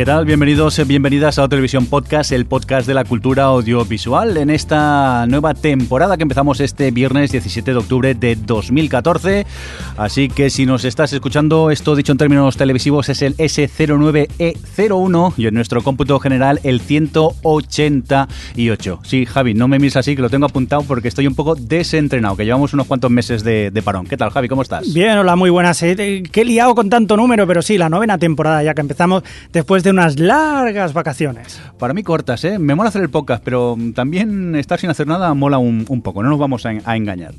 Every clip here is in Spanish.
¿Qué tal? Bienvenidos, eh, bienvenidas a Televisión Podcast, el podcast de la cultura audiovisual, en esta nueva temporada que empezamos este viernes 17 de octubre de 2014. Así que si nos estás escuchando, esto dicho en términos televisivos es el S09E01 y en nuestro cómputo general el 188. Sí, Javi, no me mires así, que lo tengo apuntado porque estoy un poco desentrenado, que llevamos unos cuantos meses de, de parón. ¿Qué tal, Javi? ¿Cómo estás? Bien, hola, muy buenas. Eh, Qué liado con tanto número, pero sí, la novena temporada ya que empezamos después de unas largas vacaciones. Para mí cortas, ¿eh? Me mola hacer el podcast, pero también estar sin hacer nada mola un, un poco, no nos vamos a, en- a engañar.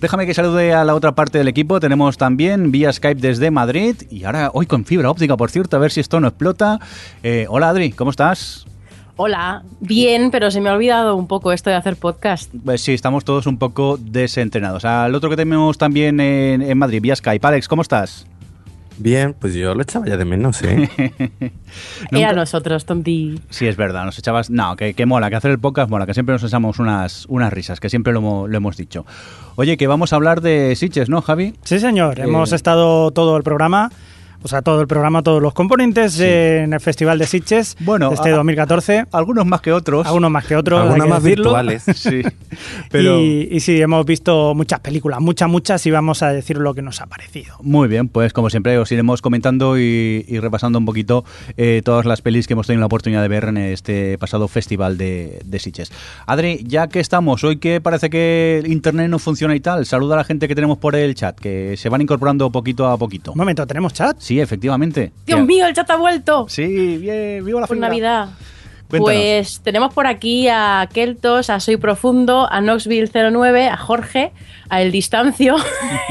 Déjame que salude a la otra parte del equipo. Tenemos también vía Skype desde Madrid y ahora hoy con fibra óptica, por cierto, a ver si esto no explota. Eh, hola Adri, ¿cómo estás? Hola, bien, pero se me ha olvidado un poco esto de hacer podcast. Pues sí, estamos todos un poco desentrenados. Al otro que tenemos también en, en Madrid, vía Skype. Alex, ¿cómo estás? Bien, pues yo lo echaba ya de menos, ¿eh? Era Nunca- nosotros, tonti. Sí, es verdad, nos echabas... No, que, que mola, que hacer el podcast mola, que siempre nos echamos unas, unas risas, que siempre lo, lo hemos dicho. Oye, que vamos a hablar de Sitges, ¿no, Javi? Sí, señor, Eh, hemos estado todo el programa, o sea, todo el programa, todos los componentes en el Festival de Sitges Bueno, de este a- 2014. Algunos más que otros. Algunos más que otros, que más decirlo. virtuales. Sí, pero... Y, y sí, hemos visto muchas películas, muchas, muchas, y vamos a decir lo que nos ha parecido. Muy bien, pues como siempre os iremos comentando y, y repasando un poquito eh, todas las pelis que hemos tenido la oportunidad de ver en este pasado festival de, de Sitges. Adri, ya que estamos, hoy que parece que el internet no funciona y tal, saluda a la gente que tenemos por el chat, que se van incorporando poquito a poquito. Un momento, ¿tenemos chat? Sí, efectivamente. Dios mío, el chat ha vuelto. Sí, bien, viva la Por. Navidad. Cuéntanos. Pues tenemos por aquí a Keltos, a Soy Profundo, a Knoxville09, a Jorge, a El Distancio,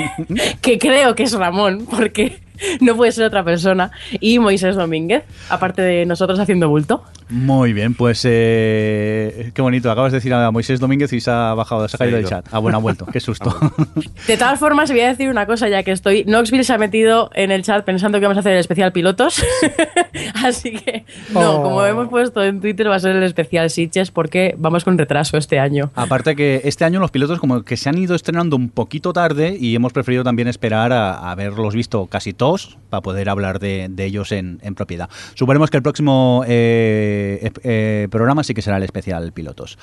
que creo que es Ramón, porque no puede ser otra persona, y Moisés Domínguez, aparte de nosotros haciendo bulto. Muy bien, pues eh, qué bonito. Acabas de decir a Moisés Domínguez y se ha bajado, se ha caído del chat. Ah, bueno, ha vuelto. Qué susto. De todas formas, voy a decir una cosa, ya que estoy. Knoxville se ha metido en el chat pensando que vamos a hacer el especial pilotos. Así que, no, Oh. como hemos puesto en Twitter, va a ser el especial Sitges porque vamos con retraso este año. Aparte que este año los pilotos como que se han ido estrenando un poquito tarde y hemos preferido también esperar a, a haberlos visto casi todos para poder hablar de, de ellos en, en propiedad. Suponemos que el próximo eh, eh, programa sí que será el especial pilotos.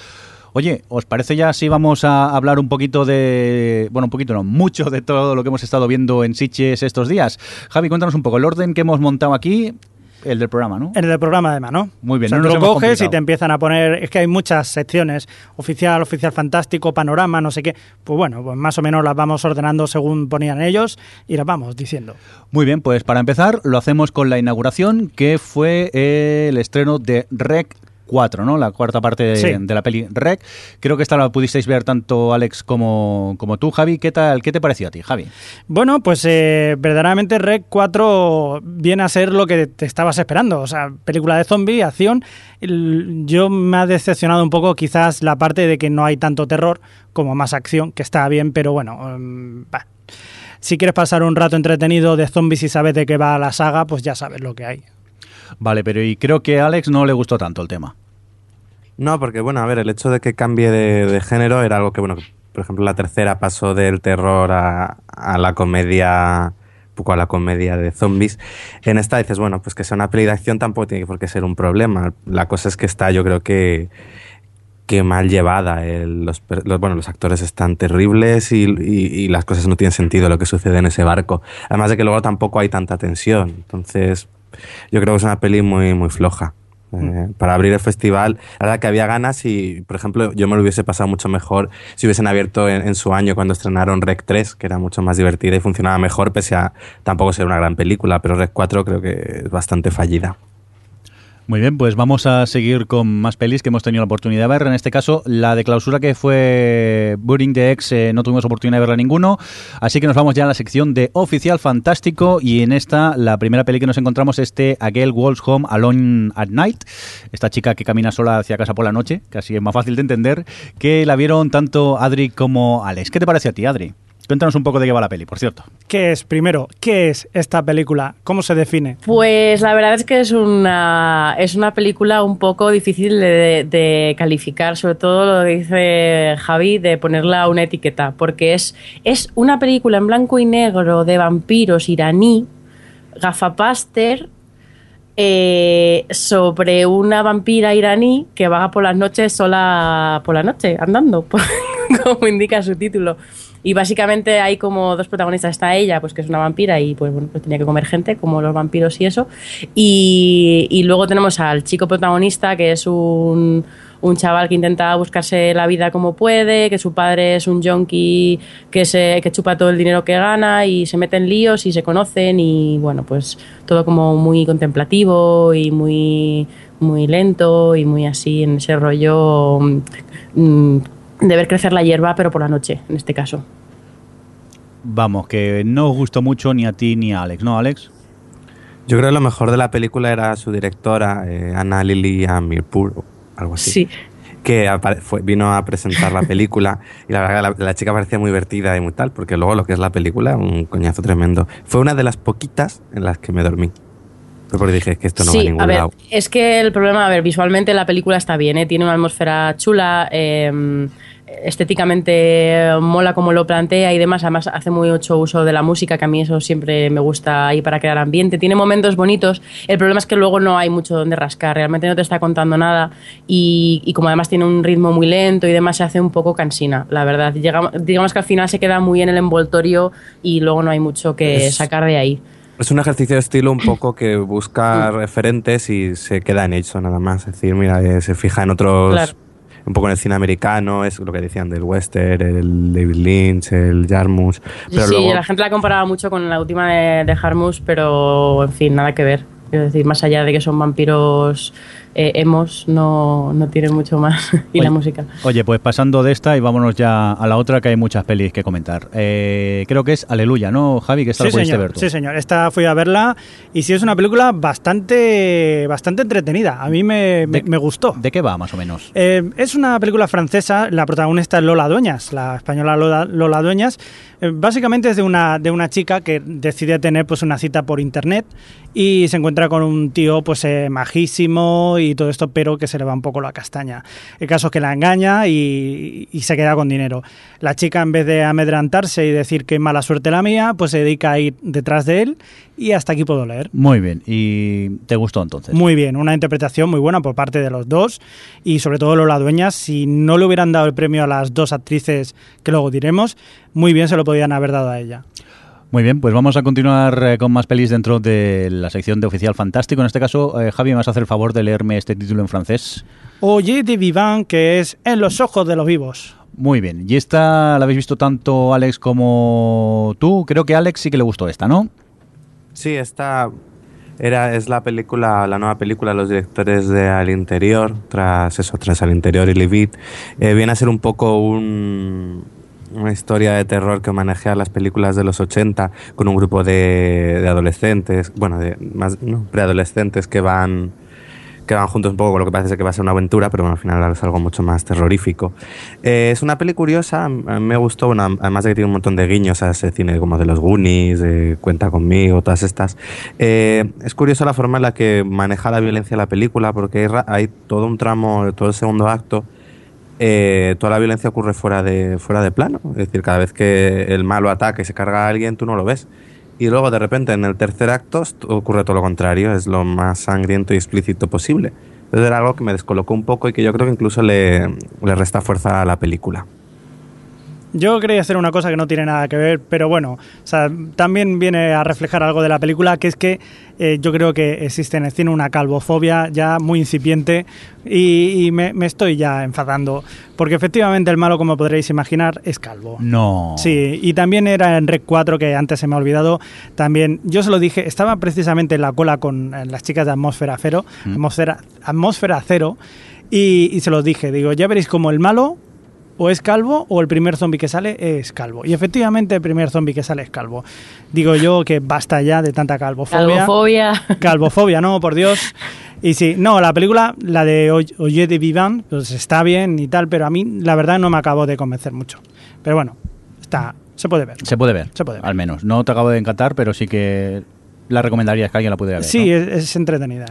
Oye, ¿os parece ya si vamos a hablar un poquito de, bueno, un poquito no, mucho de todo lo que hemos estado viendo en Sitges estos días? Javi, cuéntanos un poco el orden que hemos montado aquí, el del programa, ¿no? En el programa de mano. Muy bien, O sea, no tú lo coges y te empiezan a poner. Es que hay muchas secciones: oficial, oficial fantástico, panorama, no sé qué. Pues bueno, pues más o menos las vamos ordenando según ponían ellos y las vamos diciendo. Muy bien, pues para empezar lo hacemos con la inauguración que fue el estreno de Rec 4, ¿no? La cuarta parte de, Sí. de la peli Rec. Creo que esta la pudisteis ver tanto Alex como, como tú, Javi. ¿Qué tal? ¿Qué te pareció a ti, Javi? Bueno, pues eh, verdaderamente Rec 4 viene a ser lo que te estabas esperando. O sea, película de zombie, acción. El- Yo me ha decepcionado un poco quizás la parte de que no hay tanto terror como más acción, que está bien, pero bueno, em, bah. si quieres pasar un rato entretenido de zombies y sabes de qué va la saga, pues ya sabes lo que hay. Vale, pero y creo que a Alex no le gustó tanto el tema. No, porque bueno, a ver, el hecho de que cambie de, género era algo que, bueno, por ejemplo, la tercera pasó del terror a, a la comedia, poco a la comedia de zombies. En esta dices, bueno, pues que sea una peli de acción tampoco tiene por qué ser un problema. La cosa es que está, yo creo que que mal llevada. Los, bueno, los actores están terribles y- y las cosas no tienen sentido lo que sucede en ese barco. Además de que luego tampoco hay tanta tensión. Entonces, yo creo que es una peli muy, muy floja. Eh, para abrir el festival, la verdad que había ganas y, por ejemplo, yo me lo hubiese pasado mucho mejor si hubiesen abierto en, en su año cuando estrenaron Rec 3, que era mucho más divertida y funcionaba mejor, pese a tampoco ser una gran película, pero Rec 4 creo que es bastante fallida. Muy bien, pues vamos a seguir con más pelis que hemos tenido la oportunidad de ver. En este caso, la de clausura que fue Buring the X, eh, no tuvimos oportunidad de verla ninguno. Así que nos vamos ya a la sección de Oficial Fantástico. Y en esta, la primera peli que nos encontramos es este Again Walls Home Alone at Night. Esta chica que camina sola hacia casa por la noche, casi es más fácil de entender, que la vieron tanto Adri como Alex. ¿Qué te parece a ti, Adri? Cuéntanos un poco de qué va la peli, por cierto. ¿Qué es, primero, qué es esta película? ¿Cómo se define? Pues la verdad es que es una, es una película un poco difícil de, de calificar, sobre todo lo que dice Javi, de ponerla una etiqueta, porque es, es una película en blanco y negro de vampiros iraní, gafapaster, eh, sobre una vampira iraní que vaga por las noches sola por la noche, andando, como indica su título. Y básicamente hay como dos protagonistas. Está ella, pues que es una vampira y pues bueno, pues tenía que comer gente, como los vampiros y eso. Y, luego tenemos al chico protagonista, que es un, un chaval que intenta buscarse la vida como puede, que su padre es un junkie que, se, que chupa todo el dinero que gana y se mete en líos y se conocen y bueno, pues todo como muy contemplativo y muy, muy lento y muy así en ese rollo mm, de ver crecer la hierba, pero por la noche, en este caso. Vamos, que no os gustó mucho ni a ti ni a Alex, ¿no, Alex? Yo creo que lo mejor de la película era su directora, eh, Anna Lily Amirpur, algo así. Sí. Que fue- vino a presentar la película y la verdad que la, la chica parecía muy divertida y muy tal, porque luego lo que es la película, un coñazo tremendo. Fue una de las poquitas en las que me dormí. Fue porque dije "Es que esto no va a sí, ningún a ver, lado. es que el problema, a ver, visualmente la película está bien, ¿eh? tiene una atmósfera chula, eh, estéticamente mola como lo plantea y demás, además hace mucho uso de la música, que a mí eso siempre me gusta ahí para crear ambiente, tiene momentos bonitos, el problema es que luego no hay mucho donde rascar, realmente no te está contando nada y, y como además tiene un ritmo muy lento y demás, se hace un poco cansina, la verdad. Llegamos, digamos que al final se queda muy en el envoltorio y luego no hay mucho que Es- sacar de ahí. Es un ejercicio de estilo un poco que busca referentes y se queda en eso nada más. Es decir, mira, eh, se fija en otros, Claro. Un poco en el cine americano, es lo que decían del western, el David Lynch, el Jarmus. Pero sí, luego, la gente la comparaba mucho con la última de, de Harmus, pero en fin, nada que ver. Quiero decir, más allá de que son vampiros eh, emos, no, no tiene mucho más. y Oye. la música. Oye, pues pasando de esta y vámonos ya a la otra, que hay muchas pelis que comentar. Eh, creo que es Aleluya, ¿no, Javi? Que esta Sí la pudiste señor, ver tú. sí, señor. Esta fui a verla y sí es una película bastante, bastante entretenida. A mí me, me- De- me gustó. ¿De qué va, más o menos? Eh, es una película francesa, la protagonista es Lola Dueñas, la española Lola, Lola Dueñas. Eh, básicamente es de una, de una chica que decide tener pues una cita por internet y se encuentra con un tío pues eh, majísimo y todo esto, pero que se le va un poco la castaña. El caso es que la engaña y, y se queda con dinero. La chica en vez de amedrantarse y decir que mala suerte la mía, pues se dedica a ir detrás de él y hasta aquí puedo leer. Muy bien. ¿Y te gustó entonces? Muy bien, una interpretación muy buena por parte de los dos y sobre todo Lola Dueñas, si no le hubieran dado el premio a las dos actrices que luego diremos, muy bien se lo podían haber dado a ella. Muy bien, pues vamos a continuar eh, con más pelis dentro de la sección de Oficial Fantástico. En este caso, eh, Javi, me vas a hacer el favor de leerme este título en francés. Oye de Vivant, que es En los ojos de los vivos. Muy bien. ¿Y esta la habéis visto tanto Alex como tú? Creo que a Alex sí que le gustó esta, ¿no? Sí, esta era, es la película, la nueva película de los directores de Al Interior, tras eso, tras Al Interior y Livid. Eh, viene a ser un poco un, una historia de terror que manejea las películas de los 80 con un grupo de, de adolescentes, bueno, de más no, preadolescentes que van que van juntos un poco con lo que parece que va a ser una aventura, pero bueno, al final es algo mucho más terrorífico. Eh, es una peli curiosa, me gustó, bueno, además de que tiene un montón de guiños a ese cine como de los Goonies, Cuenta conmigo, todas estas. Eh, es curiosa la forma en la que maneja la violencia la película, porque hay, hay todo un tramo, todo el segundo acto, eh, toda la violencia ocurre fuera de, fuera de plano. Es decir, cada vez que el malo ataca y se carga a alguien, tú no lo ves. Y luego, de repente, en el tercer acto ocurre todo lo contrario, es lo más sangriento y explícito posible. Entonces era algo que me descolocó un poco y que yo creo que incluso le, le resta fuerza a la película. Yo quería hacer una cosa que no tiene nada que ver, pero bueno, o sea, también viene a reflejar algo de la película, que es que eh, yo creo que existe en el cine una calvofobia ya muy incipiente y, y me, me estoy ya enfadando, porque efectivamente el malo, como podréis imaginar, es calvo. No. Sí, y también era en Rec 4, que antes se me ha olvidado, también, yo se lo dije, estaba precisamente en la cola con eh, las chicas de Atmósfera Cero, Mm. Atmósfera, Atmósfera Cero, y, y se lo dije, digo, ya veréis como el malo o es calvo o el primer zombie que sale es calvo. Y efectivamente el primer zombie que sale es calvo. Digo yo que basta ya de tanta calvofobia. Calvofobia. Calvofobia, no, por Dios. Y sí, no, la película, la de Oy- Oye de Vivant, pues está bien y tal, pero a mí la verdad no me acabó de convencer mucho. Pero bueno, está, se puede ver. Se puede ver. Se puede ver. Al menos. No te acabo de encantar, pero sí que la recomendarías que alguien la pudiera ver. Sí, ¿no? es, es entretenida.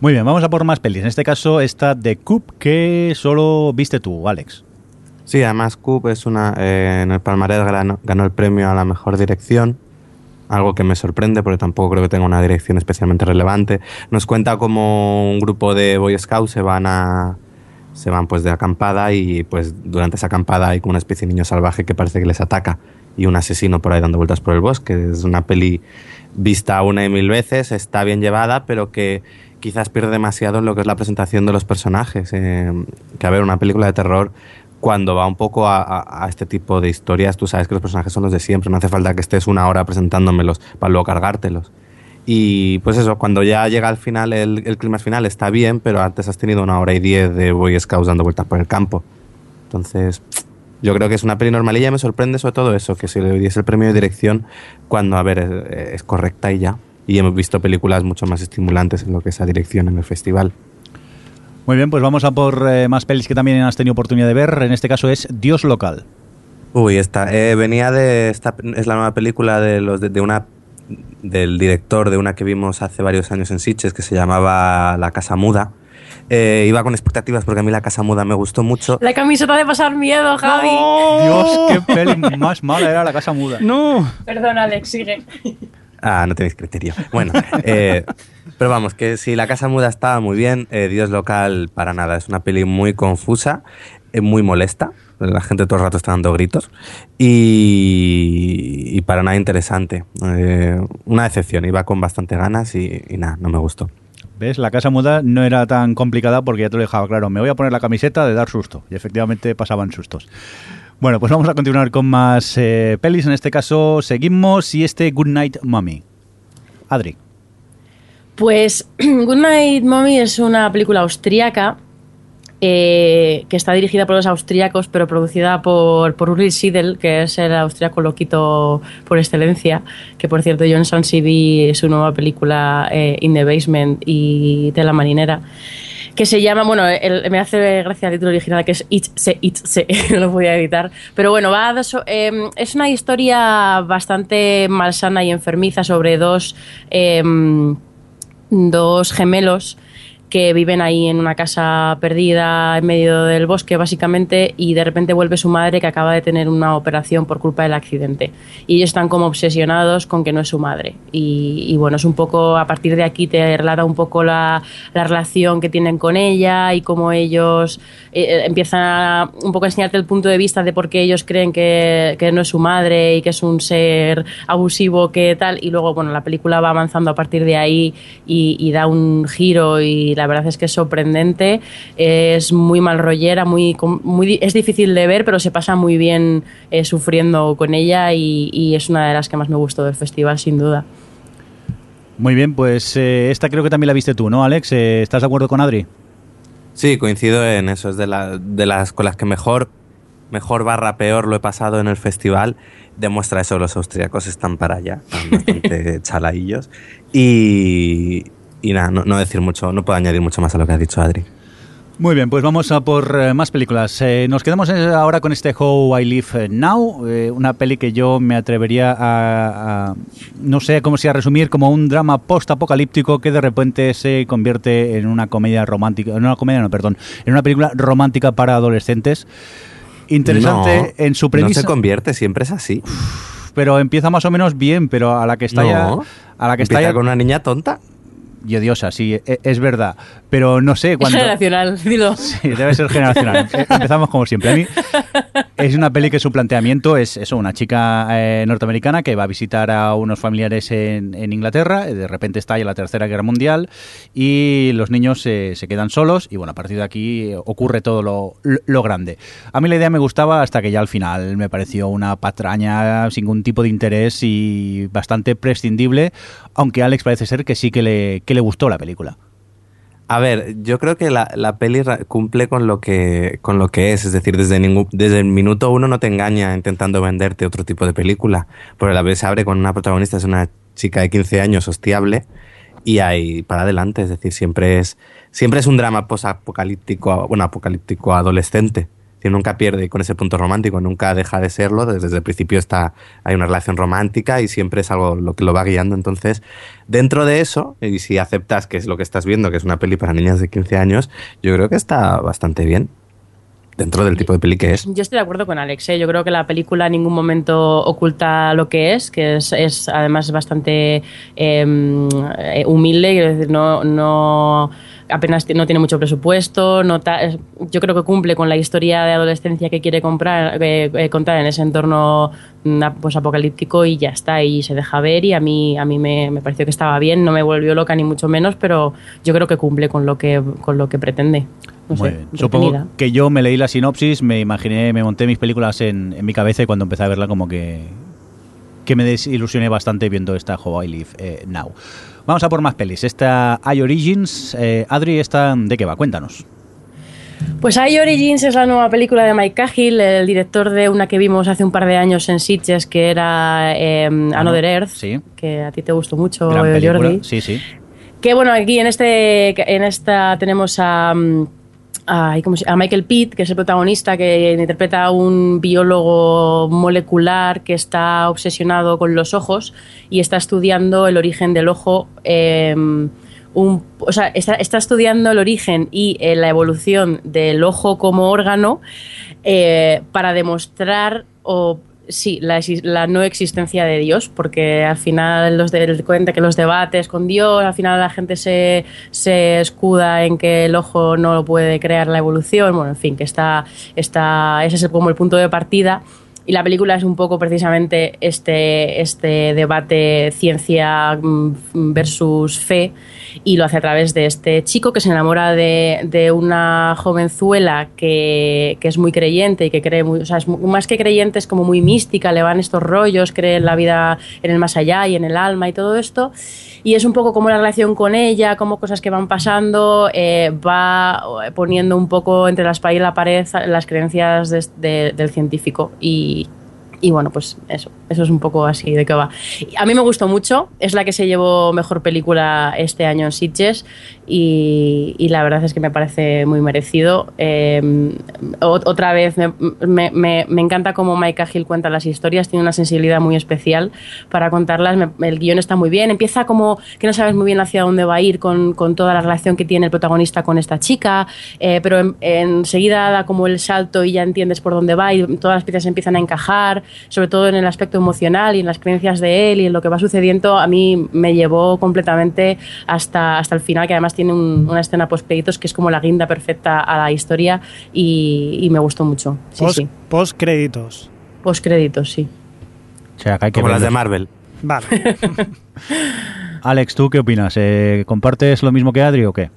Muy bien, vamos a por más pelis. En este caso está The Coop, que solo viste tú, Alex. Sí, además Coop es una, eh, en el palmarés ganó, el premio a la mejor dirección, algo que me sorprende porque tampoco creo que tenga una dirección especialmente relevante. Nos cuenta como un grupo de Boy Scouts se van a se van pues de acampada y pues durante esa acampada hay como una especie de niño salvaje que parece que les ataca y un asesino por ahí dando vueltas por el bosque. Es una peli vista una y mil veces, está bien llevada, pero que quizás pierde demasiado en lo que es la presentación de los personajes. eh, que a ver, una película de terror cuando va un poco a, a- a este tipo de historias, tú sabes que los personajes son los de siempre, no hace falta que estés una hora presentándomelos para luego cargártelos. Y pues eso, cuando ya llega al final, el, el clima final está bien, pero antes has tenido una hora y diez de Boy Scouts dando vueltas por el campo. Entonces, yo creo que es una peli normalilla y me sorprende sobre todo eso, que se le diese el premio de dirección cuando, a ver, es, es correcta y ya. Y hemos visto películas mucho más estimulantes en lo que es la dirección en el festival. Muy bien, pues vamos a por eh, más pelis que también has tenido oportunidad de ver. En este caso es Dios Local. Uy, esta. eh, venía de. Esta es la nueva película de los de, de una del director de una que vimos hace varios años en Sitges que se llamaba La Casa Muda. Eh, iba con expectativas porque a mí La Casa Muda me gustó mucho. La camiseta de pasar miedo, Javi. Dios, qué peli más mala era La Casa Muda. No, Perdón, Alex, sigue. Ah, no tenéis criterio. Bueno, eh, pero vamos, que si La Casa Muda estaba muy bien, eh, Dios Local para nada. Es una peli muy confusa, eh, muy molesta. La gente todo el rato está dando gritos. Y, y para nada interesante. Eh, una decepción. Iba con bastante ganas y, nada, no me gustó. ¿Ves? La Casa Muda no era tan complicada porque ya te lo dejaba claro. Me voy a poner la camiseta de dar susto. Y efectivamente pasaban sustos. Bueno, pues vamos a continuar con más eh, pelis. En este caso seguimos y este Good Night Mommy. Adri. Pues Goodnight Mommy es una película austríaca eh, que está dirigida por los austríacos, pero producida por, por Ulrich Siedel, que es el austríaco loquito por excelencia, que por cierto yo en San vi su nueva película eh, In the Basement y Tela Marinera que se llama, bueno, me hace gracia el título original que es Itse, Itse, no lo voy a editar, pero bueno, va de so- eh, es una historia bastante malsana y enfermiza sobre dos, eh, dos gemelos que viven ahí en una casa perdida en medio del bosque básicamente y de repente vuelve su madre que acaba de tener una operación por culpa del accidente. Y ellos están como obsesionados con que no es su madre. Y, y bueno es un poco a partir de aquí te relata un poco la, la relación que tienen con ella y cómo ellos eh, empiezan a un poco a enseñarte el punto de vista de por qué ellos creen que, que no es su madre y que es un ser abusivo que tal. Y luego bueno la película va avanzando a partir de ahí y, y da un giro y la verdad es que es sorprendente es muy mal rollera muy, muy es difícil de ver pero se pasa muy bien eh, sufriendo con ella y, y es una de las que más me gustó del festival sin duda Muy bien, pues eh, esta creo que también la viste tú, ¿no, Alex? Eh, ¿Estás de acuerdo con Adri? Sí, coincido en eso. Es de, la, de las con las que mejor, mejor barra peor lo he pasado en el festival. Demuestra eso, los austríacos están para allá, están bastante chalaillos. Y, y nada, no, no decir mucho, no puedo añadir mucho más a lo que ha dicho Adri. Muy bien, pues vamos a por eh, más películas. Eh, nos quedamos eh, ahora con este How I Live Now, eh, una peli que yo me atrevería a, a- no sé cómo se a resumir, como un drama post-apocalíptico que de repente se convierte en una comedia romántica, en una comedia, no, perdón, en una película romántica para adolescentes. Interesante No, en su premisa, No se convierte, siempre es así. pero empieza más o menos bien, pero a la que está no. ya, a la que está ya, con una niña tonta. Y odiosa, sí, e- es verdad. Pero no sé Es cuándo. generacional, dilo. Sí, debe ser generacional. Eh, Empezamos como siempre. A mí es una peli que su planteamiento es eso, una chica eh, norteamericana que va a visitar a unos familiares en, en Inglaterra, eh, de repente está ahí la Tercera Guerra Mundial y los niños eh, se quedan solos y bueno, a partir de aquí eh, ocurre todo lo, lo- grande. A mí la idea me gustaba hasta que ya al final me pareció una patraña sin ningún tipo de interés y bastante prescindible, aunque Alex parece ser que sí que le, que le gustó la película. A ver, yo creo que la, la peli cumple con lo que con lo que es, es decir, desde ningún, desde el minuto uno no te engaña intentando venderte otro tipo de película, porque la vez se abre con una protagonista es una chica de 15 años hostiable y ahí para adelante, es decir, siempre es siempre es un drama posapocalíptico, bueno, apocalíptico adolescente. Decir, nunca pierde con ese punto romántico, nunca deja de serlo. Desde el principio está, hay una relación romántica y siempre es algo lo que lo va guiando. Entonces, dentro de eso, y si aceptas que es lo que estás viendo, que es una peli para niñas de 15 años, yo creo que está bastante bien. Dentro del tipo de peli que es. Yo estoy de acuerdo con Alex. ¿eh? Yo creo que la película en ningún momento oculta lo que es, que es, es además bastante eh, eh, humilde. No, no apenas no tiene mucho presupuesto. No ta- yo creo que cumple con la historia de adolescencia que quiere comprar, eh, eh, contar en ese entorno mm, pues, apocalíptico y ya está. Y se deja ver y a mí, a mí me, me pareció que estaba bien. No me volvió loca ni mucho menos, pero yo creo que cumple con lo que, con lo que pretende. No Muy sé, bien. Supongo que yo me leí la sinopsis, me imaginé, me monté mis películas en, en mi cabeza y cuando empecé a verla como que, que me desilusioné bastante viendo esta How I Live eh, Now. Vamos a por más pelis. Esta I Origins. Eh, Adri, ¿esta de qué va? Cuéntanos. Pues I Origins es la nueva película de Mike Cahill, el director de una que vimos hace un par de años en Sitges, que era eh, Another Earth, Sí. que a ti te gustó mucho, Gran eh. Jordi. Sí, sí. Que bueno, aquí en este en esta tenemos a, mm, ay, ¿cómo se- a Michael Pitt, que es el protagonista, que interpreta a un biólogo molecular que está obsesionado con los ojos y está estudiando el origen del ojo. un- o sea, está, está estudiando el origen y eh, la evolución del ojo como órgano eh, para demostrar o sí, la, la no existencia de Dios, porque al final los de, cuenta que los debates con Dios, al final la gente se, se escuda en que el ojo no lo puede crear la evolución, bueno, en fin, que está, está ese es como el punto de partida. Y la película es un poco precisamente este, este debate ciencia mm, versus fe y lo hace a través de este chico que se enamora de, de una jovenzuela que, que es muy creyente y que cree muy, o sea, es más que creyente es como muy mística, le van estos rollos, cree en la vida en el más allá y en el alma y todo esto. Y es un poco como la relación con ella, como cosas que van pasando, eh, va poniendo un poco entre la espalda y la pared las creencias de- de- del científico. Y, y bueno, pues eso, eso es un poco así de qué va. A mí me gustó mucho, es la que se llevó mejor película este año en Sitges y, y la verdad es que me parece muy merecido. Eh, ot- otra vez, me, me- me- me encanta cómo Mike Cahill cuenta las historias, tiene una sensibilidad muy especial para contarlas. El guion está muy bien, empieza como que no sabes muy bien hacia dónde va a ir con, con toda la relación que tiene el protagonista con esta chica, eh, pero en- enseguida da como el salto y ya entiendes por dónde va y todas las piezas empiezan a encajar, sobre todo en el aspecto emocional y en las creencias de él y en lo que va sucediendo. A mí me llevó completamente hasta, hasta el final, que además tiene un- una escena post créditos que es como la guinda perfecta a la historia y, y me gustó mucho. Sí, Post, sí. post créditos. Post créditos, sí. O sea, que hay que Como las de. Marvel. Vale. Alex, ¿tú qué opinas? Eh, ¿Compartes lo mismo que Adri o qué?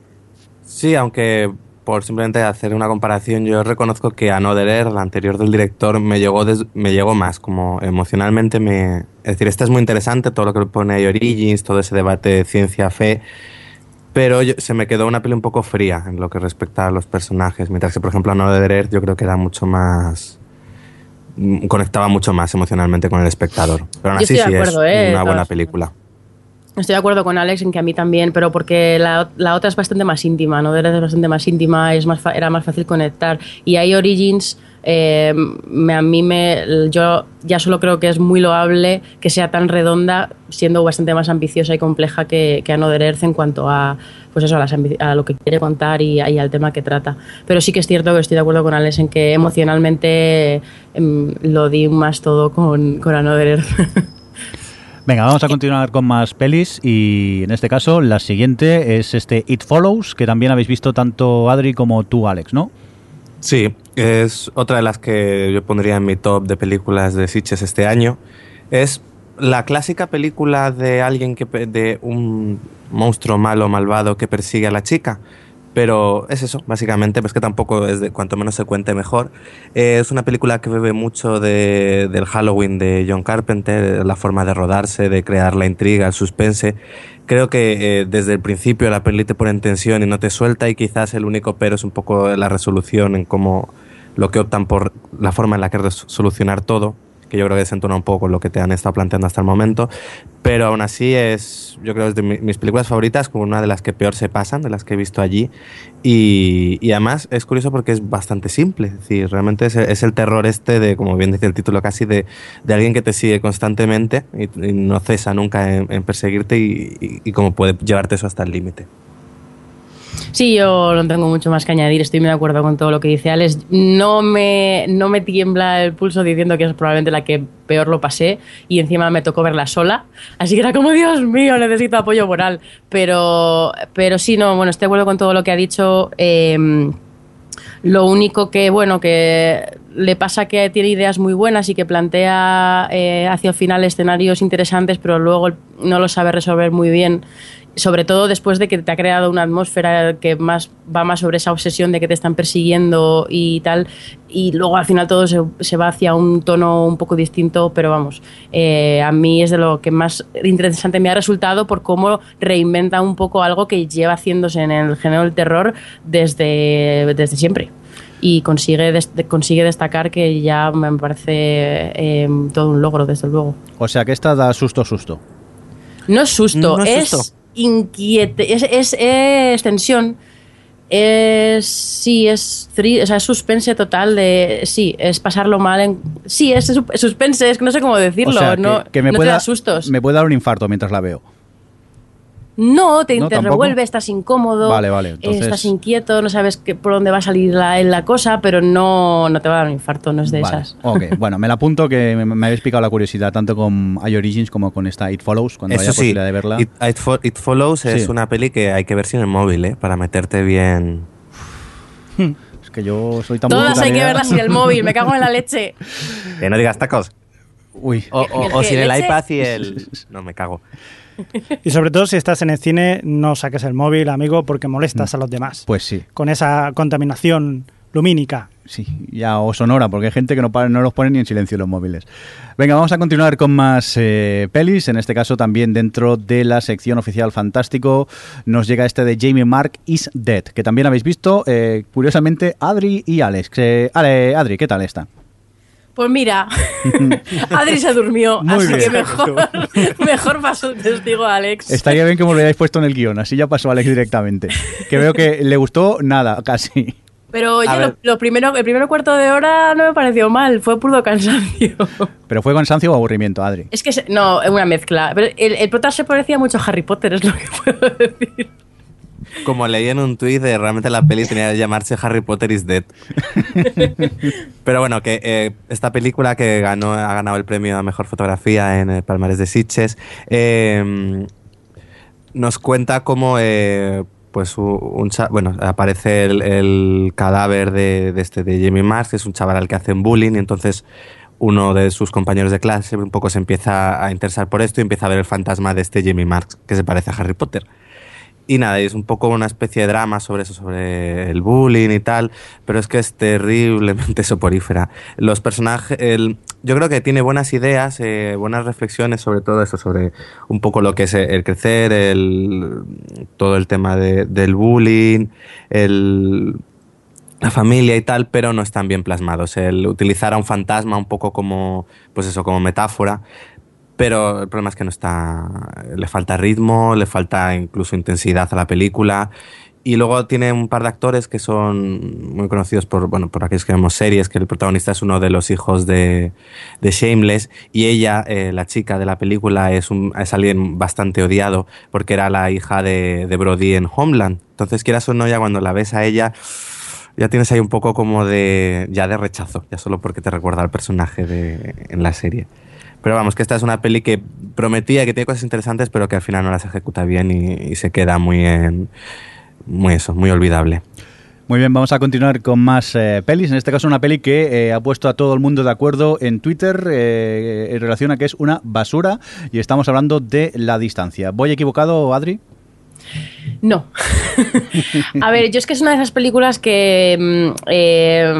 Sí, aunque por simplemente hacer una comparación, yo reconozco que Another Earth, la anterior del director, me llegó, des- me llegó más, como emocionalmente me... Es decir, esta es muy interesante, todo lo que pone ahí Origins, todo ese debate de ciencia-fe, pero yo- se me quedó una peli un poco fría en lo que respecta a los personajes, mientras que, por ejemplo, Another Earth yo creo que era mucho más... mm, conectaba mucho más emocionalmente con el espectador. Pero aún así sí acuerdo, es eh, una buena película. Estoy de acuerdo con Alex en que a mí también, pero porque la, la otra es bastante más íntima, ¿no? Es bastante más íntima, es más fa- era más fácil conectar. Y hay Origins, eh, me- a mí me. Yo ya solo creo que es muy loable que sea tan redonda, siendo bastante más ambiciosa y compleja que, que Another Earth en cuanto a. Pues eso, a, lo que quiere contar y, y al tema que trata. Pero sí que es cierto que estoy de acuerdo con Alex en que emocionalmente em, lo di más todo con, con Another Earth. Venga, vamos a continuar con más pelis y en este caso la siguiente es este It Follows, que también habéis visto tanto Adri como tú, Alex, ¿no? Sí, es otra de las que yo pondría en mi top de películas de Sitches este año. Es la clásica película de alguien que de un monstruo malo malvado que persigue a la chica pero es eso, básicamente, pues que tampoco es de cuanto menos se cuente mejor. Eh, es una película que bebe mucho de, del Halloween de John Carpenter, la forma de rodarse, de crear la intriga, el suspense. Creo que eh, desde el principio la peli te pone en tensión y no te suelta y quizás el único pero es un poco la resolución en cómo lo que optan por la forma en la que solucionar todo que yo creo que desentona un poco con lo que te han estado planteando hasta el momento, pero aún así es, yo creo, es de mis películas favoritas, como una de las que peor se pasan, de las que he visto allí, y, y además es curioso porque es bastante simple, es decir, realmente es, es, el terror este de, como bien dice el título casi, de, de alguien que te sigue constantemente y, y no cesa nunca en, en perseguirte y, y, y puede llevarte eso hasta el límite. Sí, yo no tengo mucho más que añadir, estoy muy de acuerdo con todo lo que dice Alex. No me, no me tiembla el pulso diciendo que es probablemente la que peor lo pasé y encima me tocó verla sola, así que era como, Dios mío, necesito apoyo moral. Pero, pero sí, no, bueno, estoy de acuerdo con todo lo que ha dicho. Eh, lo único que, bueno, que le pasa que tiene ideas muy buenas y que plantea eh, hacia el final escenarios interesantes, pero luego no lo sabe resolver muy bien sobre todo después de que te ha creado una atmósfera que más va más sobre esa obsesión de que te están persiguiendo y tal, y luego al final todo se, se va hacia un tono un poco distinto, pero vamos, eh, a mí es de lo que más interesante me ha resultado por cómo reinventa un poco algo que lleva haciéndose en el género del terror desde, desde siempre y consigue, des consigue destacar que ya me parece eh, todo un logro, desde luego. O sea que esta da susto, susto. No es susto, No es es, susto. Inquiete, es, es, es tensión, es sí, es, o sea, es suspense total de sí, es pasarlo mal en sí, es su- suspense, es que no sé cómo decirlo, o sea, no, que, que me, no pueda, te da sustos. me puede dar un infarto mientras la veo. No, te, ¿No, te revuelve, estás incómodo, Vale, vale, entonces- estás inquieto, no sabes que, por dónde va a salir la, la cosa, pero no, no te va a dar un infarto, no es de Vale, esas. ok. Bueno, me la apunto que me, me habéis picado la curiosidad tanto con iOrigins como con esta It Follows, cuando haya Eso sí, posibilidad de verla. It, It Fo- It Follows es Sí. una peli que hay que ver sin el móvil, ¿eh? para meterte bien. Es que yo soy tan Todas hay que verlas sin el móvil, me cago en la leche. Que no digas tacos. Uy, O, o- ¿El o sin el iPad y el. No, me cago. Y sobre todo si estás en el cine, no saques el móvil, amigo, porque molestas a los demás. pues sí. Con esa contaminación lumínica. Sí, ya o sonora, porque hay gente que no, no los pone ni en silencio los móviles. Venga, vamos a continuar con más eh, pelis. En este caso, también dentro de la sección oficial Fantástico, nos llega este de Jamie Mark is Dead, que también habéis visto, eh, curiosamente, Adri y Alex. Eh, Ale- Adri, ¿qué tal está? Pues mira, Adri se durmió, Muy así bien. que mejor, mejor pasó el testigo a Alex. Estaría bien que me lo hubierais puesto en el guion, así ya pasó Alex directamente. Que veo que le gustó nada, casi. Pero oye, lo, lo primero, el primer cuarto de hora no me pareció mal, fue puro cansancio. Pero fue cansancio o aburrimiento, Adri. Es que, se- no, es una mezcla. Pero el, el prota se parecía mucho a Harry Potter, es lo que puedo decir. Como leí en un tuit, de realmente la peli tenía que llamarse Harry Potter is Dead. Pero bueno, que eh, esta película que ganó, ha ganado el premio a mejor fotografía en el Palmarés de Sitges, eh, nos cuenta cómo eh, pues un bueno, aparece el, el cadáver de, de este de Jamie Marks, que es un chaval al que hacen bullying, y entonces uno de sus compañeros de clase un poco se empieza a interesar por esto y empieza a ver el fantasma de este Jamie Marks, que se parece a Harry Potter. Y nada, es un poco una especie de drama sobre eso, sobre el bullying y tal, pero es que es terriblemente soporífera. Los personajes, el, yo creo que tiene buenas ideas, eh, buenas reflexiones sobre todo eso, sobre un poco lo que es el crecer, el, todo el tema de- del bullying, el, la familia y tal, pero no están bien plasmados. El utilizar a un fantasma un poco como, pues eso, como metáfora, pero el problema es que no está, le falta ritmo, le falta incluso intensidad a la película. Y luego tiene un par de actores que son muy conocidos por, bueno, por aquellos que vemos series, que el protagonista es uno de los hijos de, de Shameless y ella, eh, la chica de la película, es, un, es alguien bastante odiado porque era la hija de, de Brody en Homeland. Entonces, quieras o no, ya cuando la ves a ella, ya tienes ahí un poco como de, ya de rechazo, ya solo porque te recuerda al personaje de, en la serie. Pero vamos, que esta es una peli que prometía que tiene cosas interesantes, pero que al final no las ejecuta bien y, y se queda muy en, muy eso, muy olvidable. Muy bien, vamos a continuar con más eh, pelis. En este caso, una peli que eh, ha puesto a todo el mundo de acuerdo en Twitter eh, en relación a que es una basura y estamos hablando de La Distancia. ¿Voy equivocado, Adri? No. a ver, yo es que es una de esas películas que mm, eh,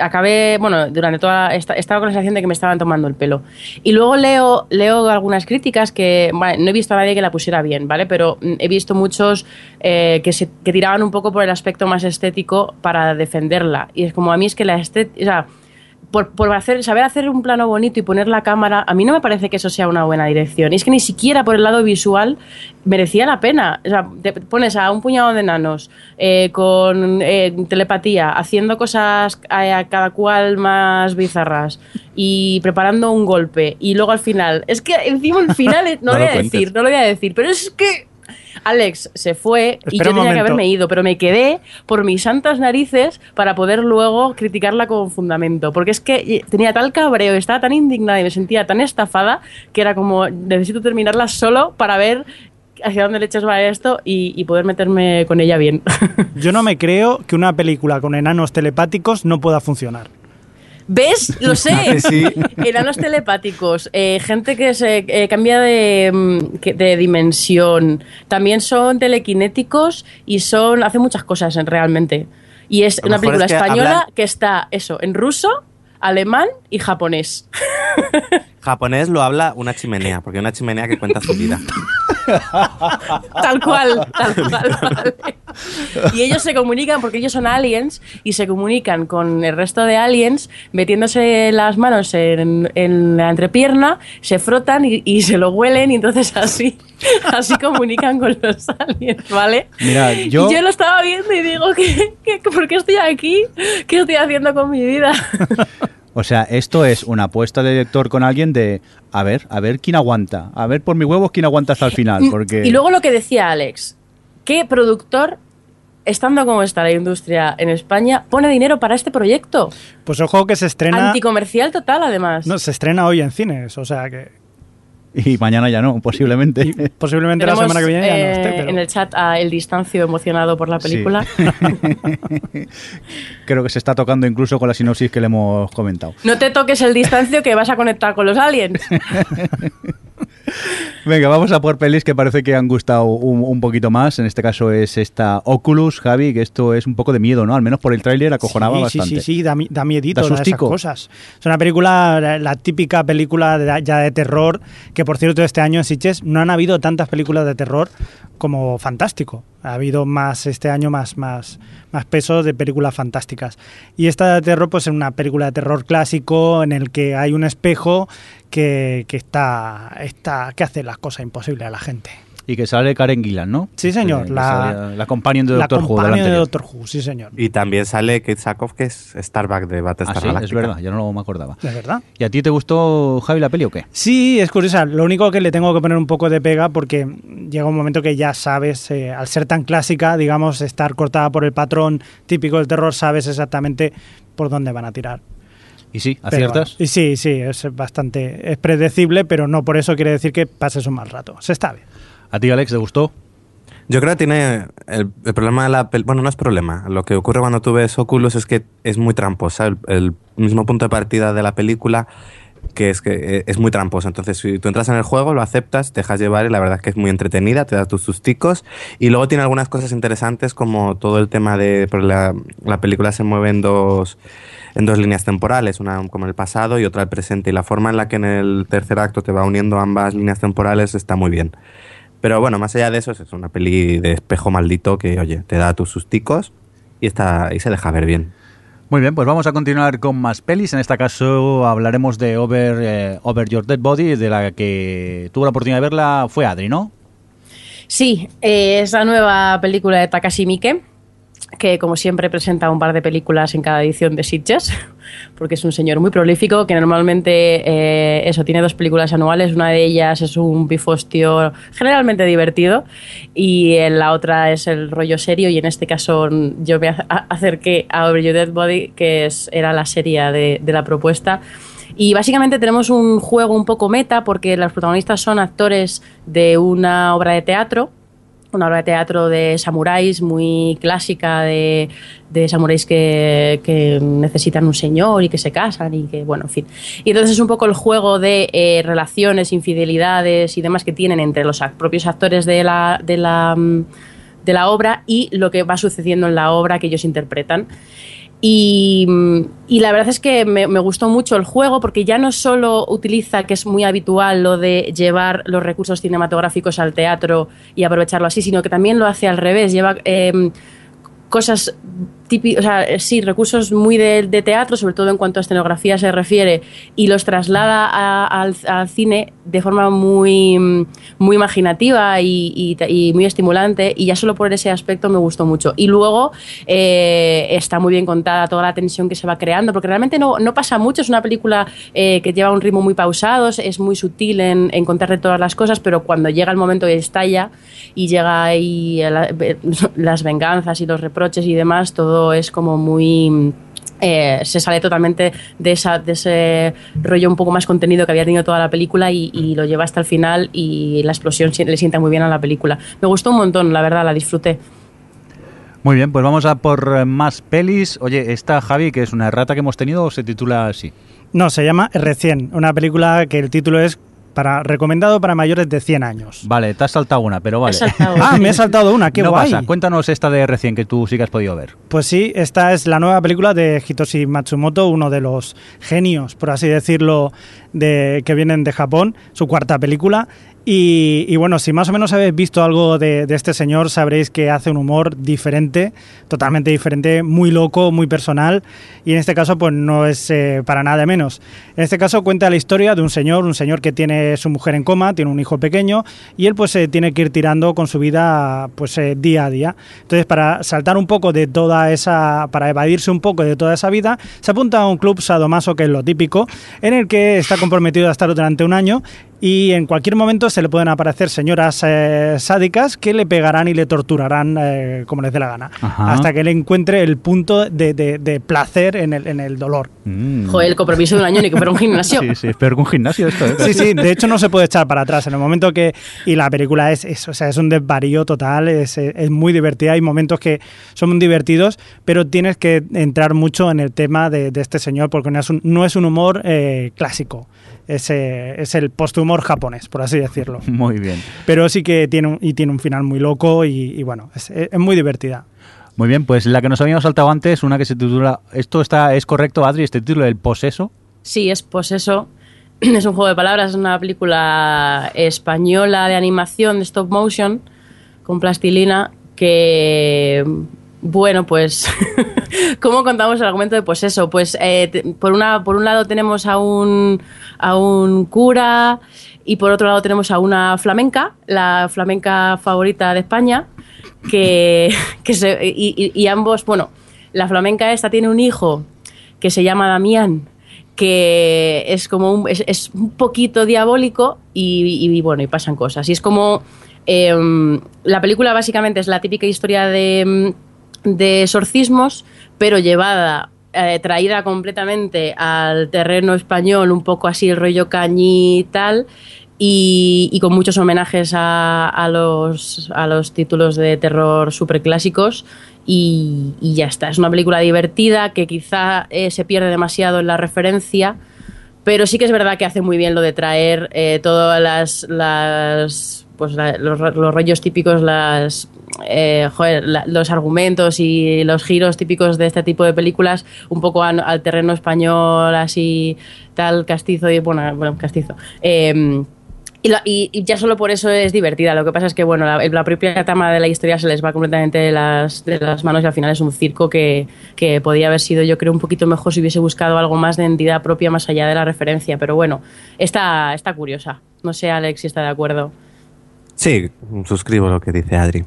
acabé, bueno, durante toda esta, estaba con la sensación de que me estaban tomando el pelo. Y luego leo, leo algunas críticas que, bueno, no he visto a nadie que la pusiera bien, ¿vale? Pero mm, he visto muchos eh, que, se, que tiraban un poco por el aspecto más estético para defenderla. Y es como a mí es que la estética, o sea, por, por hacer, saber hacer un plano bonito y poner la cámara, a mí no me parece que eso sea una buena dirección. Y es que ni siquiera por el lado visual merecía la pena. O sea, te pones a un puñado de enanos eh, con eh, telepatía, haciendo cosas a, a cada cual más bizarras y preparando un golpe. Y luego al final, es que encima el final, eh, no, No lo lo voy a cuentes. decir, no lo voy a decir, pero es que Alex se fue y yo tenía que haberme ido, pero me quedé por mis santas narices para poder luego criticarla con fundamento. Porque es que tenía tal cabreo, estaba tan indignada y me sentía tan estafada que era como, necesito terminarla solo para ver hacia dónde leches va esto y, y poder meterme con ella bien. Yo no me creo que una película con enanos telepáticos no pueda funcionar. ¿Ves? Lo sé. sí? Enanos telepáticos, eh, gente que se eh, cambia de, mm, de dimensión, también son telequinéticos y son hace muchas cosas en- realmente. Y es una película es que española hablan- que está eso en ruso, alemán y japonés. Japonés lo habla una chimenea, porque una chimenea que cuenta su vida. Tal cual, tal cual. vale. Y ellos se comunican, porque ellos son aliens, y se comunican con el resto de aliens metiéndose las manos en, en la entrepierna, se frotan y, y se lo huelen, y entonces así, así comunican con los aliens, ¿vale? Mira, yo- Y yo lo estaba viendo y digo, ¿qué, qué, por qué estoy aquí? ¿Qué estoy haciendo con mi vida? O sea, esto es una apuesta de director con alguien de, a ver, a ver quién aguanta, a ver por mis huevos quién aguanta hasta el final, porque... Y luego lo que decía Alex, ¿qué productor, estando como está la industria en España, pone dinero para este proyecto? Pues ojo que se estrena. Anticomercial total, además. No, se estrena hoy en cines, o sea que. Y mañana ya no, posiblemente. y posiblemente la Tenemos, semana que viene ya no eh, esté, pero. en el chat a El Distancio emocionado por la Sí. película. Creo que se está tocando incluso con la sinopsis que le hemos comentado. No te toques el distancio que vas a conectar con los aliens. Venga, vamos a por pelis que parece que han gustado un, un poquito más. En este caso es esta Oculus, Javi, que esto es un poco de miedo, ¿no? Al menos por el tráiler acojonaba sí, bastante. Sí, sí, sí, da, da miedito Da esas cosas. Es una película, la, la típica película de- ya de terror, que por cierto este año en Sitges no han habido tantas películas de terror como Fantástico. Ha habido más este año más, más, más peso de películas fantásticas. Y esta de terror, pues es una película de terror clásico en el que hay un espejo que, que está, está, que hace las cosas imposibles a la gente. Y que sale Karen Gillan, ¿no? Sí, señor, Que- que la- la companion de la Doctor Who. compañía de. Doctor Who, sí señor. Y también sale Kate Sackhoff, que es Starbuck de Ah, Battlestar sí, es Galactica. verdad, yo no me acordaba. ¿De verdad? ¿Y a ti te gustó, Javi, la peli o qué? Sí, es curiosa. Lo único que le tengo que poner un poco de pega porque llega un momento que ya sabes, eh, al ser tan clásica, digamos, estar cortada por el patrón típico del terror, sabes exactamente por dónde van a tirar. ¿Y sí? Pero ¿Aciertas? bueno, y sí, sí, es bastante es predecible, pero no por eso quiere decir que pases un mal rato. Se está bien. ¿A ti, Alex, te gustó? Yo creo que tiene el, problema de la bueno no es problema lo que ocurre cuando tú ves Oculus es que es muy tramposa el, mismo punto de partida de la película que es que eh, es muy tramposa entonces si tú entras en el juego lo aceptas te dejas llevar y la verdad es que es muy entretenida te da tus susticos y luego tiene algunas cosas interesantes como todo el tema de la, la película se mueve en dos en dos líneas temporales, una como el pasado y otra el presente. Y la forma en la que en el tercer acto te va uniendo ambas líneas temporales está muy bien. Pero bueno, más allá de eso, es una peli de espejo maldito que, oye, te da tus susticos y, está, y se deja ver bien. Muy bien, pues vamos a continuar con más pelis. En este caso hablaremos de Over, eh, Over Your Dead Body, de la que tuvo la oportunidad de verla fue Adri, ¿no? Sí, eh, es la nueva película de Takashi Miike, que como siempre presenta un par de películas en cada edición de Sitges, porque es un señor muy prolífico que normalmente eh, eso tiene dos películas anuales, una de ellas es un pifostio generalmente divertido y en la otra es el rollo serio. Y en este caso yo me acerqué a Over Your Dead Body, que es, era la serie de, de la propuesta. Y básicamente tenemos un juego un poco meta porque los protagonistas son actores de una obra de teatro una obra de teatro de samuráis muy clásica, de, de samuráis que, que, necesitan un señor y que se casan y que, bueno, en fin. Y entonces es un poco el juego de eh, relaciones, infidelidades y demás que tienen entre los propios actores de la, de la, de la obra y lo que va sucediendo en la obra que ellos interpretan. Y, la verdad es que me, gustó mucho el juego porque ya no solo utiliza, que es muy habitual, lo de llevar los recursos cinematográficos al teatro y aprovecharlo así, sino que también lo hace al revés, lleva eh, cosas sea, sí, recursos muy de, teatro, sobre todo en cuanto a escenografía se refiere, y los traslada al, cine de forma muy, muy imaginativa y, y, y, muy estimulante, y ya solo por ese aspecto me gustó mucho. Y luego eh, está muy bien contada toda la tensión que se va creando, porque realmente no, no pasa mucho, es una película eh, que lleva un ritmo muy pausado, es muy sutil en, en contarle todas las cosas, pero cuando llega el momento y estalla, y llega ahí la, las venganzas y los reproches y demás, todo es como muy... Eh, se sale totalmente de, esa, de ese rollo un poco más contenido que había tenido toda la película y, y, lo lleva hasta el final y la explosión le sienta muy bien a la película. Me gustó un montón, la verdad, la disfruté. Muy bien, pues vamos a por más pelis. Oye, esta Javi, que es una errata que hemos tenido, o se titula así? No, se llama Recién, una película que el título es para, recomendado para mayores de 100 años. Vale, te has saltado una, pero vale. ah, me he saltado una, qué no guay. Pasa. Cuéntanos esta de recién que tú sí que has podido ver. Pues sí, esta es la nueva película de Hitoshi Matsumoto, uno de los genios, por así decirlo, de, que vienen de Japón, su cuarta película. Y, bueno, si más o menos habéis visto algo de, este señor, sabréis que hace un humor diferente, totalmente diferente, muy loco, muy personal, y en este caso pues no es eh, para nada menos. En este caso cuenta la historia de un señor, un señor que tiene su mujer en coma, tiene un hijo pequeño, y él pues tiene que ir tirando con su vida pues eh, día a día. Entonces para saltar un poco de toda esa, para evadirse un poco de toda esa vida, se apunta a un club sadomaso, que es lo típico, en el que está comprometido a estar durante un año y en cualquier momento se le pueden aparecer señoras eh, sádicas que le pegarán y le torturarán eh, como les dé la gana, Ajá. hasta que él encuentre el punto de, de, de placer en el, en el dolor. Mm. Joder, el compromiso de un año ni que fuera un gimnasio. sí, sí, es peor que un gimnasio esto. ¿eh? sí, sí, de hecho no se puede echar para atrás. En el momento que... Y la película es, es, o sea, es un desvarío total, es, es muy divertida, hay momentos que son muy divertidos, pero tienes que entrar mucho en el tema de, de este señor porque no es un, no es un humor eh, clásico es, es el posthumor japonés, por así decirlo. Muy bien. Pero sí que tiene un, y tiene un final muy loco y, y bueno, es, es, muy divertida. Muy bien, pues la que nos habíamos saltado antes, una que se titula... ¿Esto está es correcto, Adri, este título, El Poseso? Sí, es Poseso. Es un juego de palabras, es una película española de animación, de stop motion, con plastilina, que bueno, pues, ¿cómo contamos el argumento de pues eso? Pues eh, por, una, por un lado tenemos a un, a un cura y por otro lado tenemos a una flamenca, la flamenca favorita de España, que, que se, y, ambos, bueno, la flamenca esta tiene un hijo que se llama Damián, que es como un, es, un poquito diabólico y, bueno, y pasan cosas. Y es como... Eh, la película básicamente es la típica historia de de exorcismos, pero llevada, eh, traída completamente al terreno español, un poco así el rollo cañí y tal, y, y con muchos homenajes a, a, los, a los títulos de terror super clásicos. Y, y, ya está, es una película divertida que quizá eh, se pierde demasiado en la referencia, pero sí que es verdad que hace muy bien lo de traer eh, todas las, las pues la, los, los, rollos típicos, las, eh, la, los argumentos y los giros típicos de este tipo de películas, un poco al, terreno español, así tal, castizo y bueno, bueno castizo. Eh, y, la, y, ya solo por eso es divertida. Lo que pasa es que, bueno, la, la, propia trama de la historia se les va completamente de las, de las manos y al final es un circo que, que podía haber sido, yo creo, un poquito mejor si hubiese buscado algo más de entidad propia más allá de la referencia. Pero bueno, está, está curiosa. No sé, Alex, si está de acuerdo. Sí, suscribo lo que dice Adri.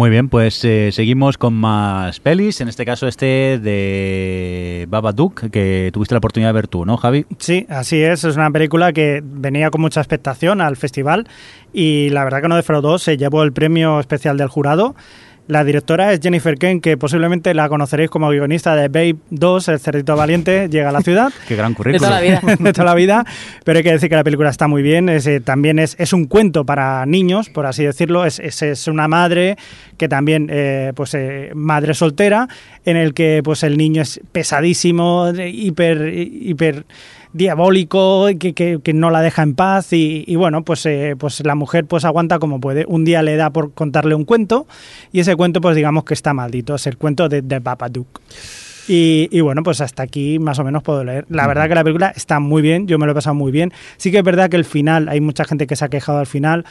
Muy bien, pues eh, seguimos con más pelis, en este caso este de Babadook, que tuviste la oportunidad de ver tú, ¿no, Javi? Sí, así es, es una película que venía con mucha expectación al festival y la verdad que no defraudó, se llevó el premio especial del jurado. La directora es Jennifer Kane, que posiblemente la conoceréis como guionista de Babe 2, El Cerdito Valiente, llega a la ciudad. Qué gran De currículum. toda la vida. de toda la vida, pero hay que decir que la película está muy bien. Es, eh, también es, es un cuento para niños, por así decirlo. Es, es- es una madre que también, eh, pues, eh, madre soltera, en el que pues el niño es pesadísimo, de- hiper, hiper diabólico, que, que- que no la deja en paz y, y bueno, pues, eh, pues la mujer pues aguanta como puede. Un día le da por contarle un cuento y ese cuento pues digamos que está maldito, es el cuento de The Babadook. Y, y bueno, pues hasta aquí más o menos puedo leer. La verdad que la película está muy bien, yo me lo he pasado muy bien. Sí que es verdad que el final, hay mucha gente que se ha quejado al final,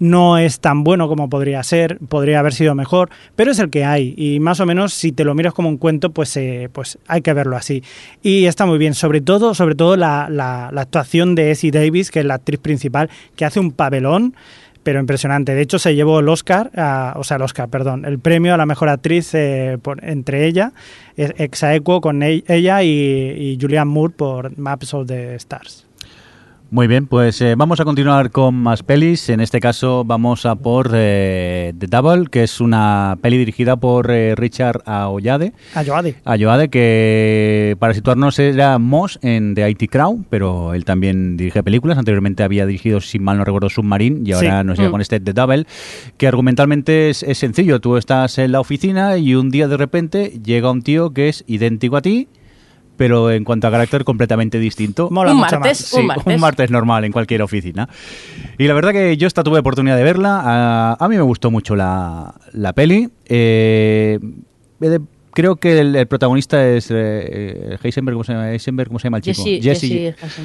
no es tan bueno como podría ser, podría haber sido mejor, pero es el que hay. Y más o menos, si te lo miras como un cuento, pues, eh, pues hay que verlo así. Y está muy bien, sobre todo, sobre todo la, la- actuación de Essie Davis, que es la actriz principal, que hace un papelón pero impresionante. De hecho, se llevó el Oscar, o sea, el Oscar, perdón, el premio a la mejor actriz eh, entre ella, exaequo con ella y, y Julianne Moore por Maps of the Stars. Muy bien, pues eh, vamos a continuar con más pelis. En este caso vamos a por eh, The Double, que es una peli dirigida por eh, Richard Aoyade. Ayoade. Ayoade, que para situarnos era Moss en The IT Crowd, pero él también dirige películas. Anteriormente había dirigido, si mal no recuerdo, Submarine y ahora Sí. nos llega Mm. con este The Double, que argumentalmente es, es sencillo. Tú estás en la oficina y un día de repente llega un tío que es idéntico a ti, pero en cuanto a carácter completamente distinto. Mola Un mucho martes. más. Sí, Un martes. normal en cualquier oficina. Y la verdad que yo esta tuve oportunidad de verla. A, a mí me gustó mucho la, la peli. Eh, de- creo que el, el protagonista es eh, Heisenberg, ¿cómo se llama? Heisenberg, ¿cómo se llama el chico? Jesse, Jesse. Jesse.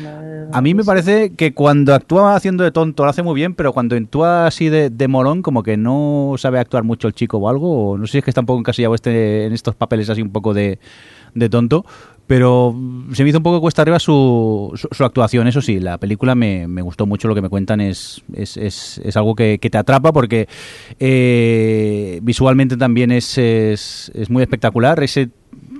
A mí me parece que cuando actúa haciendo de tonto lo hace muy bien, pero cuando actúa así de, de morón, como que no sabe actuar mucho el chico o algo. O no sé si es que está un poco encasillado este, en estos papeles así un poco de, de tonto. Pero mm, se me hizo un poco cuesta arriba su, su, su actuación. Eso sí, la película me, me gustó mucho. Lo que me cuentan es, es, es, es algo que, que te atrapa porque eh, visualmente también es, es, es muy espectacular. Ese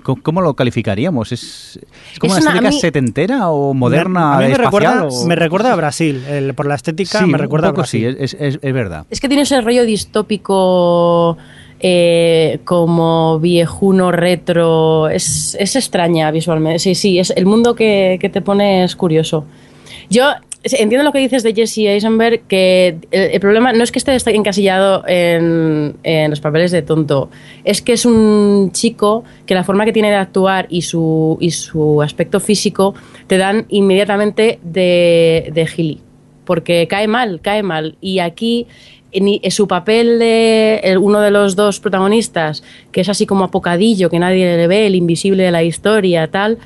¿Cómo- ¿Cómo lo calificaríamos? ¿Es, es como Es una estética mí- setentera o moderna? a mí me espacial, recuerda, o- me recuerda a Brasil. el- por la estética Sí, me recuerda un poco a Brasil. sí, es, es- es verdad. Es que tiene ese rollo distópico eh, como viejuno retro. Es, es extraña visualmente. Sí, sí, es el mundo que, que te pone es curioso. Yo entiendo lo que dices de Jesse Eisenberg, que el, problema no es que esté encasillado en, en los papeles de tonto, es que es un chico que la forma que tiene de actuar y su, y su aspecto físico te dan inmediatamente de, de gili porque cae mal, cae mal. Y aquí en, en su papel de el- uno de los dos protagonistas, que es así como apocadillo, que nadie le ve, el invisible de la historia, tal,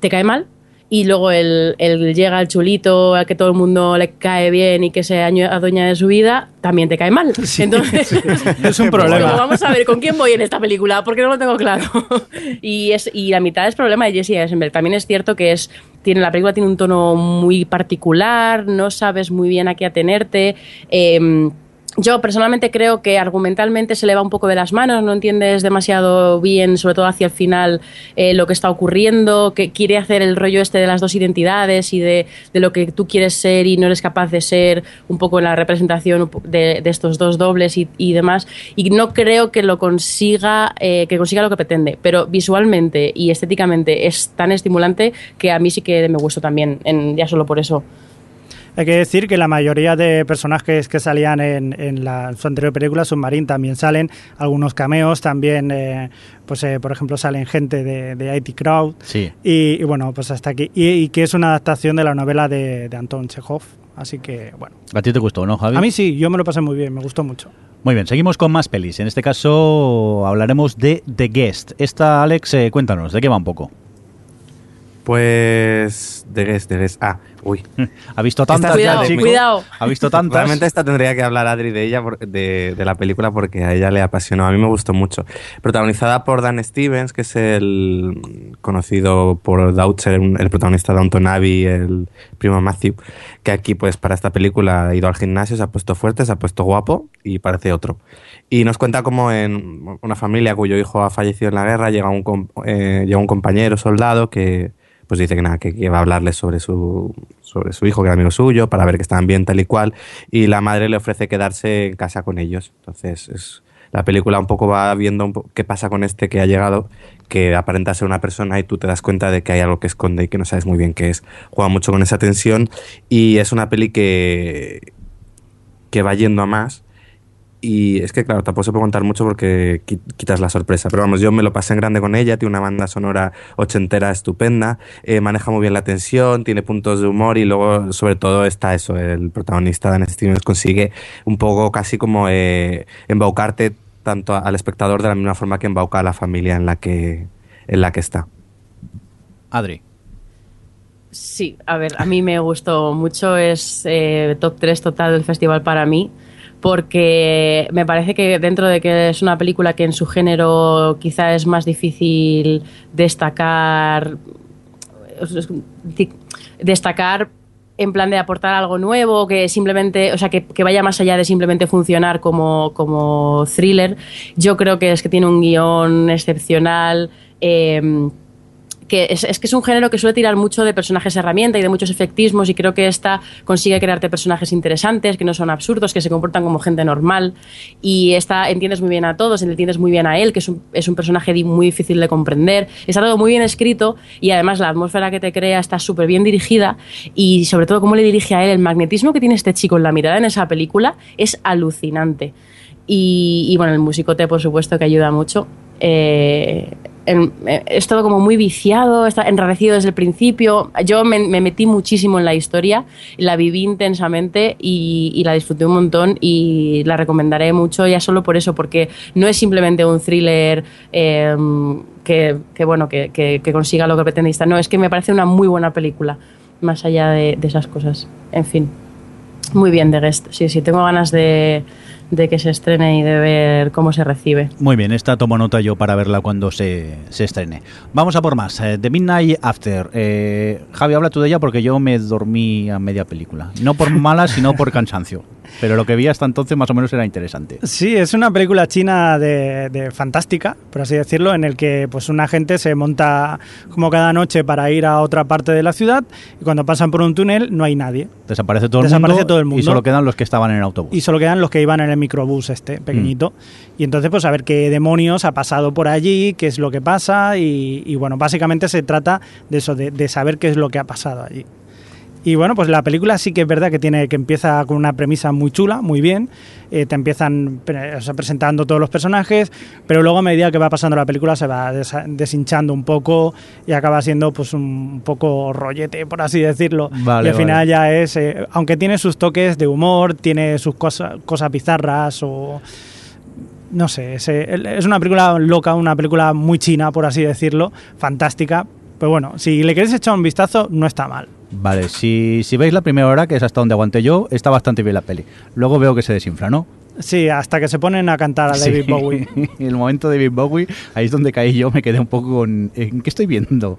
te cae mal. Y luego él, él llega al chulito, al que todo el mundo le cae bien y que se año- adueña de su vida, también te cae mal. Entonces, Es un problema. vamos a ver, ¿con quién voy en esta película? Porque no lo tengo claro. y, es, y la mitad es problema de Jesse Eisenberg. También es cierto que es tiene la película tiene un tono muy particular, no sabes muy bien a qué atenerte. Eh, yo personalmente creo que argumentalmente se le va un poco de las manos, no entiendes demasiado bien, sobre todo hacia el final, eh, lo que está ocurriendo, que quiere hacer el rollo este de las dos identidades y de, de lo que tú quieres ser y no eres capaz de ser, un poco en la representación de, de estos dos dobles y, y demás. Y no creo que lo consiga, eh, que consiga lo que pretende, pero visualmente y estéticamente es tan estimulante que a mí sí que me gustó también, en, ya solo por eso. Hay que decir que la mayoría de personajes que salían en, en la, en su anterior película, Submarine, también salen, algunos cameos, también, eh, pues eh, por ejemplo, salen gente de, de IT Crowd. Sí. Y, y bueno, pues hasta aquí. Y, y que es una adaptación de la novela de, de Anton Chekhov. Así que, bueno. ¿A ti te gustó, no, Javi? A mí sí, yo me lo pasé muy bien, me gustó mucho. Muy bien, seguimos con más pelis. En este caso hablaremos de The Guest. Esta, Alex, eh, cuéntanos, ¿de qué va un poco? Pues. De Guest, de Guest. Ah, uy. ¿Ha visto tantas Esta- ya, Cuidado, cuidado. ¿Ha visto tantas? Realmente esta tendría que hablar Adri de ella, por- de, de la película, porque a ella le apasionó. A mí me gustó mucho. Protagonizada por Dan Stevens, que es el conocido por Doucher, el protagonista de Downton Abbey, el primo Matthew, que aquí, pues, para esta película ha ido al gimnasio, se ha puesto fuerte, se ha puesto guapo y parece otro. Y nos cuenta cómo en una familia cuyo hijo ha fallecido en la guerra llega un, eh, llega un compañero soldado que pues dice que nada, que, va a hablarle sobre su, sobre su hijo, que era amigo suyo, para ver que están bien tal y cual, y la madre le ofrece quedarse en casa con ellos. Entonces es La película un poco va viendo qué pasa con este que ha llegado, que aparenta ser una persona y tú te das cuenta de que hay algo que esconde y que no sabes muy bien qué es. Juega mucho con esa tensión y es una peli que, que va yendo a más. Y es que, claro, tampoco se puede contar mucho porque qui- quitas la sorpresa. Pero vamos, yo me lo pasé en grande con ella. Tiene una banda sonora ochentera estupenda. eh, maneja muy bien la tensión, tiene puntos de humor y luego, sobre todo, está eso. El protagonista, Dan Stevens, consigue un poco casi como eh, embaucarte tanto a- al espectador de la misma forma que embauca a la familia en la que, en la que está. Adri. Sí, a ver, a mí me gustó mucho, es eh, top 3 total del festival para mí, porque me parece que dentro de que es una película que en su género quizá es más difícil destacar, destacar en plan de aportar algo nuevo, que simplemente, o sea, que, vaya más allá de simplemente funcionar como, como thriller, yo creo que es que tiene un guion excepcional. eh, que es, que es un género que suele tirar mucho de personajes herramienta y de muchos efectismos y creo que esta consigue crearte personajes interesantes, que no son absurdos, que se comportan como gente normal y esta entiendes muy bien a todos, entiendes muy bien a él, que es un, es un personaje muy difícil de comprender, está todo muy bien escrito y además la atmósfera que te crea está súper bien dirigida y sobre todo cómo le dirige a él, el magnetismo que tiene este chico en la mirada en esa película es alucinante. Y, y, bueno, el musicote, por supuesto, que ayuda mucho. Eh, en- eh, es todo como muy viciado, está enrarecido desde el principio. Yo me, me metí muchísimo en la historia, la viví intensamente y, la disfruté un montón y la recomendaré mucho ya solo por eso, porque no es simplemente un thriller eh, que, bueno, que consiga lo que pretende estar. No, es que me parece una muy buena película, más allá de, de esas cosas. En fin. Muy bien, The Guest. Sí, sí, tengo ganas de, de que se estrene y de ver cómo se recibe. Muy bien, esta tomo nota yo para verla cuando se, se estrene. Vamos a por más. Eh, The Midnight After. Eh, Javi, habla tú de ella porque yo me dormí a media película. No por mala, sino por cansancio. Pero lo que vi hasta entonces más o menos era interesante. Sí, es una película china de, de fantástica, por así decirlo, en el que pues un agente se monta como cada noche para ir a otra parte de la ciudad y cuando pasan por un túnel no hay nadie Desaparece todo el, Desaparece mundo, todo el mundo. y solo quedan los que estaban en el autobús. y solo quedan los que iban en el microbús este pequeñito y entonces pues a ver qué demonios ha pasado por allí, qué es lo que pasa y, y, bueno, básicamente se trata de eso, de, de saber qué es lo que ha pasado allí. Y bueno, pues la película sí que es verdad que tiene que empieza con una premisa muy chula, muy bien. Eh, te empiezan o sea, presentando todos los personajes, pero luego a medida que va pasando la película se va desa- deshinchando un poco y acaba siendo pues un poco rollete, por así decirlo. Vale, y al final vale. ya es, eh, aunque tiene sus toques de humor, tiene sus cosas cosas bizarras o no sé, es, es una película loca, una película muy china, por así decirlo, fantástica. Pero bueno, si le queréis echar un vistazo, no está mal. Vale, si, si veis la primera hora, que es hasta donde aguanté yo, está bastante bien la peli. Luego veo que se desinfla, ¿no? Sí, hasta que se ponen a cantar a David Sí. Bowie. el momento de David Bowie, ahí es donde caí yo, me quedé un poco con... ¿En qué estoy viendo?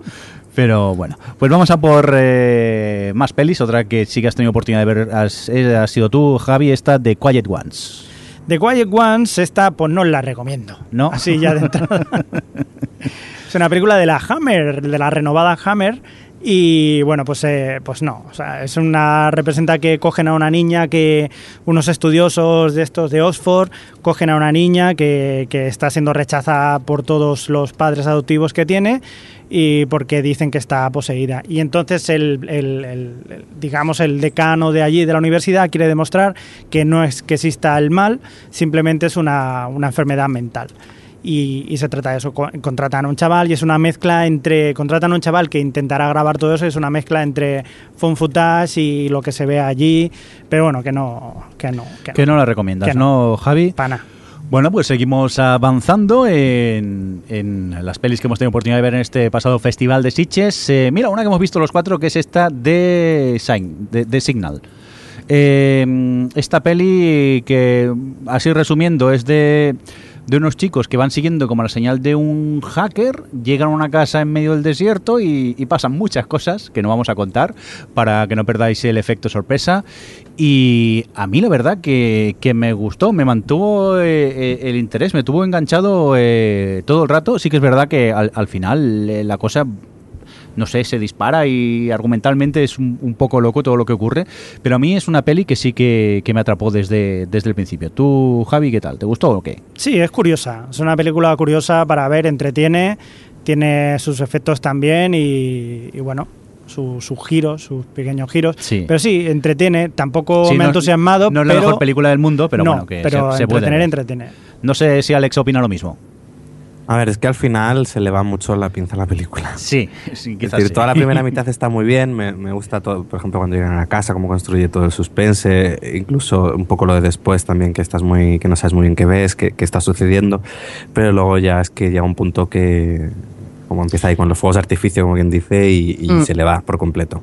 Pero bueno, pues vamos a por eh, más pelis. Otra que sí que has tenido oportunidad de ver has, eh, has sido tú, Javi, esta de Quiet Ones. The Quiet Ones, esta pues no la recomiendo. ¿No? Así ya de entrada. es una película de la Hammer, de la renovada Hammer. Y bueno, pues, eh, pues no. Es una. representa que cogen a una niña que. unos estudiosos de estos de Oxford cogen a una niña que, que está siendo rechazada por todos los padres adoptivos que tiene y porque dicen que está poseída. Y entonces el- el- digamos el decano de allí de la universidad quiere demostrar que no es que exista el mal, simplemente es una, una enfermedad mental. Y, y se trata de eso, co- contratan a un chaval y es una mezcla entre, contratan a un chaval que intentará grabar todo eso, es una mezcla entre phone footage y lo que se ve allí, pero bueno, que no, que no, que Que no la recomiendas, ¿no, Javi? Pana. Bueno, pues seguimos avanzando en, en las pelis que hemos tenido oportunidad de ver en este pasado festival de Sitges. Eh, mira, una que hemos visto los cuatro, que es esta de, Sign, de, de Signal. Eh, esta peli que, así resumiendo, es de, de unos chicos que van siguiendo como la señal de un hacker, llegan a una casa en medio del desierto y, pasan muchas cosas que no vamos a contar para que no perdáis el efecto sorpresa. Y a mí la verdad que, que me gustó, me mantuvo eh, eh, el interés, me tuvo enganchado eh, todo el rato. Sí que es verdad que al, al final la cosa no sé, se dispara y argumentalmente es un, un poco loco todo lo que ocurre, pero a mí es una peli que sí que, que me atrapó desde, desde el principio. ¿Tú, Javi, qué tal? ¿Te gustó o qué? Sí, es curiosa. Es una película curiosa para ver, entretiene, tiene sus efectos también y, y bueno, su- sus giros, sus pequeños giros. Sí. Pero sí, entretiene. Tampoco Sí, me no- ha entusiasmado. no es la pero- mejor película del mundo, pero no, bueno, que pero se- se puede entretener, entretener. No sé si Alex opina lo mismo. A ver, es que al final se le va mucho la pinza a la película. Sí, sí Es quizás decir, sí. toda la primera mitad está muy bien, me, me gusta todo, por ejemplo, cuando llegan a la casa, cómo construye todo el suspense, incluso un poco lo de después también, que estás muy, que no sabes muy bien qué ves, qué, qué está sucediendo, pero luego ya es que llega un punto que como empieza ahí con los fuegos de artificio, como quien dice, y, y Mm. se le va por completo.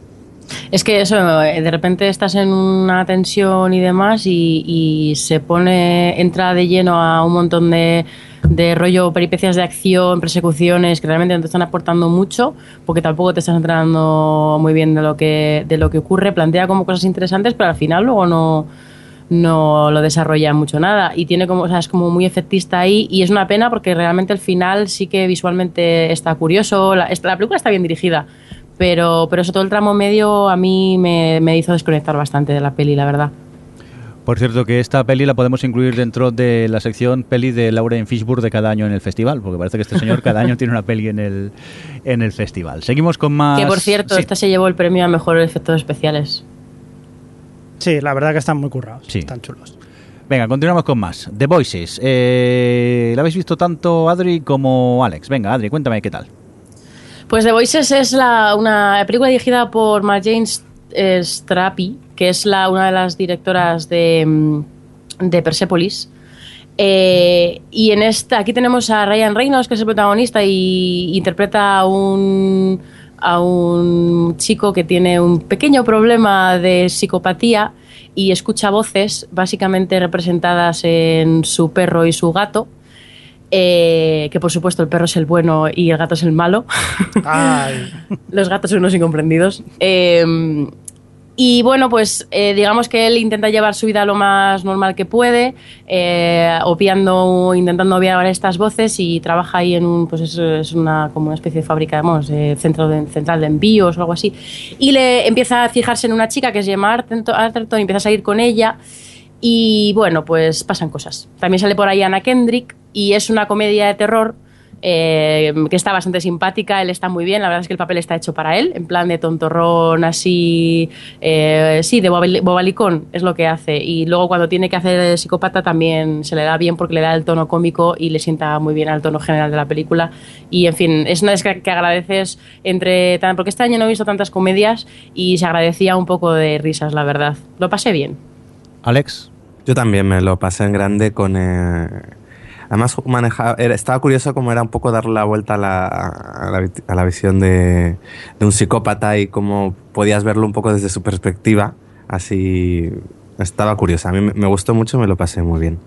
Es que eso, eh, de repente estás en una tensión y demás y, y se pone, entra de lleno a un montón de, de rollo, peripecias de acción, persecuciones que realmente no te están aportando mucho porque tampoco te estás enterando muy bien de lo que, de lo que ocurre. Plantea como cosas interesantes, pero al final luego no, no lo desarrolla mucho nada y tiene como, o sea, es como muy efectista ahí y es una pena porque realmente el final sí que visualmente está curioso, la, la película está bien dirigida, pero, pero eso todo el tramo medio a mí me, me hizo desconectar bastante de la peli, la verdad. Por cierto, que esta peli la podemos incluir dentro de la sección peli de Lauren Fishburne de cada año en el festival, porque parece que este señor cada año tiene una peli en el, en el festival. Seguimos con más... Que por cierto, Sí. esta se llevó el premio a mejor efectos especiales. Sí, la verdad que están muy currados. Sí. Están chulos. Venga, continuamos con más. The Voices. Eh, ¿La habéis visto tanto Adri como Alex? Venga, Adri, cuéntame qué tal. Pues The Voices es la, una película dirigida por Marjane Strapi, que es la, una de las directoras de, mm, de Persepolis. Eh, y en esta, aquí tenemos a Ryan Reynolds, que es el protagonista, y interpreta a un, a un chico que tiene un pequeño problema de psicopatía y escucha voces, básicamente representadas en su perro y su gato. eh, que por supuesto el perro es el bueno y el gato es el malo. Ay. Los gatos son unos incomprendidos. Eh, y bueno, pues eh, digamos que él intenta llevar su vida lo más normal que puede, eh, intentando obviar estas voces y trabaja ahí en un, pues es, es una, como una especie de fábrica, vamos, eh, centro de, central de envíos o algo así. Y le empieza a fijarse en una chica que Gemma Arterton, Arterton y empieza a salir con ella. Y bueno, pues pasan cosas. También sale por ahí Anna Kendrick y es una comedia de terror eh, que está bastante simpática, él está muy bien, la verdad es que el papel está hecho para él, en plan de tontorrón, así, eh, sí, de bobali- bobalicón es lo que hace. Y luego cuando tiene que hacer de psicópata también se le da bien porque le da el tono cómico y le sienta muy bien al tono general de la película. Y en fin, es una vez que agradeces entre, porque este año no he visto tantas comedias y se agradecía un poco de risas, la verdad. Lo pasé bien. Alex. Yo también me lo pasé en grande con... eh, además, manejaba, estaba curioso cómo era un poco dar la vuelta a la, a la, visión de, de un psicópata y cómo podías verlo un poco desde su perspectiva. Así estaba curiosa. A mí me- gustó mucho, me lo pasé muy bien.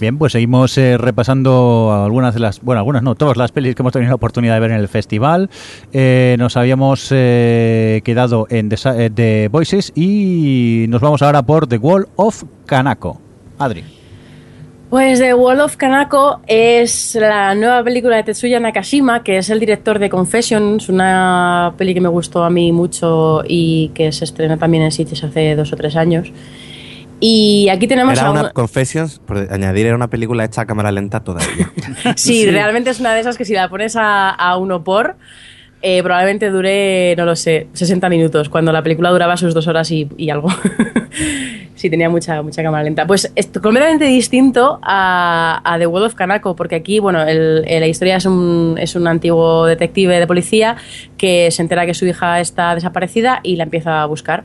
Bien, pues seguimos eh, repasando algunas de las, bueno, algunas no, todas las pelis que hemos tenido la oportunidad de ver en el festival. Eh, nos habíamos eh, quedado en The, eh, The Voices y nos vamos ahora por The Wall of Kanako. Adri. Pues The Wall of Kanako es la nueva película de Tetsuya Nakashima, que es el director de Confessions, una peli que me gustó a mí mucho y que se estrenó también en Sitges hace dos o tres años. Y aquí tenemos Era a una un- Confessions, por añadir, era una película hecha a cámara lenta todavía. Sí, realmente es una de esas que si la pones a, a uno por, eh, probablemente dure, no lo sé, 60 minutos, cuando la película duraba sus dos horas y, algo. sí, tenía mucha, mucha cámara lenta. Pues es completamente distinto a, The World of Kanako, porque aquí, bueno, el- el- la historia es un, es un antiguo detective de policía que se entera que su hija está desaparecida y la empieza a buscar.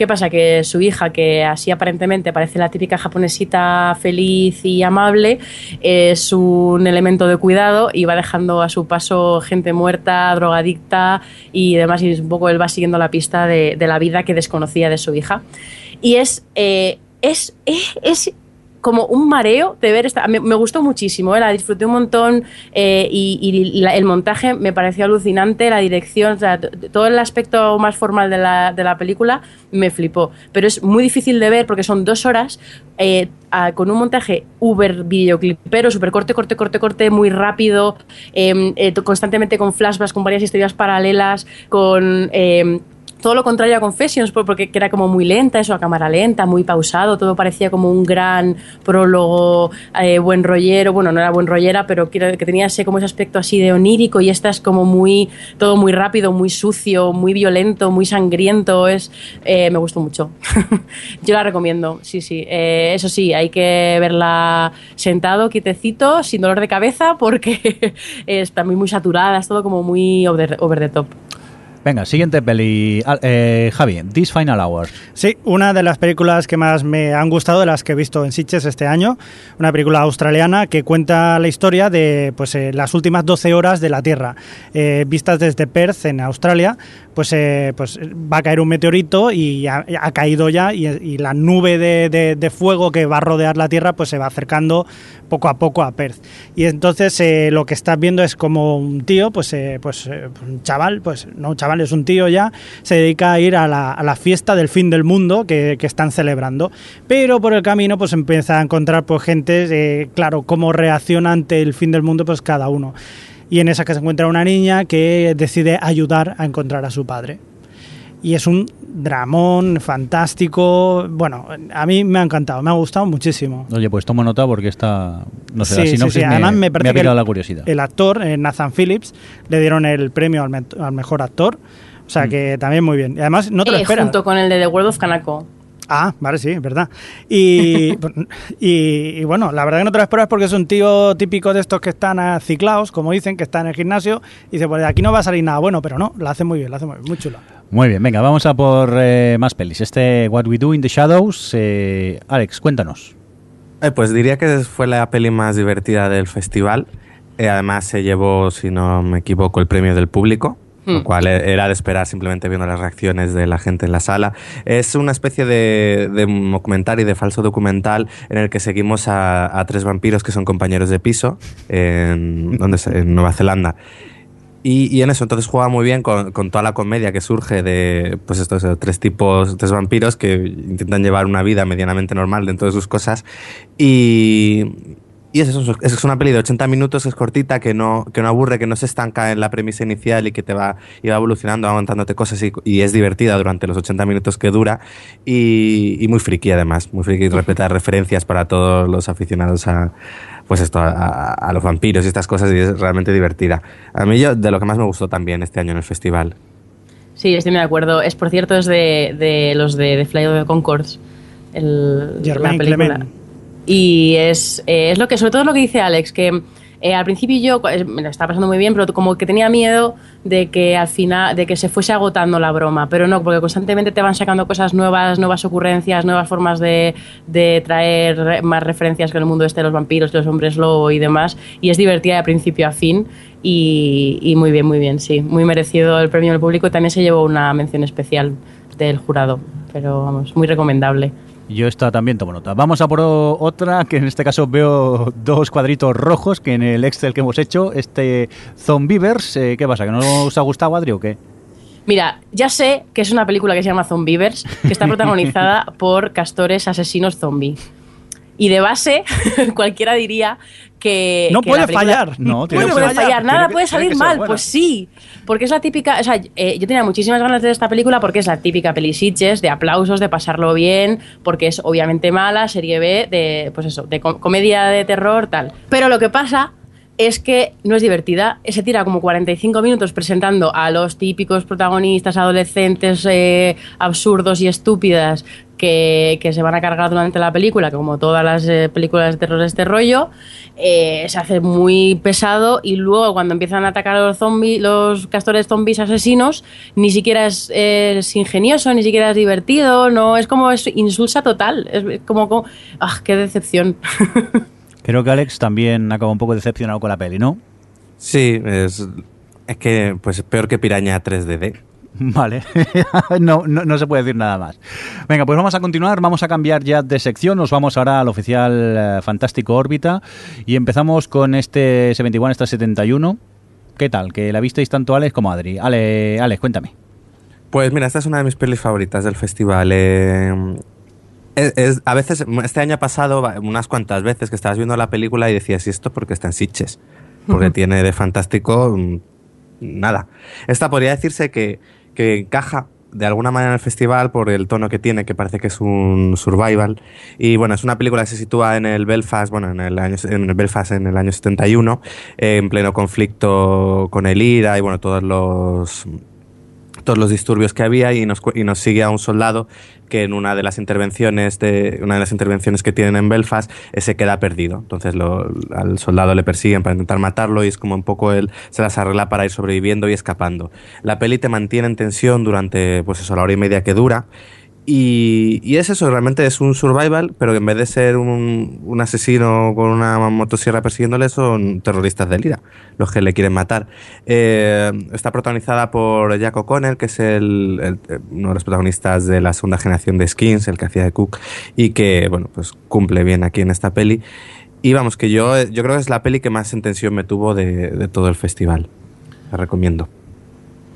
¿Qué pasa? Que su hija, que así aparentemente parece la típica japonesita feliz y amable, es un elemento de cuidado y va dejando a su paso gente muerta, drogadicta y demás. Y un poco él va siguiendo la pista de, la vida que desconocía de su hija. Y es, eh, es, es, es como un mareo de ver esta. Me, gustó muchísimo, ¿eh? la disfruté un montón eh, y, el montaje me pareció alucinante, la dirección, o sea, todo el aspecto más formal de la, de la película me flipó. Pero es muy difícil de ver porque son dos horas eh, con un montaje uber videoclipero, súper corte, corte, corte, corte, muy rápido, eh, eh, constantemente con flashbacks, con varias historias paralelas, con. Todo lo contrario a Confessions, por- porque que era como muy lenta, eso a cámara lenta, muy pausado, todo parecía como un gran prólogo, eh, buen rollero, bueno, no era buen rollera, pero que, que tenía ese, como ese aspecto así de onírico y esta es como muy, todo muy rápido, muy sucio, muy violento, muy sangriento, es, eh, me gustó mucho. Yo la recomiendo, sí, sí. Eh, eso sí, hay que verla sentado, quietecito, sin dolor de cabeza, porque está muy, muy saturada, es todo como muy over the top. Venga, siguiente peli. Eh, Javi, This Final Hour. Sí, una de las películas que más me han gustado, de las que he visto en Sitges este año, una película australiana que cuenta la historia de pues, eh, las últimas 12 horas de la Tierra, eh, vistas desde Perth, en Australia, pues, eh, pues va a caer un meteorito y ha, ha caído ya y, y la nube de, de- de fuego que va a rodear la Tierra pues se va acercando poco a poco a Perth. Y entonces eh, lo que estás viendo es como un tío, pues, eh, pues eh, un chaval, pues no un chaval, es un tío ya, se dedica a ir a la, a la fiesta del fin del mundo que, que están celebrando. Pero por el camino pues empieza a encontrar pues gente, eh, claro, cómo reacciona ante el fin del mundo pues cada uno. Y en esa que se encuentra una niña que decide ayudar a encontrar a su padre. Y es un dramón fantástico. Bueno, a mí me ha encantado, me ha gustado muchísimo. Oye, pues tomo nota porque esta. No sé, Sí, la sí, sinopsis sí. me, Además, me me parece ha picado la curiosidad. El actor, eh, Nathan Phillips, le dieron el premio al, me- al mejor actor. O sea que también muy bien. Y además no te lo Eh, esperas. junto con el de The World of Kanako. Ah, vale, sí, es verdad. Y, y, y bueno, la verdad que no te lo esperas porque es un tío típico de estos que están ah, ciclados, como dicen, que está en el gimnasio y dice, pues de aquí no va a salir nada bueno, pero no, lo hace muy bien, lo hace muy bien, muy chulo. Muy bien, venga, vamos a por eh, más pelis. Este What We Do in the Shadows. eh, Alex, cuéntanos. Eh, pues diría que fue la peli más divertida del festival. Eh, además se llevó, si no me equivoco, el premio del público, lo Hmm. cual e- era de esperar simplemente viendo las reacciones de la gente en la sala. Es una especie de, de documental y de falso documental en el que seguimos a, a tres vampiros que son compañeros de piso en, ¿dónde es? en Nueva Zelanda. Y, y en eso, entonces juega muy bien con, con toda la comedia que surge de pues estos eh, tres tipos, tres vampiros que intentan llevar una vida medianamente normal dentro de sus cosas. Y, y es eso, es una peli de 80 minutos, es cortita, que no, que no aburre, que no se estanca en la premisa inicial y que te va, y va evolucionando, va montándote cosas y, y es divertida durante los 80 minutos que dura. Y, y muy friki además, muy friki, repleta de referencias para todos los aficionados a, pues esto, a, los vampiros y estas cosas y es realmente divertida. A mí yo, de lo que más me gustó también este año en el festival. Sí, estoy de acuerdo. Es, por cierto, es de, de los de, de Fly of the Concords. El, la película. Clement. Y es, eh, es lo que, sobre todo lo que dice Alex, que eh, al principio yo eh, me lo estaba pasando muy bien, pero como que tenía miedo de que al final, de que se fuese agotando la broma, pero no, porque constantemente te van sacando cosas nuevas, nuevas ocurrencias, nuevas formas de, de traer más referencias con el mundo este de los vampiros, de los hombres lobo y demás, y es divertida de principio a fin, y, y muy bien, muy bien, sí, muy merecido el premio del público, también se llevó una mención especial del jurado, pero vamos, muy recomendable. Yo esta también tomo nota. Vamos a por otra, que en este caso veo dos cuadritos rojos que en el Excel que hemos hecho, este Zombievers, eh, ¿qué pasa? ¿Que no os ha gustado, Adri, o qué? Mira, ya sé que es una película que se llama Zombievers, que está protagonizada por castores asesinos zombie. Y de base, cualquiera diría que. No que puede fallar. No, tiene puede fallar, nada que- puede salir mal. buena. Pues sí, porque es la típica. O sea, eh, yo tenía muchísimas ganas de ver esta película porque es la típica peli Sitges, de aplausos, de pasarlo bien, porque es obviamente mala, serie B, de. Pues eso, de com- comedia de terror, tal. Pero lo que pasa es que no es divertida. Se tira como 45 minutos presentando a los típicos protagonistas adolescentes eh, absurdos y estúpidas que, que se van a cargar durante la película, que como todas las eh, películas de terror de este rollo, eh, se hace muy pesado y luego cuando empiezan a atacar a los zombies, los castores zombies asesinos, ni siquiera es, es ingenioso, ni siquiera es divertido, no es como es insulsa total, es como, como ¡ah, qué decepción! Creo que Alex también acaba un poco decepcionado con la peli, ¿no? Sí, es, es que pues peor que Piraña 3DD. Vale, no, no, no se puede decir nada más. Venga, pues vamos a continuar, vamos a cambiar ya de sección, nos vamos ahora al oficial eh, Fantástico Órbita y empezamos con este 71, este 71. ¿Qué tal? ¿Que la visteis tanto Alex como Adri? Ale, Alex, cuéntame. Pues mira, esta es una de mis pelis favoritas del festival. Eh, es- es- a veces, este año ha pasado unas cuantas veces que estabas viendo la película y decías, ¿y esto porque está en Sitges? Porque tiene de fantástico mm, nada. Esta podría decirse que, que encaja de alguna manera en el festival por el tono que tiene, que parece que es un survival. Y bueno, es una película que se sitúa en el Belfast, bueno, en el, año, en el Belfast en el año 71, eh, en pleno conflicto con el IRA y bueno, todos los todos los disturbios que había y nos, y nos sigue a un soldado que en una de las intervenciones de una de las intervenciones que tienen en Belfast eh, se queda perdido. Entonces lo- al soldado le persiguen para intentar matarlo y es como un poco él se las arregla para ir sobreviviendo y escapando. La peli te mantiene en tensión durante pues eso la hora y media que dura y, y es eso, realmente es un survival, pero que en vez de ser un, un asesino con una motosierra persiguiéndole, son terroristas del IRA, los que le quieren matar. Eh, está protagonizada por Jack O'Connell, que es el, el- uno de los protagonistas de la segunda generación de Skins, el que hacía de Cook, y que, bueno, pues cumple bien aquí en esta peli. Y vamos, que yo, yo creo que es la peli que más en tensión me tuvo de, de todo el festival. La recomiendo.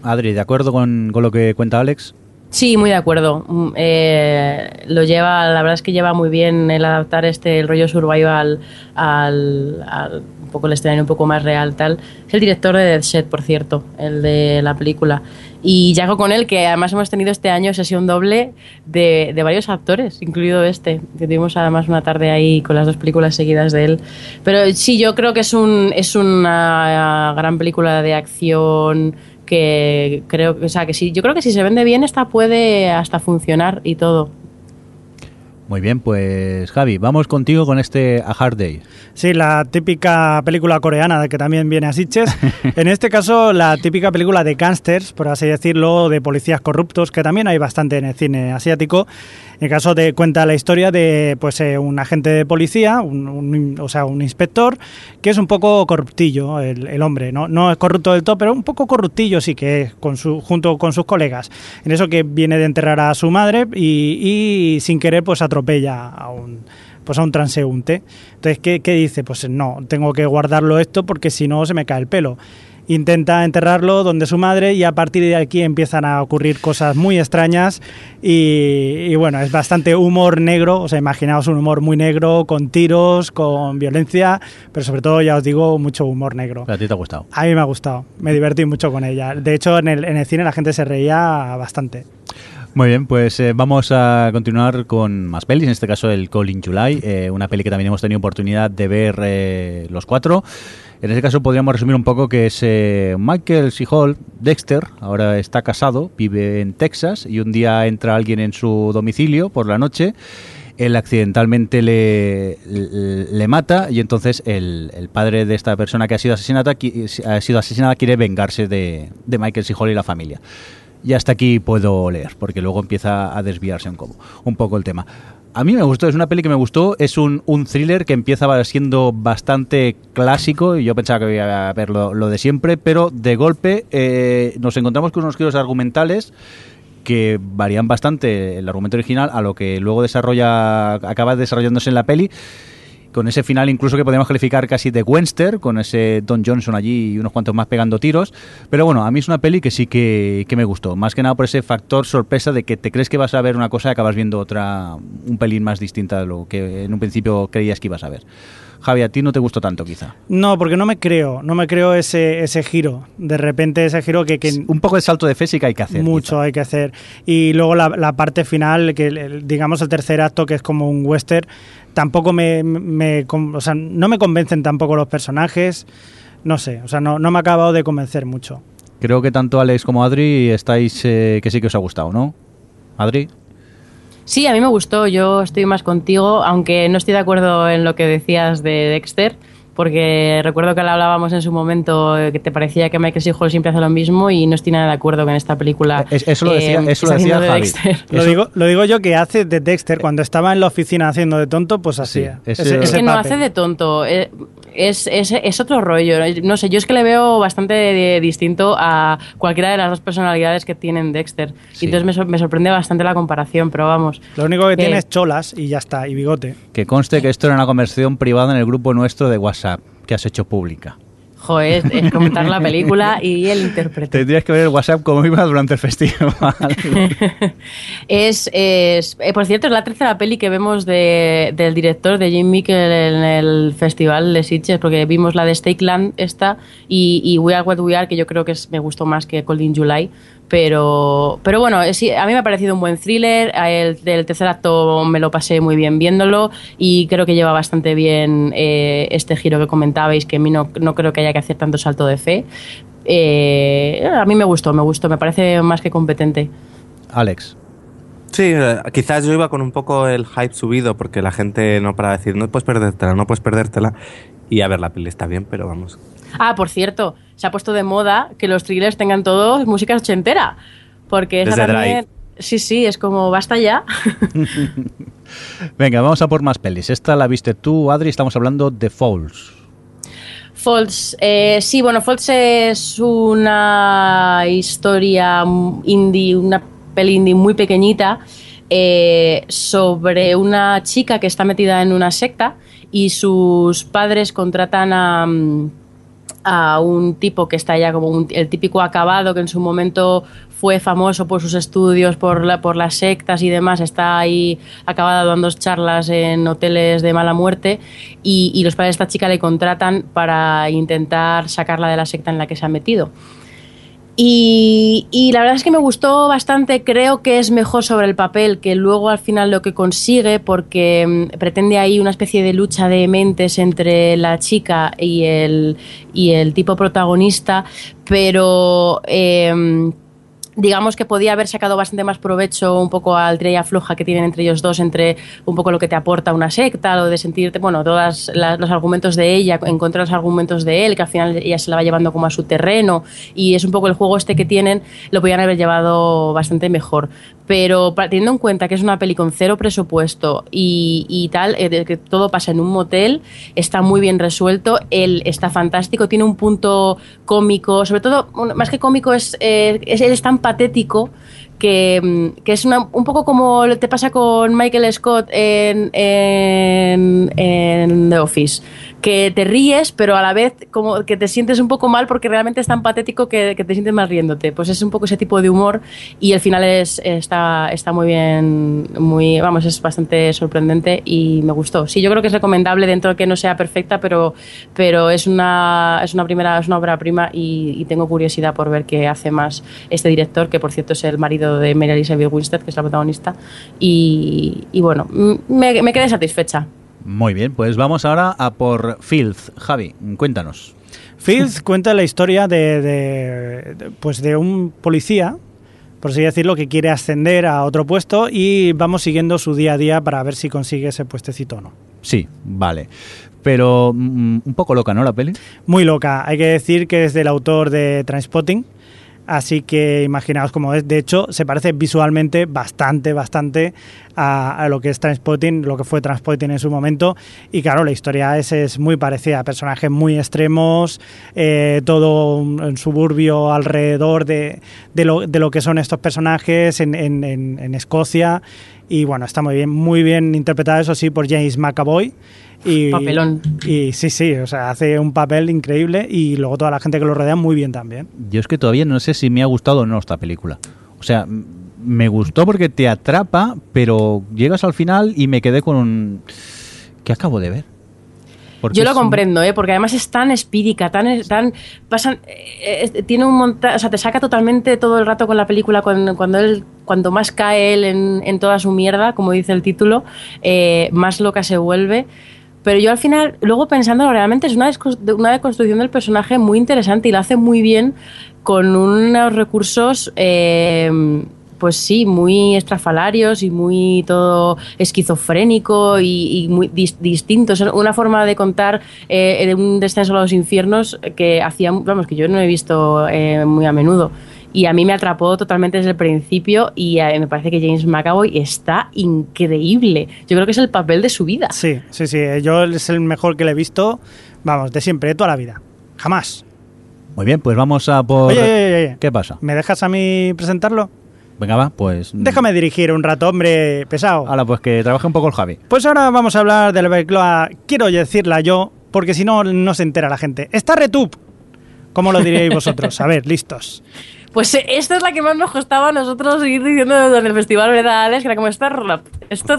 Adri, ¿de acuerdo con, con lo que cuenta Alex? Sí, muy de acuerdo. Mm, eh, lo lleva, la verdad es que lleva muy bien el adaptar este el rollo survival al, al- un poco el escenario un poco más real tal. Es el director de Dead Set, por cierto, el de la película. Y Jaco con él, que además hemos tenido este año sesión doble de, de varios actores, incluido este, que tuvimos además una tarde ahí con las dos películas seguidas de él. Pero sí, yo creo que es un es una gran película de acción que creo que, o sea, que sí, yo creo que si se vende bien esta puede hasta funcionar y todo. Muy bien, pues Javi, vamos contigo con este A Hard Day. Sí, la típica película coreana de que también viene a Sitges. En este caso, la típica película de gángsters, por así decirlo, de policías corruptos, que también hay bastante en el cine asiático. En el caso de cuenta la historia de pues eh, un agente de policía, un, o sea, un inspector, que es un poco corruptillo, el, el hombre, ¿no? No es corrupto del todo, pero un poco corruptillo sí que es, con su, junto con sus colegas. En eso que viene de enterrar a su madre y, y sin querer pues atropella a un pues a un transeúnte. Entonces, ¿qué, qué dice? Pues no, tengo que guardarlo esto porque si no se me cae el pelo. Intenta enterrarlo donde su madre y a partir de aquí empiezan a ocurrir cosas muy extrañas y, y bueno, es bastante humor negro, o sea, imaginaos un humor muy negro, con tiros, con violencia, pero sobre todo, ya os digo, mucho humor negro. ¿A ti te ha gustado? A mí me ha gustado, me divertí mucho con ella. De hecho, en el, en el cine la gente se reía bastante. Muy bien, pues eh, vamos a continuar con más pelis, en este caso el Call in July, eh, una peli que también hemos tenido oportunidad de ver eh, los cuatro. En este caso podríamos resumir un poco que es eh, Michael C. Dexter, ahora está casado, vive en Texas y un día entra alguien en su domicilio por la noche, él accidentalmente le, le, mata y entonces el, padre de esta persona que ha sido asesinada, quiere vengarse de, de Michael C. Y la familia. Y hasta aquí puedo leer, porque luego empieza a desviarse un, un poco el tema. A mí me gustó, es una peli que me gustó, es un, un thriller que empieza siendo bastante clásico, y yo pensaba que iba a ver lo, de siempre, pero de golpe eh, nos encontramos con unos giros argumentales que varían bastante el argumento original a lo que luego desarrolla acaba desarrollándose en la peli con ese final incluso que podemos calificar casi de Webster, con ese Don Johnson allí y unos cuantos más pegando tiros. Pero bueno, a mí es una peli que sí que, que me gustó, más que nada por ese factor sorpresa de que te crees que vas a ver una cosa y acabas viendo otra un pelín más distinta de lo que en un principio creías que ibas a ver. Javi, a ti no te gustó tanto quizá. No, porque no me creo, no me creo ese, ese giro. De repente ese giro que... que Un poco de salto de fe sí que hay que hacer. mucho quizá. hay que hacer. Y luego la, la parte final, que el- digamos el tercer acto, que es como un western, tampoco me, me o sea, no me convencen tampoco los personajes. No sé, o sea, no, no me ha acabado de convencer mucho. Creo que tanto Alex como Adri estáis eh, que sí que os ha gustado, ¿no? Adri. Sí, a mí me gustó, yo estoy más contigo, aunque no estoy de acuerdo en lo que decías de Dexter, porque recuerdo que lo hablábamos en su momento, eh, que te parecía que Michael C. Hall siempre hace lo mismo y no estoy nada de acuerdo en esta película. Es- eso lo decía- eh, eso lo esté decía haciendo de Javi. Dexter. Lo digo, lo digo yo que hace de Dexter, cuando estaba en la oficina haciendo de tonto, pues ese- Ese- Es que no hace de tonto. eh, es, es, es otro rollo. No sé, yo es que le veo bastante de- distinto a cualquiera de las dos personalidades que tienen Dexter. Sí. Y entonces me sorprende bastante la comparación, pero vamos. Lo único que Que- tiene es cholas y ya está, y bigote. Que conste que esto era una conversación privada en el grupo nuestro de WhatsApp que has hecho pública. Joder, es comentar la película y el intérprete. Tendrías que ver el WhatsApp como iba durante el festival. es, es- eh, por cierto, es la tercera peli que vemos de- del director de Jim en el festival de Sitges, porque vimos la de Stakeland esta y, y We Are What We Are, que yo creo que es- me gustó más que Cold in July. Pero, pero bueno, eh, sí, a mí me ha parecido un buen thriller. A El del tercer acto me lo pasé muy bien viéndolo y creo que lleva bastante bien eh, este giro que comentabais, que a mí no, no creo que haya que hacer tanto salto de fe. Eh, a mí me gustó, me gustó, me parece más que competente. Alex. Sí, eh, quizás yo iba con un poco el hype subido porque la gente no para de decir, no puedes perdértela, no puedes perdértela. Y a ver, la peli está bien, pero vamos. Ah, por cierto, se ha puesto de moda que los thrillers tengan todos música ochentera. Porque esa Desde también. Drive. Sí, sí, es como basta ya. Venga, vamos a por más pelis. Esta la viste tú, Adri, estamos hablando de Falls. Falls, eh, sí, bueno, Falls es una historia indie, una peli indie muy pequeñita eh, sobre una chica que está metida en una secta y sus padres contratan a, mm, a un tipo que está ya como un- el típico acabado que en su momento fue famoso por sus estudios, por, la- por las sectas y demás, está ahí acabado dando charlas en hoteles de mala muerte y, y los padres de esta chica le contratan para intentar sacarla de la secta en la que se ha metido. Y, y la verdad es que me gustó bastante, creo que es mejor sobre el papel que luego al final lo que consigue, porque mm, pretende ahí una especie de lucha de mentes entre la chica y el, y el tipo protagonista, pero... em, digamos que podía haber sacado bastante más provecho un poco al tira y afloja que tienen entre ellos dos, entre un poco lo que te aporta una secta, lo de sentirte, bueno, todos los argumentos de ella en contra de los argumentos de él, que al final ella se la va llevando como a su terreno, y es un poco el juego este que tienen, lo podían haber llevado bastante mejor. Pero teniendo en cuenta que es una peli con cero presupuesto y, y tal, eh, que todo pasa en un motel, está muy bien resuelto, él está fantástico, tiene un punto cómico, sobre todo, más que cómico, es, eh, es- él es tan patético que, mm, que es una- un poco como te pasa con Michael Scott en, en, en The Office, que te ríes, pero a la vez como que te sientes un poco mal porque realmente es tan patético que, te sientes mal riéndote. Pues es un poco ese tipo de humor y el final es, está, está muy bien, muy, vamos, es bastante sorprendente y me gustó. Sí, yo creo que es recomendable dentro de que no sea perfecta, pero, pero es una, es una primera, es una obra prima y, tengo curiosidad por ver qué hace más este director, que por cierto es el marido de Mary Elizabeth Winstead, que es la protagonista. Y, bueno, me quedé satisfecha. Muy bien, pues vamos ahora a por Filth. Javi, cuéntanos. Fields cuenta la historia de, de- de- pues de un policía, por así decirlo, que quiere ascender a otro puesto y vamos siguiendo su día a día para ver si consigue ese puestecito o no. Sí, vale. Pero mm, un poco loca, ¿no? La peli. Muy loca. Hay que decir que es del autor de Transpotting. Así que imaginaos cómo es. De hecho, se parece visualmente bastante, bastante a, lo que es Transpotting, lo que fue Transpotting en su momento. Y claro, la historia es, es muy parecida. Personajes muy extremos, eh, todo un suburbio alrededor de, de, lo, de lo que son estos personajes en, en- en- en Escocia. Y bueno, está muy bien, muy bien interpretado, eso sí, por James McAvoy. Y, Papelón. Y sí, sí, o sea, hace un papel increíble y luego toda la gente que lo rodea muy bien también. Yo es que todavía no sé si me ha gustado o no esta película. O sea, me gustó porque te atrapa, pero llegas al final y me quedé con un... ¿Qué acabo de ver? Porque Yo lo un- comprendo, ¿eh? porque además es tan espírica, tan, tan pasan, eh, eh, tiene un monta o sea, te saca totalmente todo el rato con la película cuando, cuando él, cuanto más cae él en, en toda su mierda, como dice el título, eh, más loca se vuelve. Pero yo al final, luego pensándolo, realmente es una, una deconstrucción del personaje muy interesante y lo hace muy bien con unos recursos, eh, pues sí, muy estrafalarios y muy todo esquizofrénico y, y muy dis- distinto. Es una forma de contar eh, de un descenso a los infiernos que hacía, vamos, que yo no he visto eh, muy a menudo. y a mí me atrapó totalmente desde el principio y eh, me parece que James McAvoy está increíble. Yo creo que es el papel de su vida. Sí, sí, sí. Yo es el mejor que le he visto, vamos, de siempre, de toda la vida. Jamás. Muy bien, pues vamos a por... Oye, oye, oye. ¿Qué pasa? ¿Me dejas a mí presentarlo? Venga, va, pues... Déjame dirigir un rato, hombre, pesado. Ahora, pues que trabaje un poco el Javi. Pues ahora vamos a hablar de la película, quiero decirla yo, porque si no, no se entera la gente. Está Retup. ¿Cómo lo diríais vosotros? A ver, listos. Pues eh, esta es la que más nos costaba a nosotros seguir diciendo en el festival, ¿verdad, Alex? Que era como Star Star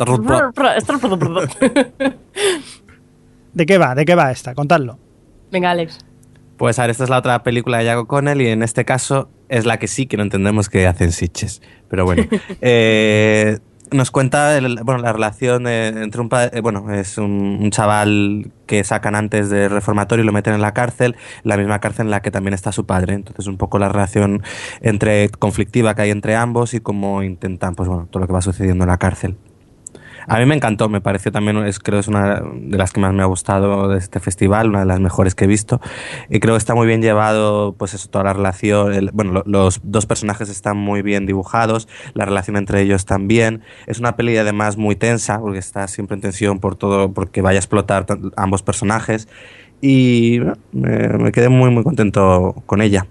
¿De qué va? ¿De qué va esta? Contadlo. Venga, Alex. Pues a ver, esta es la otra película de Jack Connell y en este caso es la que sí que no entendemos que hacen Sitches. Pero bueno, eh, nos cuenta el- bueno, la relación eh, entre un padre, bueno, es un, un chaval que sacan antes del reformatorio y lo meten en la cárcel, la misma cárcel en la que también está su padre. Entonces un poco la relación entre conflictiva que hay entre ambos y cómo intentan, pues bueno, todo lo que va sucediendo en la cárcel. A mí me encantó, me pareció también, es, creo es una de las que más me ha gustado de este festival, una de las mejores que he visto. Y creo que está muy bien llevado, pues eso, toda la relación. el- bueno, lo- los dos personajes están muy bien dibujados, la relación entre ellos también. Es una peli además muy tensa, porque está siempre en tensión por todo, porque vaya a explotar ambos personajes. Y bueno, me, me quedé muy, muy contento con ella.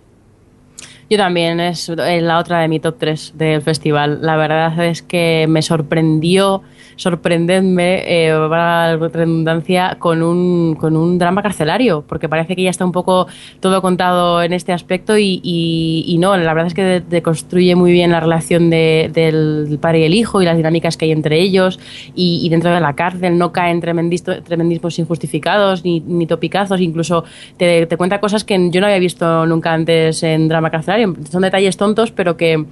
Yo también, es eh, la otra de mi top 3 del festival. La verdad es que me sorprendió, sorprenderme, eh, para la redundancia, con un, con un drama carcelario, porque parece que ya está un poco todo contado en este aspecto y, y- y no, la verdad es que de- deconstruye muy bien la relación de- del padre y el hijo y las dinámicas que hay entre ellos y, y dentro de la cárcel no caen tremendismos injustificados ni, ni topicazos, incluso te, te cuenta cosas que yo no había visto nunca antes en drama carcelario. Son detalles tontos, pero que,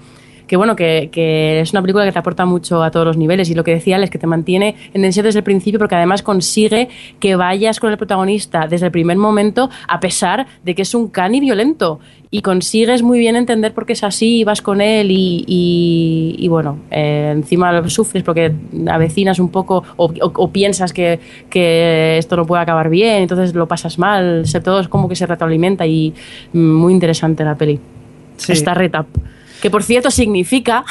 que bueno, que, que es una película que te aporta mucho a todos los niveles y lo que decía es que te mantiene en tensión desde el principio porque además consigue que vayas con el protagonista desde el primer momento a pesar de que es un cani violento y consigues muy bien entender por qué es así y vas con él y, y- y, bueno, eh, encima lo sufres porque avecinas un poco o, o- o piensas que, que esto no puede acabar bien, entonces lo pasas mal, todo es como que se retroalimenta y mm, muy interesante la peli. Sí. Está retap. Que por cierto significa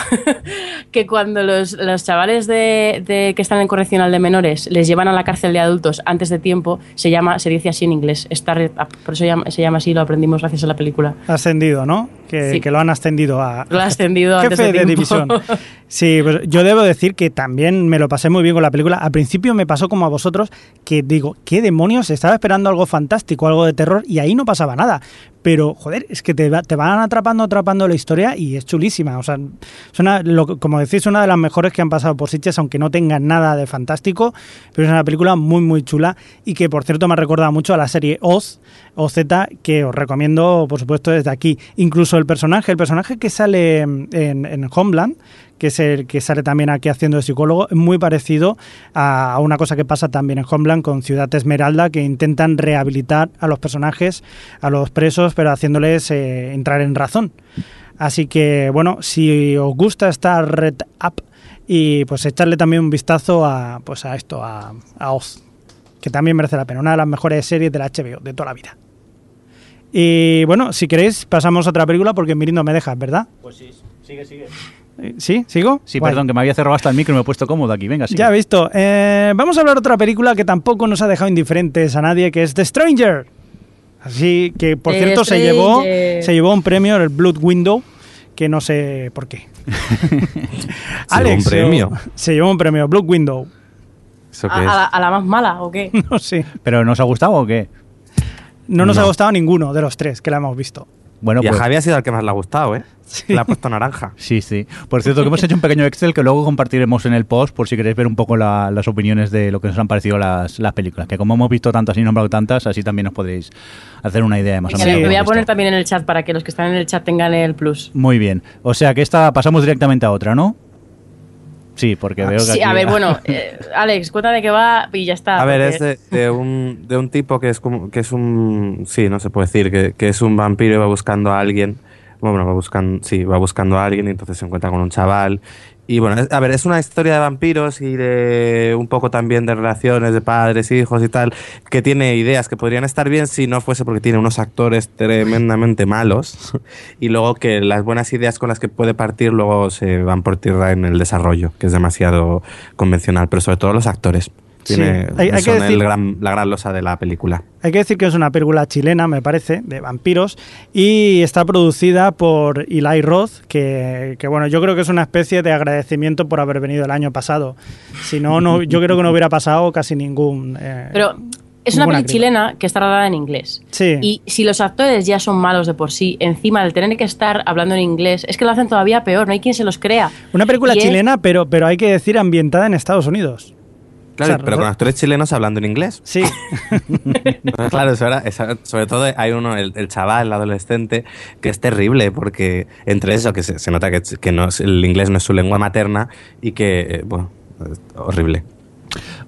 que cuando los, los chavales de, de- que están en correccional de menores les llevan a la cárcel de adultos antes de tiempo, se llama, se dice así en inglés, retap. Por eso llama- se llama así, lo aprendimos gracias a la película. Ascendido, ¿no? Que, Sí. que lo han ascendido a, Lo ha ascendido antes jefe de de, tiempo. división. Sí, pues yo debo decir que también me lo pasé muy bien con la película. Al principio me pasó como a vosotros, que digo, ¿qué demonios? Estaba esperando algo fantástico, algo de terror, y ahí no pasaba nada. Pero, joder, es que te, te van atrapando, atrapando la historia y es chulísima. O sea, es una, lo como decís, una de las mejores que han pasado por Sitges, aunque no tenga nada de fantástico, pero es una película muy, muy chula y que, por cierto, me recuerda mucho a la serie Oz, OZ, que os recomiendo, por supuesto, desde aquí. Incluso el personaje, el personaje que sale en Homeland, que es el que sale también aquí haciendo de psicólogo, es muy parecido a una cosa que pasa también en Homeland con Ciudad Esmeralda, que intentan rehabilitar a los personajes, a los presos, pero haciéndoles eh, entrar en razón. Así que, bueno, si os gusta esta Red Up, y pues echarle también un vistazo a, pues a esto, a, a Oz, que también merece la pena, una de las mejores series de la HBO de toda la vida. Y bueno, si queréis, pasamos a otra película porque Miri no me dejas, ¿verdad? Pues sí, sigue, sigue. Eh, ¿Sí? ¿Sigo? Sí, Guay. perdón, que me había cerrado hasta el micro y me he puesto cómodo aquí. Venga, sigue. Ya he visto. Eh, vamos a hablar de otra película que tampoco nos ha dejado indiferentes a nadie, que es The Stranger. Así que, por The cierto, se llevó, se llevó un premio, el Blood Window, que no sé por qué. llevó un premio? Se llevó un premio, Blood Window. ¿Eso ¿A, qué a es? la, a la más mala o qué? No sé. ¿Pero nos ha gustado o qué? No nos No. ha gustado ninguno de los tres que la hemos visto. Bueno, y a pues... Javi ha sido el que más le ha gustado, ¿eh? Sí. Le ha puesto naranja. Sí, sí. Por cierto, que hemos hecho un pequeño Excel que luego compartiremos en el post por si queréis ver un poco la- las opiniones de lo que nos han parecido las, las películas. Que como hemos visto tantas y nombrado tantas, así también os podréis hacer una idea de más o menos. Sí. lo voy a poner también en el chat para que los que están en el chat tengan el plus. Muy bien. O sea que esta pasamos directamente a otra, ¿no? Sí, porque veo que Sí, aquí- a ver, bueno, eh, Alex, cuéntame de qué va y ya está. A ver, porque- es de, de un, de un tipo que es como que es un sí, no se puede decir que, que es un vampiro y va buscando a alguien Bueno, va buscando, sí, va buscando a alguien y entonces se encuentra con un chaval. Y bueno, a ver, es una historia de vampiros y de un poco también de relaciones de padres, hijos y tal, que tiene ideas que podrían estar bien si no fuese porque tiene unos actores tremendamente malos y luego que las buenas ideas con las que puede partir luego se van por tierra en el desarrollo, que es demasiado convencional, pero sobre todo los actores. Sí, Tiene, hay- hay que el decir- gran- la gran losa de la película. Hay que decir que es una película chilena, me parece, de vampiros, y está producida por Eli Roth, que, que, bueno, yo creo que es una especie de agradecimiento por haber venido el año pasado. Si no, no yo creo que no hubiera pasado casi ningún... eh, Pero es una criba. chilena que está rodada en inglés. Sí. Y si los actores ya son malos de por sí, encima del tener que estar hablando en inglés, es que lo hacen todavía peor, no hay quien se los crea. Una película Y es- chilena, pero, pero hay que decir ambientada en Estados Unidos. Claro, O sea, pero con actores chilenos hablando en inglés. Sí, claro, eso era- sobre todo hay uno, el, el chaval, el adolescente, que es terrible porque entre eso, que se, se nota que, que no el inglés no es su lengua materna y que, eh, bueno, es horrible.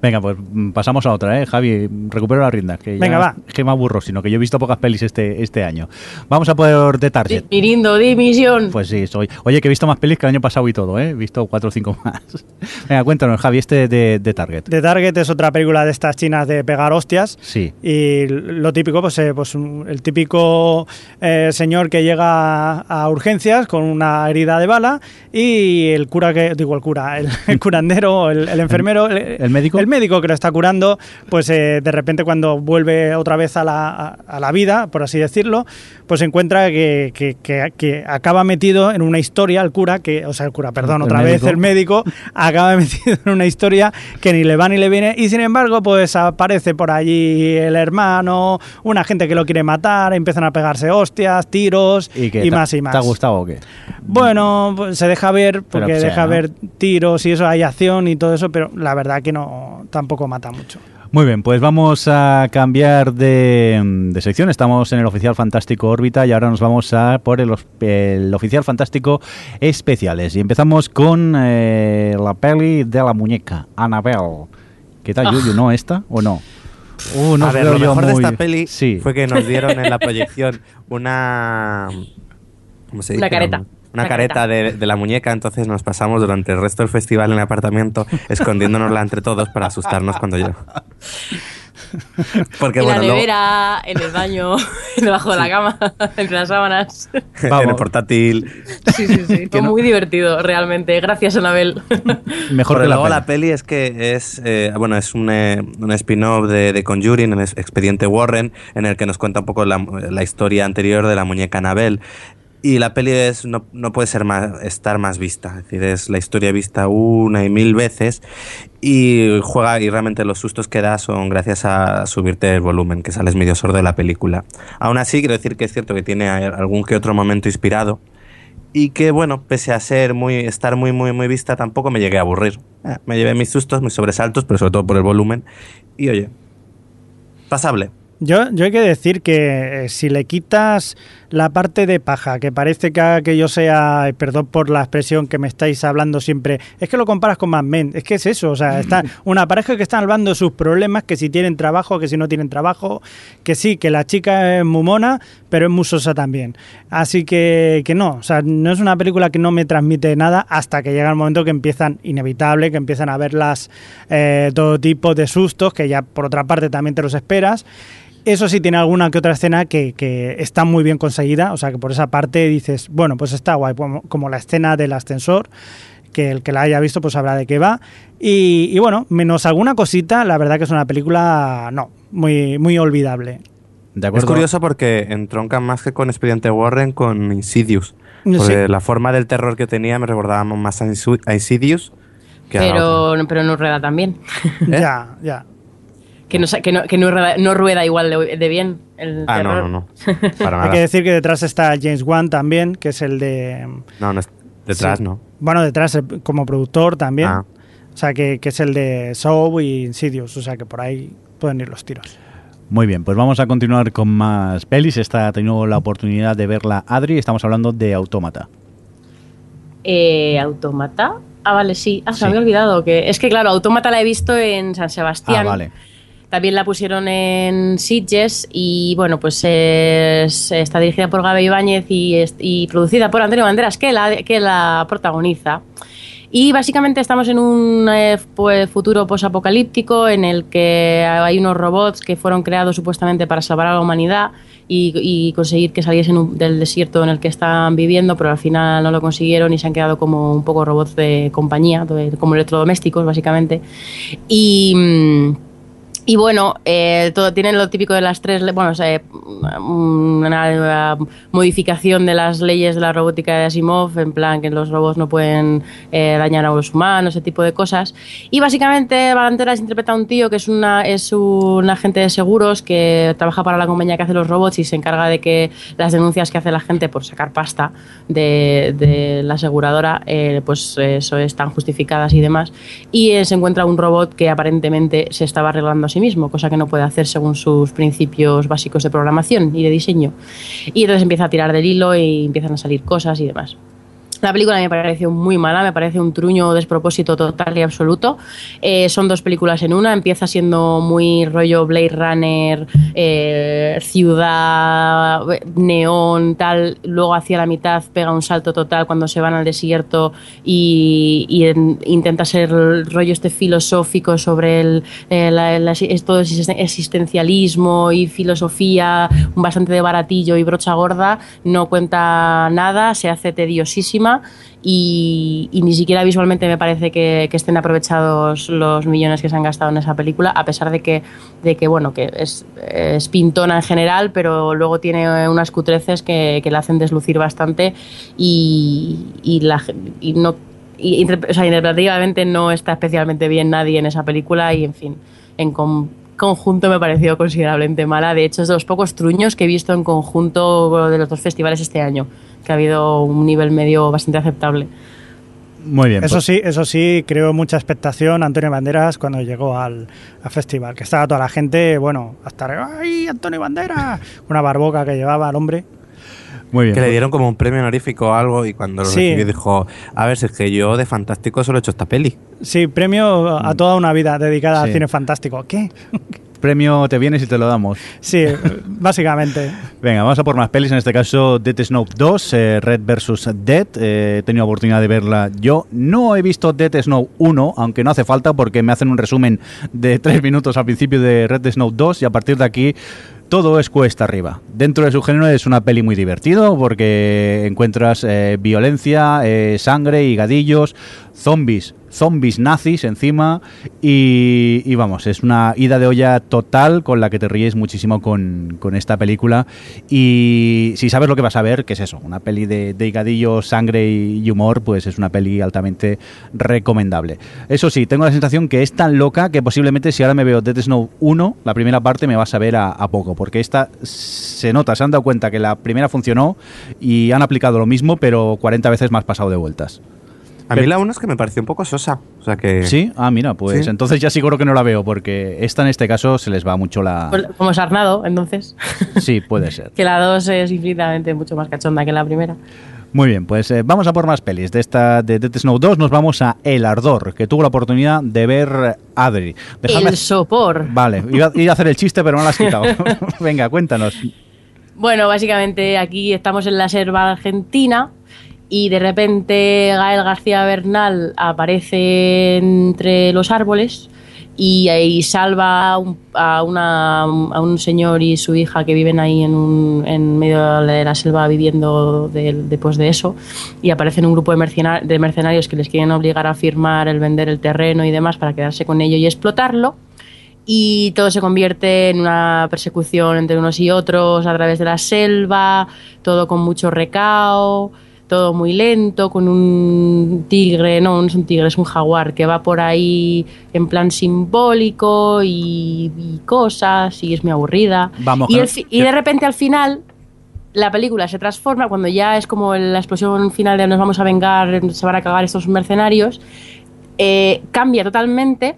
Venga, pues mm, pasamos a otra, ¿eh? Javi, recupero la rienda. Que ya Venga, va. Es que me aburro, sino que yo he visto pocas pelis este, este año. Vamos a por The Target. Mirindo, dimisión. Pues sí, soy. Oye, que he visto más pelis que el año pasado y todo, ¿eh? He visto cuatro o cinco más. Venga, cuéntanos, Javi, este de, de Target. The Target es otra película de estas chinas de pegar hostias. Sí. Y lo típico, pues, eh, pues el típico eh, señor que llega a, a urgencias con una herida de bala y el cura que, digo el cura, el, el curandero, el, el enfermero, el, ¿El el médico que lo está curando, pues eh, de repente cuando vuelve otra vez a la, a la vida, por así decirlo, pues se encuentra que, que- que- que acaba metido en una historia, el cura, que, o sea, el cura, perdón, El otra vez el médico acaba metido en una historia que ni le va ni le viene y sin embargo pues aparece por allí el hermano, una gente que lo quiere matar, empiezan a pegarse hostias, tiros ¿Y, más y más. ¿Te ha gustado o qué? Bueno, pues se deja ver porque sea, deja ¿no? ver tiros y eso, hay acción y todo eso, pero la verdad que no tampoco mata mucho. Muy bien, pues vamos a cambiar de, de sección. Estamos en el Oficial Fantástico Órbita y ahora nos vamos a por el, Oficial Fantástico Especiales. Y empezamos con eh, la peli de la muñeca, Annabelle. ¿Qué tal, Ah. Yuyu? ¿No esta o no? Uh, no a ver, lo mejor de esta peli Sí. fue que nos dieron en la proyección una... ¿Cómo se Una dice? careta. Una careta careta. de, de la muñeca, entonces nos pasamos durante el resto del festival en el apartamento escondiéndonosla entre todos para asustarnos cuando yo... Porque en bueno, la luego- nevera, en el baño, debajo de la cama, entre las sábanas. en Vamos. el portátil. Sí, sí, sí. Fue no- muy divertido, realmente. Gracias, Anabel. Mejor Pero que la luego peli. la peli es que es eh, bueno es un, eh, un spin-off de, de Conjuring, el expediente Warren, en el que nos cuenta un poco la, la historia anterior de la muñeca Annabelle. Y la peli es, no, no puede ser más, estar más vista, es decir, es la historia vista una y mil veces y juega y realmente los sustos que da son gracias a subirte el volumen, que sales medio sordo de la película. Aún así, quiero decir que es cierto que tiene algún que otro momento inspirado, y que bueno, pese a ser muy estar muy muy muy vista, tampoco me llegué a aburrir. Eh, me llevé mis sustos, mis sobresaltos, pero sobre todo por el volumen. Y oye, pasable. Yo, yo hay que decir que eh, si le quitas la parte de paja, que parece que, que yo sea, eh, perdón por la expresión que me estáis hablando siempre, es que lo comparas con Mad Men, es que es eso, o sea, está una pareja que están hablando de sus problemas, que si tienen trabajo, que si no tienen trabajo, que sí, que la chica es muy mona, pero es muy sosa también. Así que, que no, o sea, no es una película que no me transmite nada hasta que llega el momento que empiezan, inevitable, que empiezan a verlas eh, todo tipo de sustos, que ya por otra parte también te los esperas. Eso sí tiene alguna que otra escena que, que está muy bien conseguida, o sea que por esa parte dices, bueno, pues está guay, como, como la escena del ascensor, que el que la haya visto pues sabrá de qué va. Y, y bueno, menos alguna cosita, la verdad que es una película, no, muy, muy olvidable. De Es curioso porque entronca más que con Expediente Warren con Insidious. Sí. Porque la forma del terror que tenía me recordaba más a Insidious que a la otra. Pero, pero no bien. ¿Eh? Ya, ya. Que no, que no, que no, rueda, no rueda igual de, de bien el Ah, no, terror. no, no. Para Hay que decir que detrás está James Wan también, que es el de... No, no es detrás, Sí. no. Bueno, detrás eh, como productor también. Ah. O sea, que, que es el de Soul y Insidious. O sea, que por ahí pueden ir los tiros. Muy bien, pues vamos a continuar con más pelis. Esta ha tenido la oportunidad de verla Adri. Estamos hablando de Autómata. Eh, ¿Automata? Ah, vale, sí. Ah, se Sí. me había olvidado que... Es que, claro, Automata la he visto en San Sebastián. Ah, vale. También la pusieron en Sitges y bueno, pues es- está dirigida por Gabe Ibáñez y, y producida por Antonio Banderas, que la, que la protagoniza. Y básicamente estamos en un eh, pues, futuro posapocalíptico en el que hay unos robots que fueron creados supuestamente para salvar a la humanidad y, y conseguir que saliesen un- del desierto en el que están viviendo, pero al final no lo consiguieron y se han quedado como un poco robots de compañía, de- como electrodomésticos básicamente. Y. mm, y bueno, eh, todo tienen lo típico de las tres, bueno, o sea, una, uh, modificación de las leyes de la robótica de Asimov, en plan que los robots no pueden eh, dañar a los humanos, ese tipo de cosas. Y básicamente Banderas interpreta a un tío que es, una, es un agente de seguros que trabaja para la compañía que hace los robots y se encarga de que las denuncias que hace la gente por sacar pasta de, de la aseguradora, eh, pues eso están justificadas y demás. Y eh, se encuentra un robot que aparentemente se estaba arreglando sí mismo, cosa que no puede hacer según sus principios básicos de programación y de diseño. Y entonces empieza a tirar del hilo y empiezan a salir cosas y demás. La película me pareció muy mala, me parece un truño despropósito total y absoluto. Eh, son dos películas en una, empieza siendo muy rollo Blade Runner, eh, ciudad, neón, tal. Luego hacia la mitad pega un salto total cuando se van al desierto y, y en- intenta ser rollo este filosófico sobre el, eh, todo existen- existencialismo y filosofía, bastante de baratillo y brocha gorda. No cuenta nada, se hace tediosísima y, ni siquiera visualmente me parece que, estén aprovechados los millones que se han gastado en esa película, a pesar de que, de que bueno, que es, pintona en general, pero luego tiene unas cutreces que, que la hacen deslucir bastante y, no sea, interpretativamente no está especialmente bien nadie en esa película y en fin, en con- conjunto me ha parecido considerablemente mala. De hecho, es de los pocos truños que he visto en conjunto de los dos festivales este año, que ha habido un nivel medio bastante aceptable. Muy bien. Eso pues- sí, eso sí, creó mucha expectación Antonio Banderas cuando llegó al, al festival, que estaba toda la gente, bueno, hasta ¡ay, Antonio Banderas! Una barboca que llevaba al hombre. Muy bien. Que le pues- dieron como un premio honorífico o algo y cuando lo Sí. recibió dijo, a ver, si es que yo de fantástico solo he hecho esta peli. Sí, premio a toda una vida dedicada Sí. al cine fantástico. ¿Qué? Premio te vienes y te lo damos. Sí, básicamente. Venga, vamos a por más pelis. En este caso, Dead Snow 2, eh, Red vs. Dead. Eh, he tenido oportunidad de verla yo. No he visto Dead Snow 1, aunque no hace falta porque me hacen un resumen de tres minutos al principio de Red Snow 2 y a partir de aquí todo es cuesta arriba. Dentro de su género es una peli muy divertido porque encuentras eh, violencia, eh, sangre y gadillos, zombies, zombies nazis encima y, vamos, es una ida de olla total con la que te ríes muchísimo con, con esta película y si sabes lo que vas a ver, que es eso, una peli de, de gadillos, sangre y humor, pues es una peli altamente recomendable. Eso sí, tengo la sensación que es tan loca que posiblemente si ahora me veo Dead Snow 1, la primera parte me va a saber a, a poco, porque esta se nota, se han dado cuenta que la primera funcionó y han aplicado lo mismo, pero 40 veces más pasado de vueltas. A mí la 1 es que me pareció un poco sosa. O sea que... Sí, ah, mira, pues Sí. entonces ya seguro que no la veo, porque esta en este caso se les va mucho la... Pues Como Sarnado, entonces, Sí, puede ser. que la 2 es infinitamente mucho más cachonda que la primera. Muy bien, pues eh, vamos a por más pelis. De esta de Dead Snow 2 nos vamos a El Ardor, que tuvo la oportunidad de ver Adri. Dejadme- El sopor. Vale, iba, iba a hacer el chiste, pero no lo has quitado. Venga, cuéntanos. Bueno, básicamente aquí estamos en la selva argentina y de repente Gael García Bernal aparece entre los árboles y ahí salva a un, una- a un señor y su hija que viven ahí en, en medio de la selva viviendo de- después de eso. Y aparecen un grupo de, mercena- de mercenarios que les quieren obligar a firmar el vender el terreno y demás para quedarse con ello y explotarlo. Y todo se convierte en una persecución entre unos y otros a través de la selva, todo con mucho recao, todo muy lento, con un tigre, no, no es un tigre, es un jaguar que va por ahí en plan simbólico y, y cosas, y es muy aburrida. Vamos, el y de repente al final la película se transforma cuando ya es como la explosión final de nos vamos a vengar, se van a cagar estos mercenarios, eh, cambia totalmente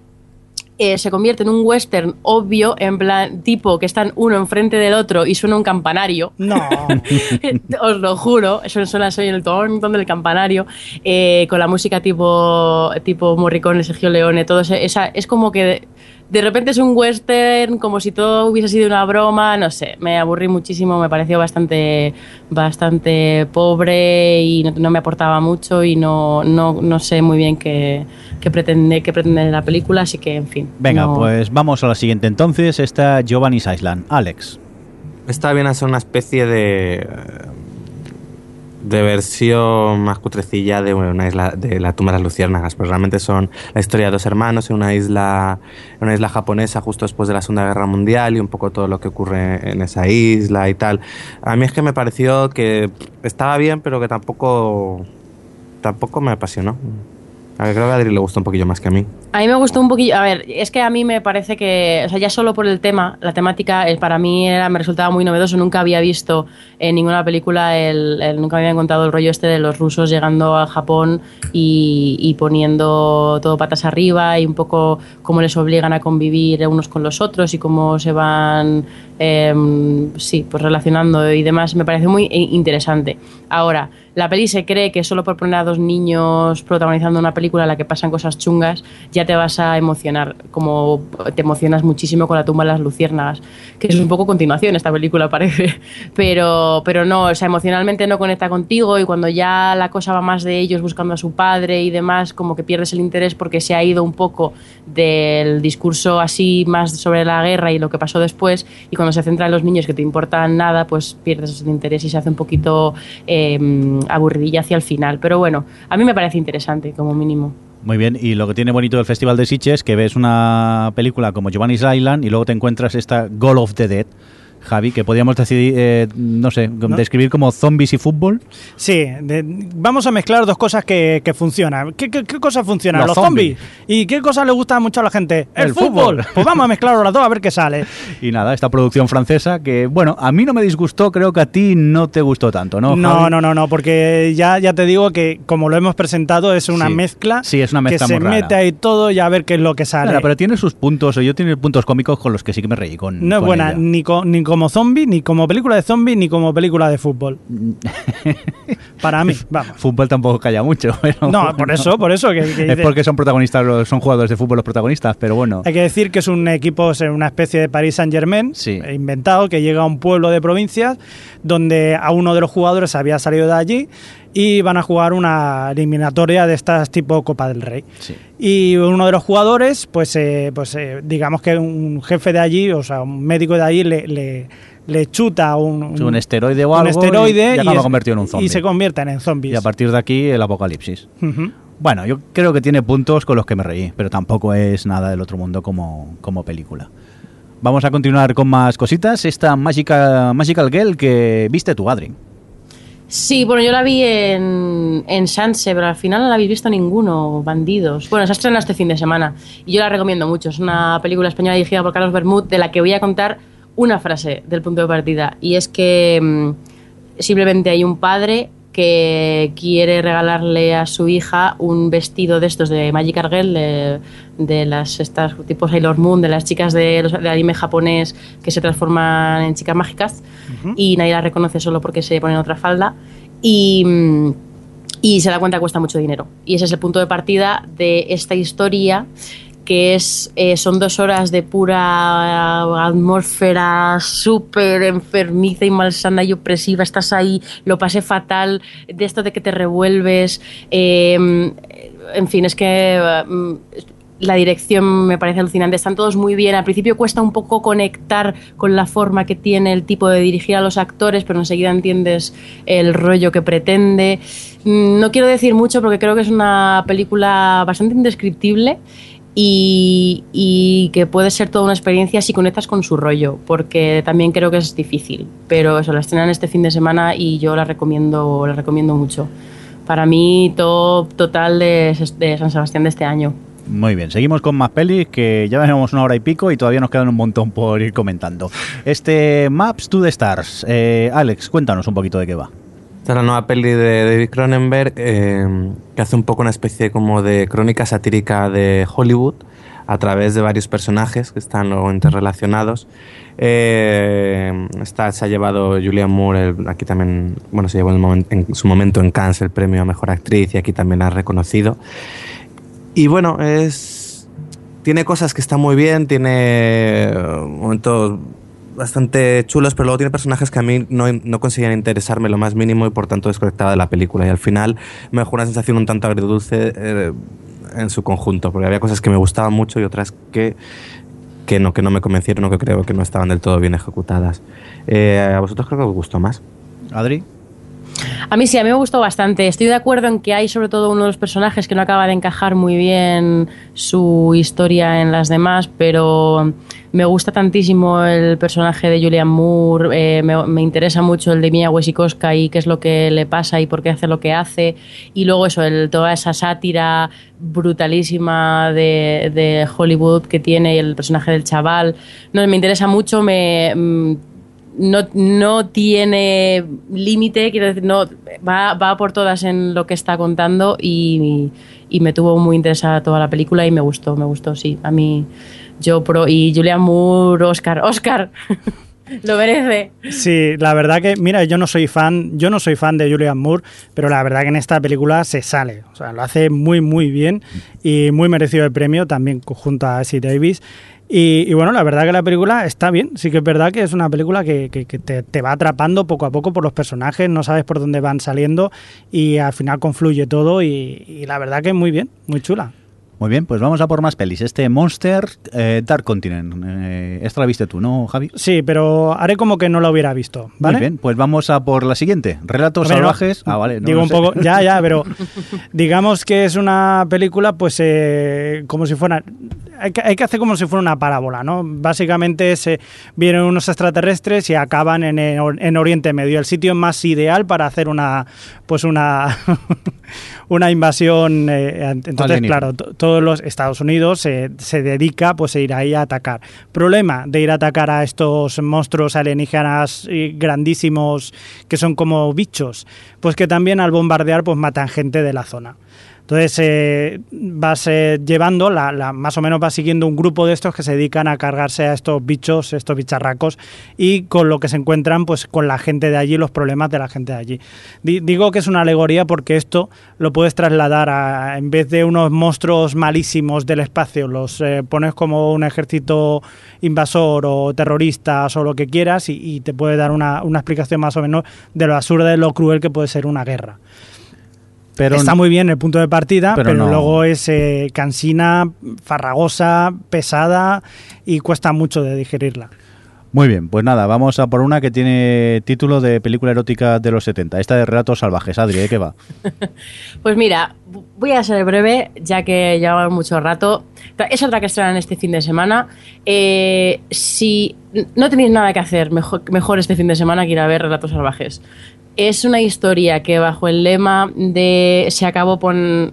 eh, se convierte en un western obvio, en plan tipo que están uno enfrente del otro y suena un campanario. No. Os lo juro, eso suena soy el ton, ton del campanario, eh, con la música tipo, tipo Morricone, Sergio Leone, todo ese- esa, es como que de repente es un western, como si todo hubiese sido una broma, no sé, me aburrí muchísimo, me pareció bastante, bastante pobre y no, no me aportaba mucho y no, no, no sé muy bien qué, qué pretende, qué pretende la película, así que, en fin. Venga, no- pues vamos a la siguiente entonces. Está Giovanni's Island. Alex. Está bien hacer una especie de de versión más cutrecilla de una isla de la tumba de las luciérnagas, pues realmente son la historia de dos hermanos en una isla en una isla japonesa justo después de la Segunda Guerra Mundial y un poco todo lo que ocurre en esa isla y tal. A mí es que me pareció que estaba bien, pero que tampoco tampoco me apasionó. A ver, creo que a Adri le gustó un poquillo más que a mí. A mí me gustó un poquillo. A ver, es que a mí me parece que, o sea, ya solo por el tema, la temática, eh, para mí era, me resultaba muy novedoso. Nunca había visto en ninguna película, el, el- nunca había encontrado el rollo este de los rusos llegando a Japón y poniendo todo patas arriba y un poco cómo les obligan a convivir unos con los otros y cómo se van, em, sí, pues relacionando y demás. Me parece muy interesante. Ahora, la peli se cree que solo por poner a dos niños protagonizando una película en la que pasan cosas chungas, ya te vas a emocionar, como te emocionas muchísimo con la tumba de las luciérnagas, que es un poco continuación esta película parece, pero, pero no, o sea, emocionalmente no conecta contigo y cuando ya la cosa va más de ellos buscando a su padre y demás, como que pierdes el interés porque se ha ido un poco del discurso así más sobre la guerra y lo que pasó después y cuando se centra en los niños que te importan nada, pues pierdes el interés y se hace un poquito eh, aburridilla hacia el final. Pero bueno, a mí me parece interesante como mínimo. Muy bien, y lo que tiene bonito del Festival de Sitges es que ves una película como Giovanni's Island y luego te encuentras esta Goal of the Dead, Javi, que podríamos decidir, eh, no sé, describir como zombies y fútbol. Sí, de- vamos a mezclar dos cosas que, que funcionan. ¿Qué, qué, qué cosas funcionan? Los Los, zombies. zombies. ¿Y qué cosas le gusta mucho a la gente? El El, fútbol. fútbol. Pues vamos a mezclar las dos a ver qué sale. Y nada, esta producción francesa que, bueno, a mí no me disgustó, creo que a ti no te gustó tanto, ¿no? No, Javi? no, no, no, porque ya, ya te digo que como lo hemos presentado es una Sí. mezcla. Sí, es una mezcla que muy se rara. mete ahí todo y a ver qué es lo que sale. Claro, pero tiene sus puntos, o yo tiene puntos cómicos con los que sí que me reí con no es con buena ella. ni, co- ni como zombie, ni como película de zombie, ni como película de fútbol. Para mí, vamos. Fútbol tampoco calla mucho. pero No, bueno. por eso, por eso. Que, que- Es porque son protagonistas, los- son jugadores de fútbol los protagonistas, pero bueno. Hay que decir que es un equipo, es una especie de Paris Saint Germain Sí. inventado que llega a un pueblo de provincias donde a uno de los jugadores había salido de allí y van a jugar una eliminatoria de estas tipo Copa del Rey. Sí. Y uno de los jugadores, pues, eh, pues eh, digamos que un jefe de allí, o sea, un médico de allí le, le, le chuta un, un esteroide o un algo esteroide y es- en un y se convierten en zombies. Y a partir de aquí el apocalipsis. Bueno, yo creo que tiene puntos con los que me reí, pero tampoco es nada del otro mundo como, como película. Vamos a continuar con más cositas. Esta Magical, Magical Girl que viste tú, Adri. Sí, bueno, yo la vi en, en Sanse, pero al final no la habéis visto ninguno, Bandidos. Bueno, se ha estrenado este fin de semana y yo la recomiendo mucho. Es una película española dirigida por Carlos Bermud, de la que voy a contar una frase del punto de partida. Y es que mm, simplemente hay un padre que quiere regalarle a su hija un vestido de estos de Magic Girl, de, de las estas tipos Sailor Moon, de las chicas de los- del anime japonés que se transforman en chicas mágicas y nadie las reconoce solo porque se ponen otra falda y, y se da cuenta que cuesta mucho dinero. Y ese es el punto de partida de esta historia que es eh, son dos horas de pura atmósfera súper enfermiza y malsana y opresiva. Estás ahí, lo pasé fatal, de esto de que te revuelves. eh, en fin, es que mm, la dirección me parece alucinante. Están todos muy bien. Al principio cuesta un poco conectar con la forma que tiene el tipo de dirigir a los actores, pero enseguida entiendes el rollo que pretende. Mm, No quiero decir mucho porque creo que es una película bastante indescriptible y, que puede ser toda una experiencia si conectas con su rollo, porque también creo que es difícil. Pero eso, la estrenan este fin de semana y yo la recomiendo, la recomiendo mucho. Para mí, top total de, de San Sebastián de este año. Muy bien, seguimos con más pelis que ya tenemos una hora y pico y todavía nos quedan un montón por ir comentando. Este Maps to the Stars. Eh, Alex, cuéntanos un poquito de qué va. Esta es la nueva peli de David Cronenberg eh, que hace un poco una especie como de crónica satírica de Hollywood a través de varios personajes que están luego interrelacionados. Eh, esta se ha llevado Julianne Moore, aquí también, bueno, se llevó el momen- en su momento en Cannes el premio a Mejor Actriz y aquí también ha reconocido. Y bueno, es tiene cosas que están muy bien, tiene eh, momentos bastante chulos, pero luego tiene personajes que a mí no, no conseguían interesarme lo más mínimo y por tanto desconectaba de la película. Y al final me dejó una sensación un tanto agridulce eh, en su conjunto, porque había cosas que me gustaban mucho y otras que, que, no, que no me convencieron o que creo que no estaban del todo bien ejecutadas. Eh, ¿A vosotros creo que os gustó más? Adri. A mí sí, a mí me gustó bastante. Estoy de acuerdo en que hay sobre todo uno de los personajes que no acaba de encajar muy bien su historia en las demás, pero me gusta tantísimo el personaje de Julian Moore, eh, me, interesa mucho el de Mia Wasikowska y qué es lo que le pasa y por qué hace lo que hace. Y luego eso, toda esa sátira brutalísima de, de Hollywood que tiene y el personaje del chaval. No, me interesa mucho, me... no, no tiene límite, quiero decir, no, va, va por todas en lo que está contando y, y me tuvo muy interesada toda la película y me gustó, me gustó, sí. A mí, yo pro. Y Julian Moore, Oscar, Oscar, lo merece. Sí, la verdad que, mira, yo no soy fan, yo no soy fan de Julian Moore, pero la verdad que en esta película se sale, o sea, lo hace muy, muy bien y muy merecido el premio, también junto a Essie Davis. Y, y bueno, la verdad que la película está bien, sí que es verdad que es una película que, que- que te, te va atrapando poco a poco por los personajes, no sabes por dónde van saliendo y al final confluye todo y, y la verdad que es muy bien, muy chula. Muy bien, pues vamos a por más pelis. Este Monster eh, Dark Continent. Eh, esta la viste tú, ¿no, Javi? Sí, pero haré como que no la hubiera visto, ¿vale? Muy bien, pues vamos a por la siguiente. Relatos no, salvajes. Ah, vale. no digo un sé. poco, ya, ya, pero digamos que es una película, pues, eh, como si fuera. Hay que, hay que hacer como si fuera una parábola, ¿no? Básicamente se vienen unos extraterrestres y acaban en, en Oriente Medio, el sitio más ideal para hacer una, pues, una, una invasión. eh, entonces, Alienígena. claro, todos los Estados Unidos eh, se dedica, pues, a ir ahí a atacar. Problema de ir a atacar a estos monstruos alienígenas eh, grandísimos que son como bichos, pues que también al bombardear pues matan gente de la zona. Entonces eh, vas eh, llevando, la, la- más o menos vas siguiendo un grupo de estos que se dedican a cargarse a estos bichos, estos bicharracos, y con lo que se encuentran pues con la gente de allí, los problemas de la gente de allí. Di- digo que es una alegoría porque esto lo puedes trasladar a, en vez de unos monstruos malísimos del espacio, los eh, pones como un ejército invasor o terroristas o lo que quieras y, y te puede dar una, una explicación más o menos de lo absurda y lo cruel que puede ser una guerra. Pero Está muy bien el punto de partida, pero pero, no- luego es eh, cansina, farragosa, pesada y cuesta mucho de digerirla. Muy bien, pues nada, vamos a por una que tiene título de película erótica de los 70. Esta de Relatos Salvajes. Adri, ¿de qué va? Pues mira, voy a ser breve, ya que llevamos mucho rato. Es otra que estrenan este fin de semana. Eh, si no tenéis nada que hacer, mejor, mejor este fin de semana que ir a ver Relatos Salvajes. Es una historia que bajo el lema de se acabó,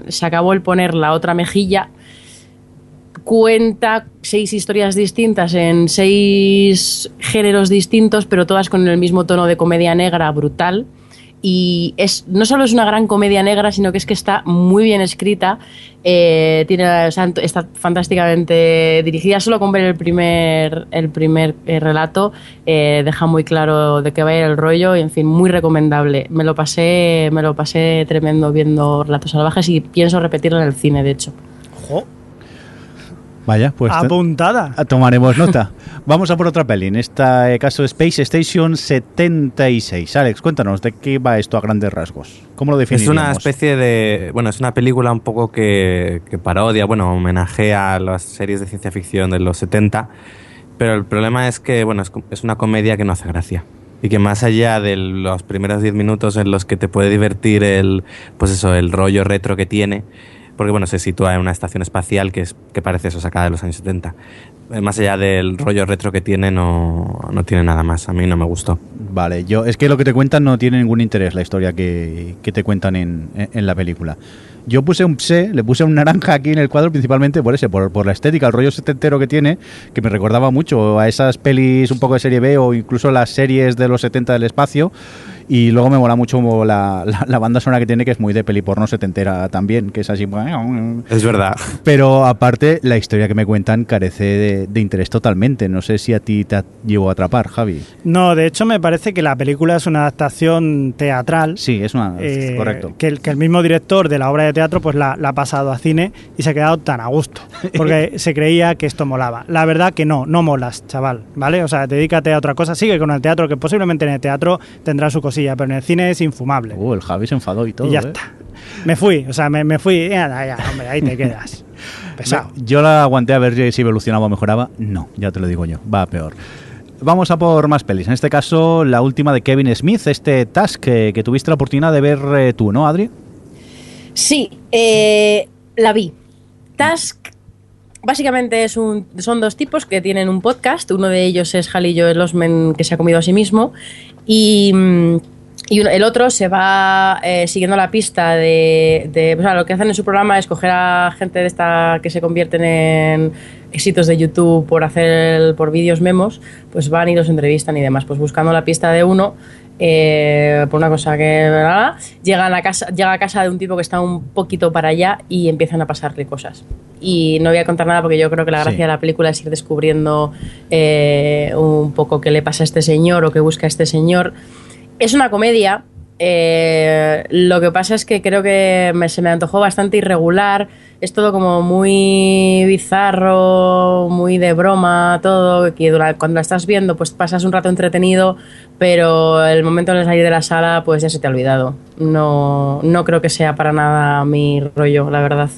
se acabó el poner la otra mejilla, cuenta seis historias distintas en seis géneros distintos, pero todas con el mismo tono de comedia negra brutal. Y es, no solo es una gran comedia negra, sino que es que está muy bien escrita, eh, tiene, o sea, está fantásticamente dirigida. Solo con ver el primer, el primer eh, relato eh, deja muy claro de qué va a ir el rollo y, en fin, muy recomendable. Me lo pasé, me lo pasé tremendo viendo Relatos Salvajes y pienso repetirlo en el cine, de hecho. ¡Jo! Vaya, pues Apuntada. Tomaremos nota. Vamos a por otra peli. En este caso, Space Station 76. Alex, cuéntanos, ¿de qué va esto a grandes rasgos? ¿Cómo lo Es definiríamos? una especie de. Bueno, es una película un poco que, que parodia, bueno, homenajea a las series de ciencia ficción de los 70. Pero el problema es que, bueno, es, es una comedia que no hace gracia. Y que más allá de los primeros 10 minutos en los que te puede divertir el, pues eso, el rollo retro que tiene, porque bueno, se sitúa en una estación espacial que, es, que parece eso sacada de los años 70. Eh, Más allá del rollo retro que tiene, no, no tiene nada más. A mí no me gustó. Vale, yo es que lo que te cuentan no tiene ningún interés la historia que, que te cuentan en, en- en la película. Yo puse un pse, le puse un naranja aquí en el cuadro principalmente por ese, por, por la estética, el rollo setentero que tiene, que me recordaba mucho a esas pelis un poco de serie B o incluso las series de los 70 del espacio. Y luego me mola mucho la, la, la banda sonora que tiene, que es muy de peli porno setentera también, que es así. Es verdad. Pero aparte, la historia que me cuentan carece de, de interés totalmente. No sé si a ti te llegó a atrapar, Javi. No, de hecho me parece que la película es una adaptación teatral. Sí, es una. eh, correcto. Que el, que el mismo director de la obra de teatro pues la, la ha pasado a cine y se ha quedado tan a gusto. Porque se creía que esto molaba. La verdad que no, no molas, chaval. ¿Vale? O sea, dedícate a otra cosa. Sigue con el teatro, que posiblemente en el teatro tendrá su cosilla, pero en el cine es infumable. Uh, el Javi se enfadó y todo. y ya ¿eh? está. Me fui, o sea, me, me fui. Ya, ya, hombre, ahí te quedas. Pesado. Yo la aguanté a ver si evolucionaba o mejoraba. No, ya te lo digo yo, va a peor. Vamos a por más pelis. En este caso, la última de Kevin Smith, este Task que, que tuviste la oportunidad de ver eh, tú, ¿no, Adri? Sí, eh, la vi. Task básicamente es un, son dos tipos que tienen un podcast. Uno de ellos es Haley Joel Osment, que se ha comido a sí mismo. Y, mm, el otro se va eh, siguiendo la pista de, de- o sea, lo que hacen en su programa es coger a gente de esta que se convierten en éxitos de YouTube por hacer por vídeos memos, pues van y los entrevistan y demás. Pues buscando la pista de uno, eh, por una cosa que ¿verdad? llegan a casa, llega a casa de un tipo que está un poquito para allá y empiezan a pasarle cosas. Y no voy a contar nada porque yo creo que la Sí. gracia de la película es ir descubriendo eh, un poco qué le pasa a este señor o qué busca este señor. Es una comedia. Eh, lo que pasa es que creo que me- se me antojó bastante irregular. Es todo como muy bizarro, muy de broma, todo. Que cuando la estás viendo, pues pasas un rato entretenido, pero el momento de salir de la sala, pues ya se te ha olvidado. No, no creo que sea para nada mi rollo, la verdad.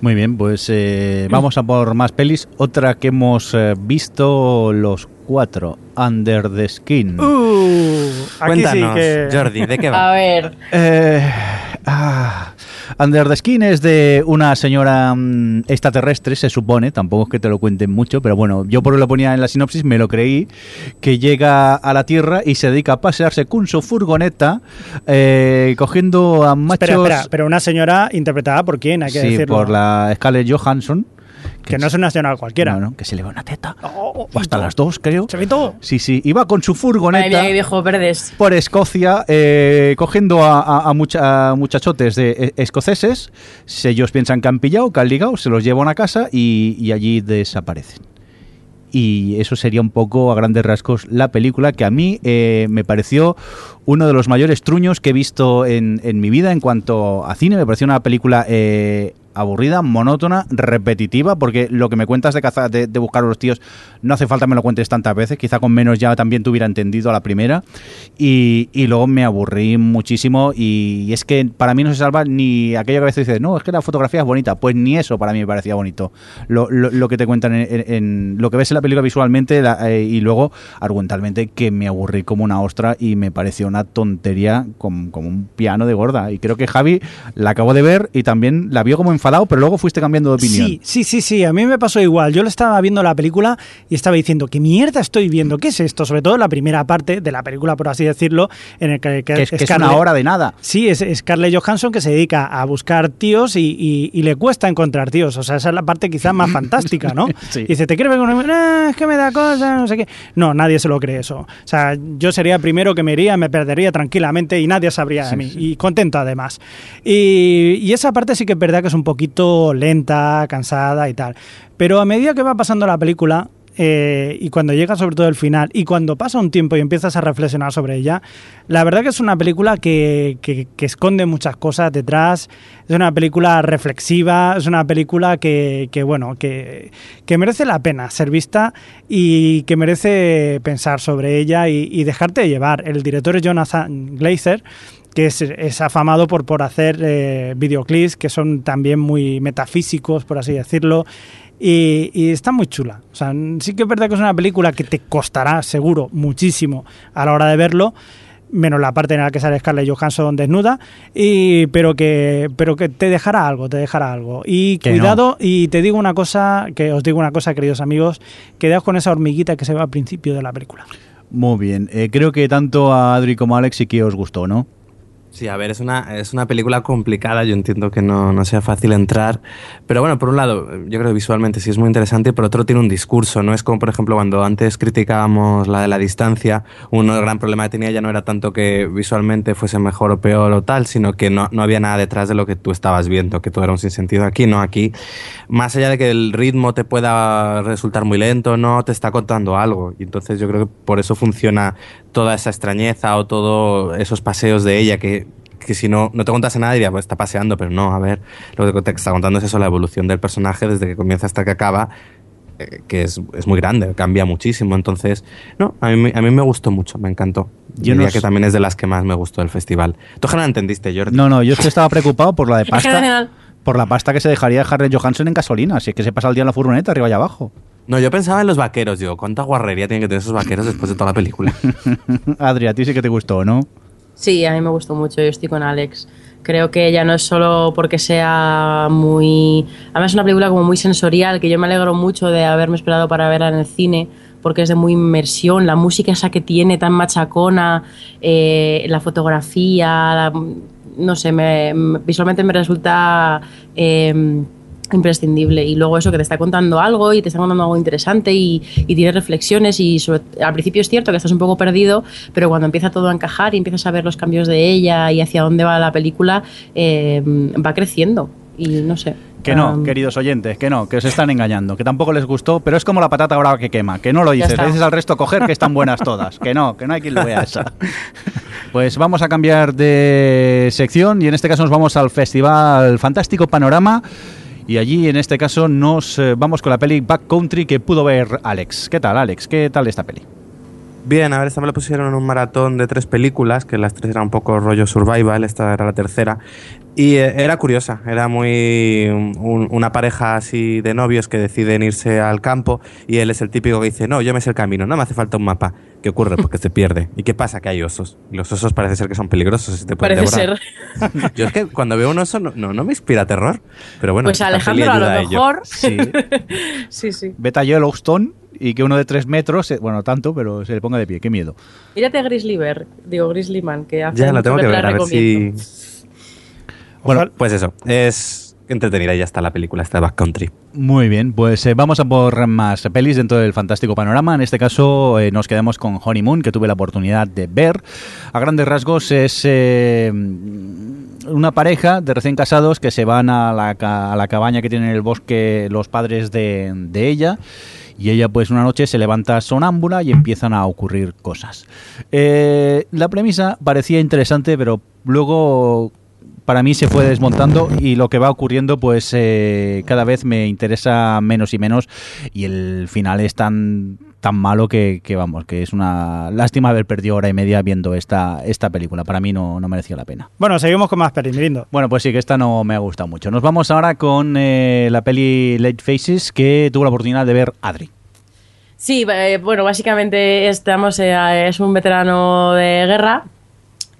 Muy bien, pues eh, vamos a por más pelis. Otra que hemos eh, visto los cuatro, Under the Skin. Uh, aquí Cuéntanos, sí que... Jordi, ¿de qué A va? ver, Eh, ah, Under the Skin es de una señora mm, extraterrestre, se supone, tampoco es que te lo cuenten mucho, pero bueno, yo por lo ponía en la sinopsis, me lo creí, que llega a la Tierra y se dedica a pasearse con su furgoneta, eh, cogiendo a machos... Espera, espera, pero una señora interpretada por quién, hay que sí, decirlo. por la Scarlett Johansson. Que no es una señora cualquiera. No, no, que se le va una teta. Oh, O hasta las dos, creo. ¿Se ve todo? Sí, sí, iba con su furgoneta mía, viejo verdes. por Escocia, eh, cogiendo a, a- a mucha- a muchachotes de eh, escoceses. Si ellos piensan que han pillado, que han ligado, se los llevan a casa y, y allí desaparecen. Y eso sería un poco a grandes rasgos la película que a mí eh, me pareció uno de los mayores truños que he visto en, en mi vida en cuanto a cine. Me pareció una película eh, aburrida, monótona, repetitiva, porque lo que me cuentas de cazar, de, de buscar a los tíos, no hace falta me lo cuentes tantas veces, quizá con menos ya también te hubiera entendido a la primera. Y, y luego me aburrí muchísimo y, es que para mí no se salva ni aquello que a veces dices, no, es que la fotografía es bonita, pues ni eso para mí me parecía bonito. Lo, lo- lo que te cuentan en, en- en- lo que ves en la película visualmente la- eh, y luego argumentalmente que me aburrí como una ostra y me pareció una tontería como, como un piano de gorda. Y creo que Javi la acabó de ver y también la vio como enfadado, pero luego fuiste cambiando de opinión. Sí, sí, sí, sí, a mí me pasó igual. Yo lo estaba viendo la película y estaba diciendo, ¿qué mierda estoy viendo? ¿Qué es esto? Sobre todo la primera parte de la película, por así decirlo, en el que, que que es, que es Scarlett- una hora de nada. Sí, es Scarlett Johansson que se dedica a buscar tíos y, y- y le cuesta encontrar tíos. O sea, esa es la parte quizás más fantástica, ¿no? Sí. Y dice, ¿te quieres ver con un- "Ah, es que me da cosas, no sé qué. No, nadie se lo cree eso. O sea, yo sería el primero que me iría, me perdería tranquilamente y nadie sabría de Sí, mí. sí. Y contento además. Y, y esa parte sí que es verdad que es un poquito lenta, cansada y tal. Pero a medida que va pasando la película, eh, y cuando llega sobre todo el final y cuando pasa un tiempo y empiezas a reflexionar sobre ella, la verdad que es una película que, que- esconde muchas cosas detrás, es una película reflexiva, es una película que, que, bueno, que, que merece la pena ser vista y que merece pensar sobre ella y, y dejarte llevar. El director es Jonathan Glazer que es, es afamado por, por hacer eh, videoclips que son también muy metafísicos, por así decirlo, y, y está muy chula. O sea, sí que es verdad que es una película que te costará seguro muchísimo a la hora de verlo, menos la parte en la que sale Scarlett Johansson desnuda, y, pero, que, pero que te dejará algo, te dejará algo. Y Que cuidado, y te digo una cosa, que os digo una cosa, queridos amigos, quedaos con esa hormiguita que se ve al principio de la película. Muy bien. Eh, creo que tanto a Adri como a Alex sí que os gustó, ¿no? Sí, a ver, es una, es una película complicada, yo entiendo que no, no, sea fácil entrar, pero bueno, por un lado, yo creo que visualmente sí es muy interesante por otro tiene un discurso, no es como por ejemplo cuando antes criticábamos la de la distancia, uno del gran problema que tenía ya no era tanto que visualmente fuese mejor o peor o tal, sino que no, no había nada detrás de lo que tú estabas viendo, que todo era un sinsentido aquí, no aquí, más allá de que el ritmo te pueda resultar muy lento, no te está contando algo, y entonces yo creo que por eso funciona toda esa extrañeza o todos esos paseos de ella que que si no, no te contase nada diría, pues está paseando, pero no, a ver, lo que te está contando es eso, la evolución del personaje desde que comienza hasta que acaba, eh, que es, es, muy grande, cambia muchísimo. Entonces, no, a mí, a mí me gustó mucho, me encantó. Yo diría no que también es de las que más me gustó del festival. ¿Tú no entendiste, Jordi? No, no, yo es que estaba preocupado por la de pasta. por la pasta que se dejaría Harry Johansson en gasolina, así que se pasa el día en la furgoneta arriba y abajo. No, yo pensaba en los vaqueros, digo, ¿cuánta guarrería tienen que tener esos vaqueros después de toda la película? Adri, a ti sí que te gustó, ¿no? Sí, a mí me gustó mucho, yo estoy con Alex. Creo que ya no es solo porque sea muy... Además es una película como muy sensorial, que yo me alegro mucho de haberme esperado para verla en el cine, porque es de muy inmersión, la música esa que tiene tan machacona, eh, la fotografía, la, no sé, me, visualmente me resulta... Eh, imprescindible. Y luego eso que te está contando algo y te está contando algo interesante y, y tienes reflexiones y al principio es cierto que estás un poco perdido pero cuando empieza todo a encajar y empiezas a ver los cambios de ella y hacia dónde va la película eh, va creciendo. Y no sé que no, um, queridos oyentes, que no, que os están engañando, que tampoco les gustó, pero es como la patata brava que quema, que no lo dices, le dices al resto coger que están buenas todas, que no, que no hay quien lo vea. Esa. Pues vamos a cambiar de sección y en este caso nos vamos al Festival Fantástico Panorama y allí, en este caso, nos eh, vamos con la peli Back Country que pudo ver Alex. ¿Qué tal, Alex? ¿Qué tal esta peli? Bien, a ver, esta me la pusieron en un maratón de tres películas, que las tres eran un poco rollo survival, esta era la tercera. Y eh, era curiosa, era muy una pareja así de novios que deciden irse al campo y él es el típico que dice, no, yo me sé el camino, no me hace falta un mapa. ¿Qué ocurre? Porque se pierde. ¿Y qué pasa? Que hay osos. Y los osos parece ser que son peligrosos. Te parece ser. Yo es que cuando veo un oso no, no, me inspira terror. Pero bueno, pues Alejandro a lo mejor. Sí. sí, sí. Vete a Yellowstone y que uno de tres metros, bueno, tanto, pero se le ponga de pie. Qué miedo. Mírate a Grizzly Bear, digo Grizzly Man, que hace Ya, la tengo que ver, a ver si... Bueno, pues eso, es entretenida y ya está la película, está Backcountry. Muy bien, pues eh, vamos a por más pelis dentro del fantástico panorama. En este caso eh, nos quedamos con Honeymoon, que tuve la oportunidad de ver. A grandes rasgos es eh, una pareja de recién casados que se van a la, cabaña que tienen en el bosque los padres de, de ella y ella pues una noche se levanta sonámbula y empiezan a ocurrir cosas. La premisa parecía interesante, pero luego para mí se fue desmontando y lo que va ocurriendo pues eh, cada vez me interesa menos y menos y el final es tan tan malo que, vamos, que es una lástima haber perdido hora y media viendo esta, esta película. Para mí no, no merecía la pena. Bueno, seguimos con más pelis, lindo. Bueno, pues sí, que esta no me ha gustado mucho. Nos vamos ahora con eh, la peli Late Faces que tuvo la oportunidad de ver Adri. Sí, eh, bueno, básicamente estamos, es un veterano de guerra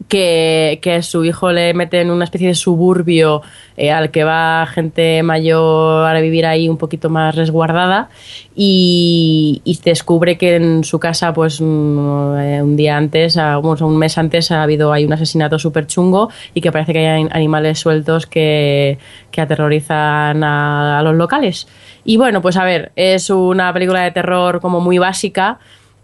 que, que, su hijo le mete en una especie de suburbio eh, al que va gente mayor a vivir ahí un poquito más resguardada y, descubre que en su casa pues un, eh, un día antes, a, un mes antes ha habido hay un asesinato súper chungo y que parece que hay animales sueltos que, que aterrorizan a, a los locales. Y bueno, pues a ver, es una película de terror como muy básica,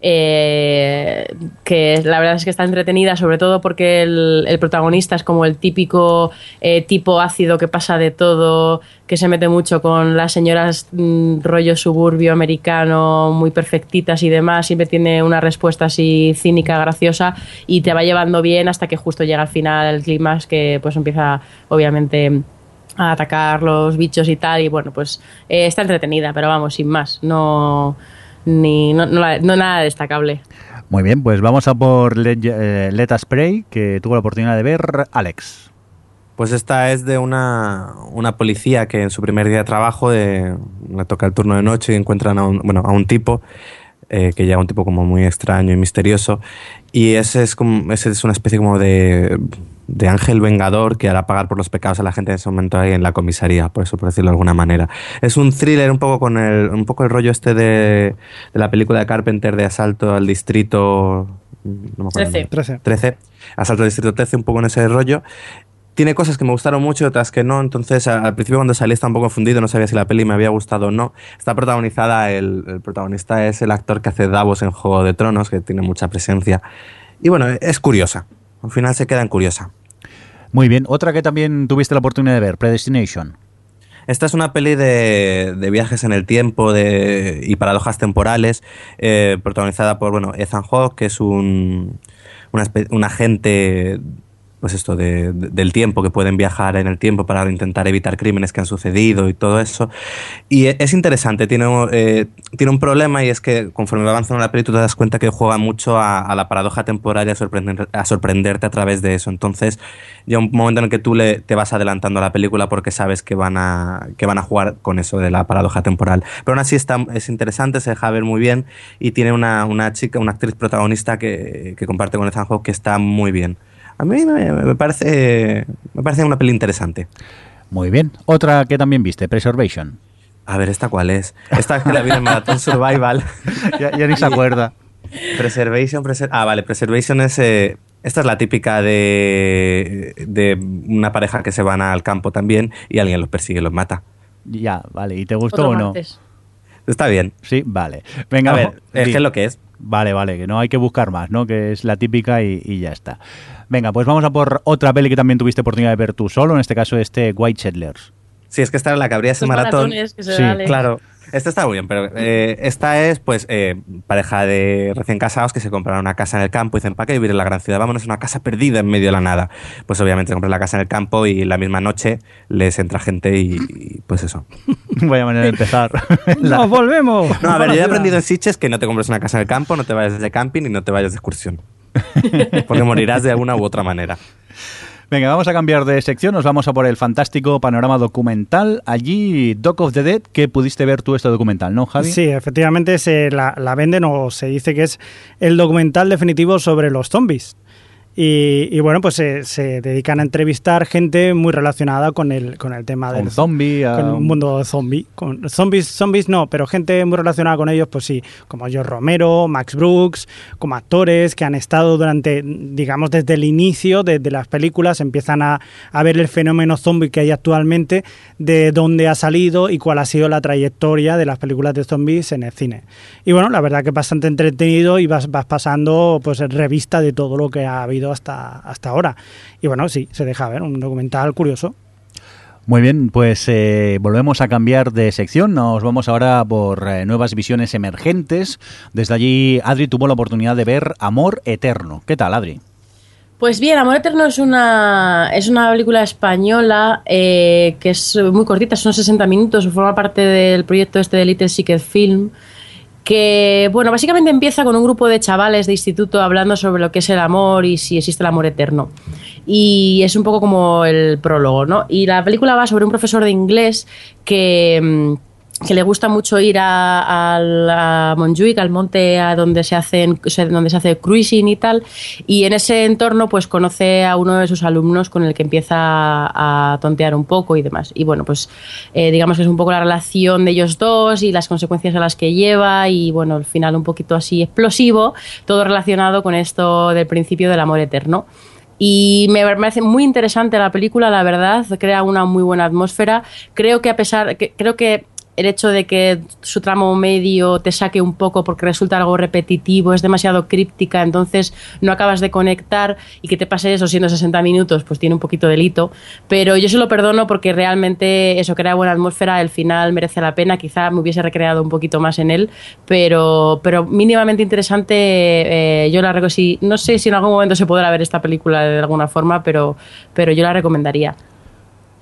eh, que la verdad es que está entretenida, sobre todo porque el, protagonista es como el típico eh, tipo ácido que pasa de todo, que se mete mucho con las señoras mmm, rollo suburbio americano, muy perfectitas y demás, siempre tiene una respuesta así cínica, graciosa y te va llevando bien hasta que justo llega al final el clima que pues empieza obviamente a atacar los bichos y tal y bueno pues eh, está entretenida pero vamos sin más no ni no, no, no, nada destacable. Muy bien, pues vamos a por Let, eh, Let Us Pray, que tuvo la oportunidad de ver Alex. Pues esta es de una, una policía que en su primer día de trabajo le toca el turno de noche y encuentran a un, bueno, a un tipo eh, que llega un tipo como muy extraño y misterioso y ese es como ese es una especie como de de ángel vengador que hará pagar por los pecados a la gente en ese momento ahí en la comisaría, por eso por decirlo de alguna manera. Es un thriller un poco con el, un poco el rollo este de, de la película de Carpenter de asalto al distrito no me acuerdo. 13. 13. 13. Asalto al Distrito 13, un poco en ese rollo. Tiene cosas que me gustaron mucho y otras que no. Entonces, al principio cuando salí estaba un poco confundido, no sabía si la peli me había gustado o no. Está protagonizada, el, el protagonista es el actor que hace Davos en Juego de Tronos, que tiene mucha presencia. Y bueno, es curiosa. Al final se queda en curiosa. Muy bien. Otra que también tuviste la oportunidad de ver, Predestination. Esta es una peli de, de viajes en el tiempo de, y paradojas temporales, eh, protagonizada por bueno, Ethan Hawke, que es un, un agente pues esto de- de- del tiempo, que pueden viajar en el tiempo para intentar evitar crímenes que han sucedido y todo eso. Y e- es interesante, tiene, eh, tiene un problema y es que conforme va avanzando la tú te das cuenta que juega mucho a, a la paradoja temporal y a, sorprender- a sorprenderte a través de eso. Entonces llega un momento en el que tú le, te vas adelantando a la película porque sabes que van, a, que van a jugar con eso de la paradoja temporal. Pero aún así está, es interesante, se deja ver muy bien y tiene una, una chica, una actriz protagonista que, que comparte con Ethan Hawke que está muy bien. A mí me, me parece, me parece una peli interesante. Muy bien. Otra que también viste, Preservation. A ver, ¿esta cuál es? Esta es que la vi en Maratón Survival. ya, ya ni se acuerda. Preservation, preser- ah, vale, Preservation es... eh, esta es la típica de, de una pareja que se van al campo también y alguien los persigue y los mata. Ya, vale. ¿Y te gustó Otro o no? martes. Está bien. Sí, vale. Venga, A ver, es que es lo que es. Vale, vale, que no hay que buscar más, ¿no? Que es la típica y, y ya está. Venga, pues vamos a por otra peli que también tuviste oportunidad de ver tú solo, en este caso este White Settlers. Sí, es que esta era la que abría ese maratón. maratones que se Sí. Claro, esta está muy bien, pero eh, esta es pues eh, pareja de recién casados que se compraron una casa en el campo y dicen, ¿para qué vivir en la gran ciudad? Vámonos a una casa perdida en medio de la nada. Pues obviamente compran la casa en el campo y la misma noche les entra gente y, y, pues eso. Vaya manera de empezar. La- ¡Nos volvemos! No, a ver, yo he aprendido en Sitges que no te compres una casa en el campo, no te vayas de camping y no te vayas de excursión. Porque morirás de alguna u otra manera. Venga, vamos a cambiar de sección, nos vamos a por el fantástico panorama documental. Allí, Doc of the Dead, que pudiste ver tú este documental, ¿no, Javi? Sí, efectivamente se la, la venden o se dice que es el documental definitivo sobre los zombies. Y, y bueno, pues se, se dedican a entrevistar gente muy relacionada con el, con el tema Un del zombie. con el mundo zombie. Con zombies, zombies no, pero gente muy relacionada con ellos, pues sí, como George Romero, Max Brooks, como actores que han estado durante, digamos, desde el inicio de, de las películas, empiezan a, a ver el fenómeno zombie que hay actualmente, de dónde ha salido y cuál ha sido la trayectoria de las películas de zombies en el cine. Y bueno, la verdad que es bastante entretenido y vas, vas pasando pues revista de todo lo que ha habido hasta, hasta ahora. Y bueno, sí, se deja ver, un documental curioso. Muy bien, pues eh, volvemos a cambiar de sección. Nos vamos ahora por eh, nuevas visiones emergentes. Desde allí, Adri tuvo la oportunidad de ver Amor Eterno. ¿Qué tal, Adri? Pues bien, Amor Eterno es una, es una película española eh, que es muy cortita, son 60 minutos, forma parte del proyecto este de Little Secret Film, que, bueno, básicamente empieza con un grupo de chavales de instituto hablando sobre lo que es el amor y si existe el amor eterno. Y es un poco como el prólogo, ¿no? Y la película va sobre un profesor de inglés que... que le gusta mucho ir a, a Montjuic, al monte a donde se hacen donde se hace cruising y tal, y en ese entorno pues conoce a uno de sus alumnos con el que empieza a tontear un poco y demás. Y bueno, pues eh, digamos que es un poco la relación de ellos dos y las consecuencias a las que lleva y bueno, al final un poquito así explosivo, todo relacionado con esto del principio del amor eterno. Y me parece muy interesante la película, la verdad, crea una muy buena atmósfera. Creo que a pesar, que, creo que el hecho de que su tramo medio te saque un poco porque resulta algo repetitivo, es demasiado críptica, entonces no acabas de conectar y que te pase eso siendo 60 minutos, pues tiene un poquito delito. Pero yo se lo perdono porque realmente eso crea buena atmósfera, el final merece la pena, quizá me hubiese recreado un poquito más en él, pero, pero mínimamente interesante, eh, yo la reco- si No sé si en algún momento se podrá ver esta película de alguna forma, pero, pero yo la recomendaría.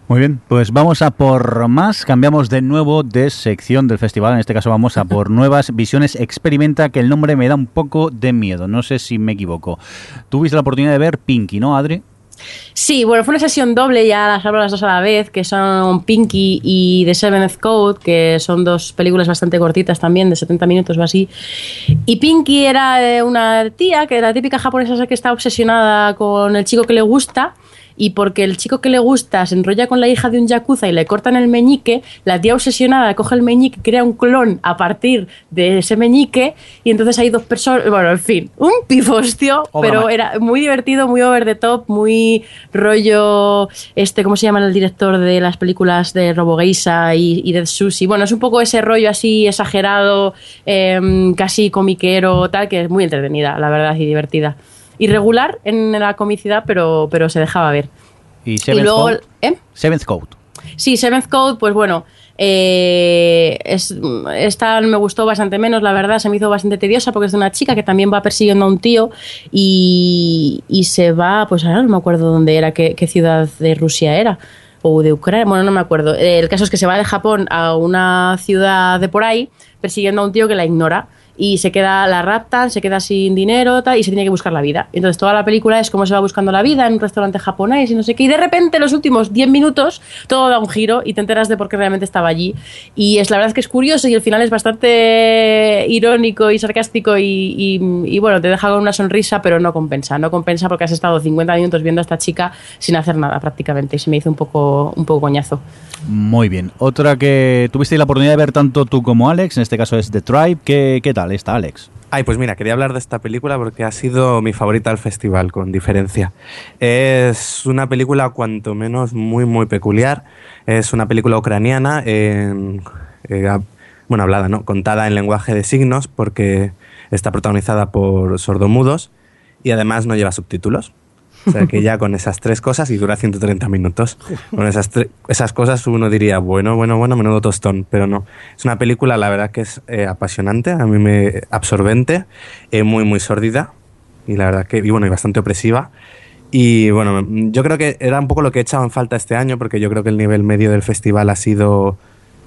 Muy bien, pues vamos a por más. Cambiamos de nuevo de sección del festival. En este caso vamos a por nuevas visiones. Experimenta, que el nombre me da un poco de miedo. No sé si me equivoco. Tuviste la oportunidad de ver Pinky, ¿no, Adri? Sí, bueno, fue una sesión doble, ya las hablo las dos a la vez, que son Pinky y The Seventh Code, que son dos películas bastante cortitas también, de 70 minutos o así. Y Pinky era eh, una tía, que la típica japonesa que está obsesionada con el chico que le gusta, y porque el chico que le gusta se enrolla con la hija de un yakuza y le cortan el meñique, la tía obsesionada coge el meñique, crea un clon a partir de ese meñique y entonces hay dos personas, bueno, en fin, un pifostio, Obra pero era muy divertido, muy over the top, muy rollo, este, ¿cómo se llama el director de las películas de Robogeisa y, y Dead Sushi? Bueno, es un poco ese rollo así exagerado, em, casi comiquero, tal, que es muy entretenida, la verdad, y divertida. Irregular en la comicidad, pero, pero se dejaba ver. Y Y Seventh, luego, Code, ¿eh? Seventh Code. Sí, Seventh Code, pues bueno, eh, es, esta me gustó bastante menos, la verdad, se me hizo bastante tediosa porque es de una chica que también va persiguiendo a un tío y, y se va, pues ahora no me acuerdo dónde era, qué, qué ciudad de Rusia era. O de Ucrania, bueno, no me acuerdo. Eh, El caso es que se va de Japón a una ciudad de por ahí persiguiendo a un tío que la ignora y se queda, la raptan, se queda sin dinero y se tiene que buscar la vida. Entonces toda la película es cómo se va buscando la vida en un restaurante japonés y no sé qué. Y de repente, en los últimos 10 minutos, todo da un giro y te enteras de por qué realmente estaba allí. Y es la verdad que es curioso y el final es bastante irónico y sarcástico y, y- y, bueno, te deja con una sonrisa, pero no compensa. No compensa porque has estado 50 minutos viendo a esta chica sin hacer nada prácticamente. Y se me hizo un poco, un poco coñazo. Muy bien. Otra que tuviste la oportunidad de ver tanto tú como Alex, en este caso es The Tribe. ¿Qué, qué tal está, Alex? Ay, pues mira, quería hablar de esta película porque ha sido mi favorita al festival, con diferencia. Es una película cuanto menos muy, muy peculiar. Es una película ucraniana, eh, bueno, hablada, ¿no? Contada en lenguaje de signos porque está protagonizada por sordomudos y además no lleva subtítulos. O sea que ya con esas tres cosas y dura 130 minutos. Con esas, esas cosas uno diría, bueno, bueno, bueno, menudo tostón, pero no. Es una película, la verdad que es eh, apasionante, a mí me absorbente, eh, muy, muy sórdida y la verdad que, y bueno, y bastante opresiva. Y bueno, yo creo que era un poco lo que he echado en falta este año, porque yo creo que el nivel medio del festival ha sido,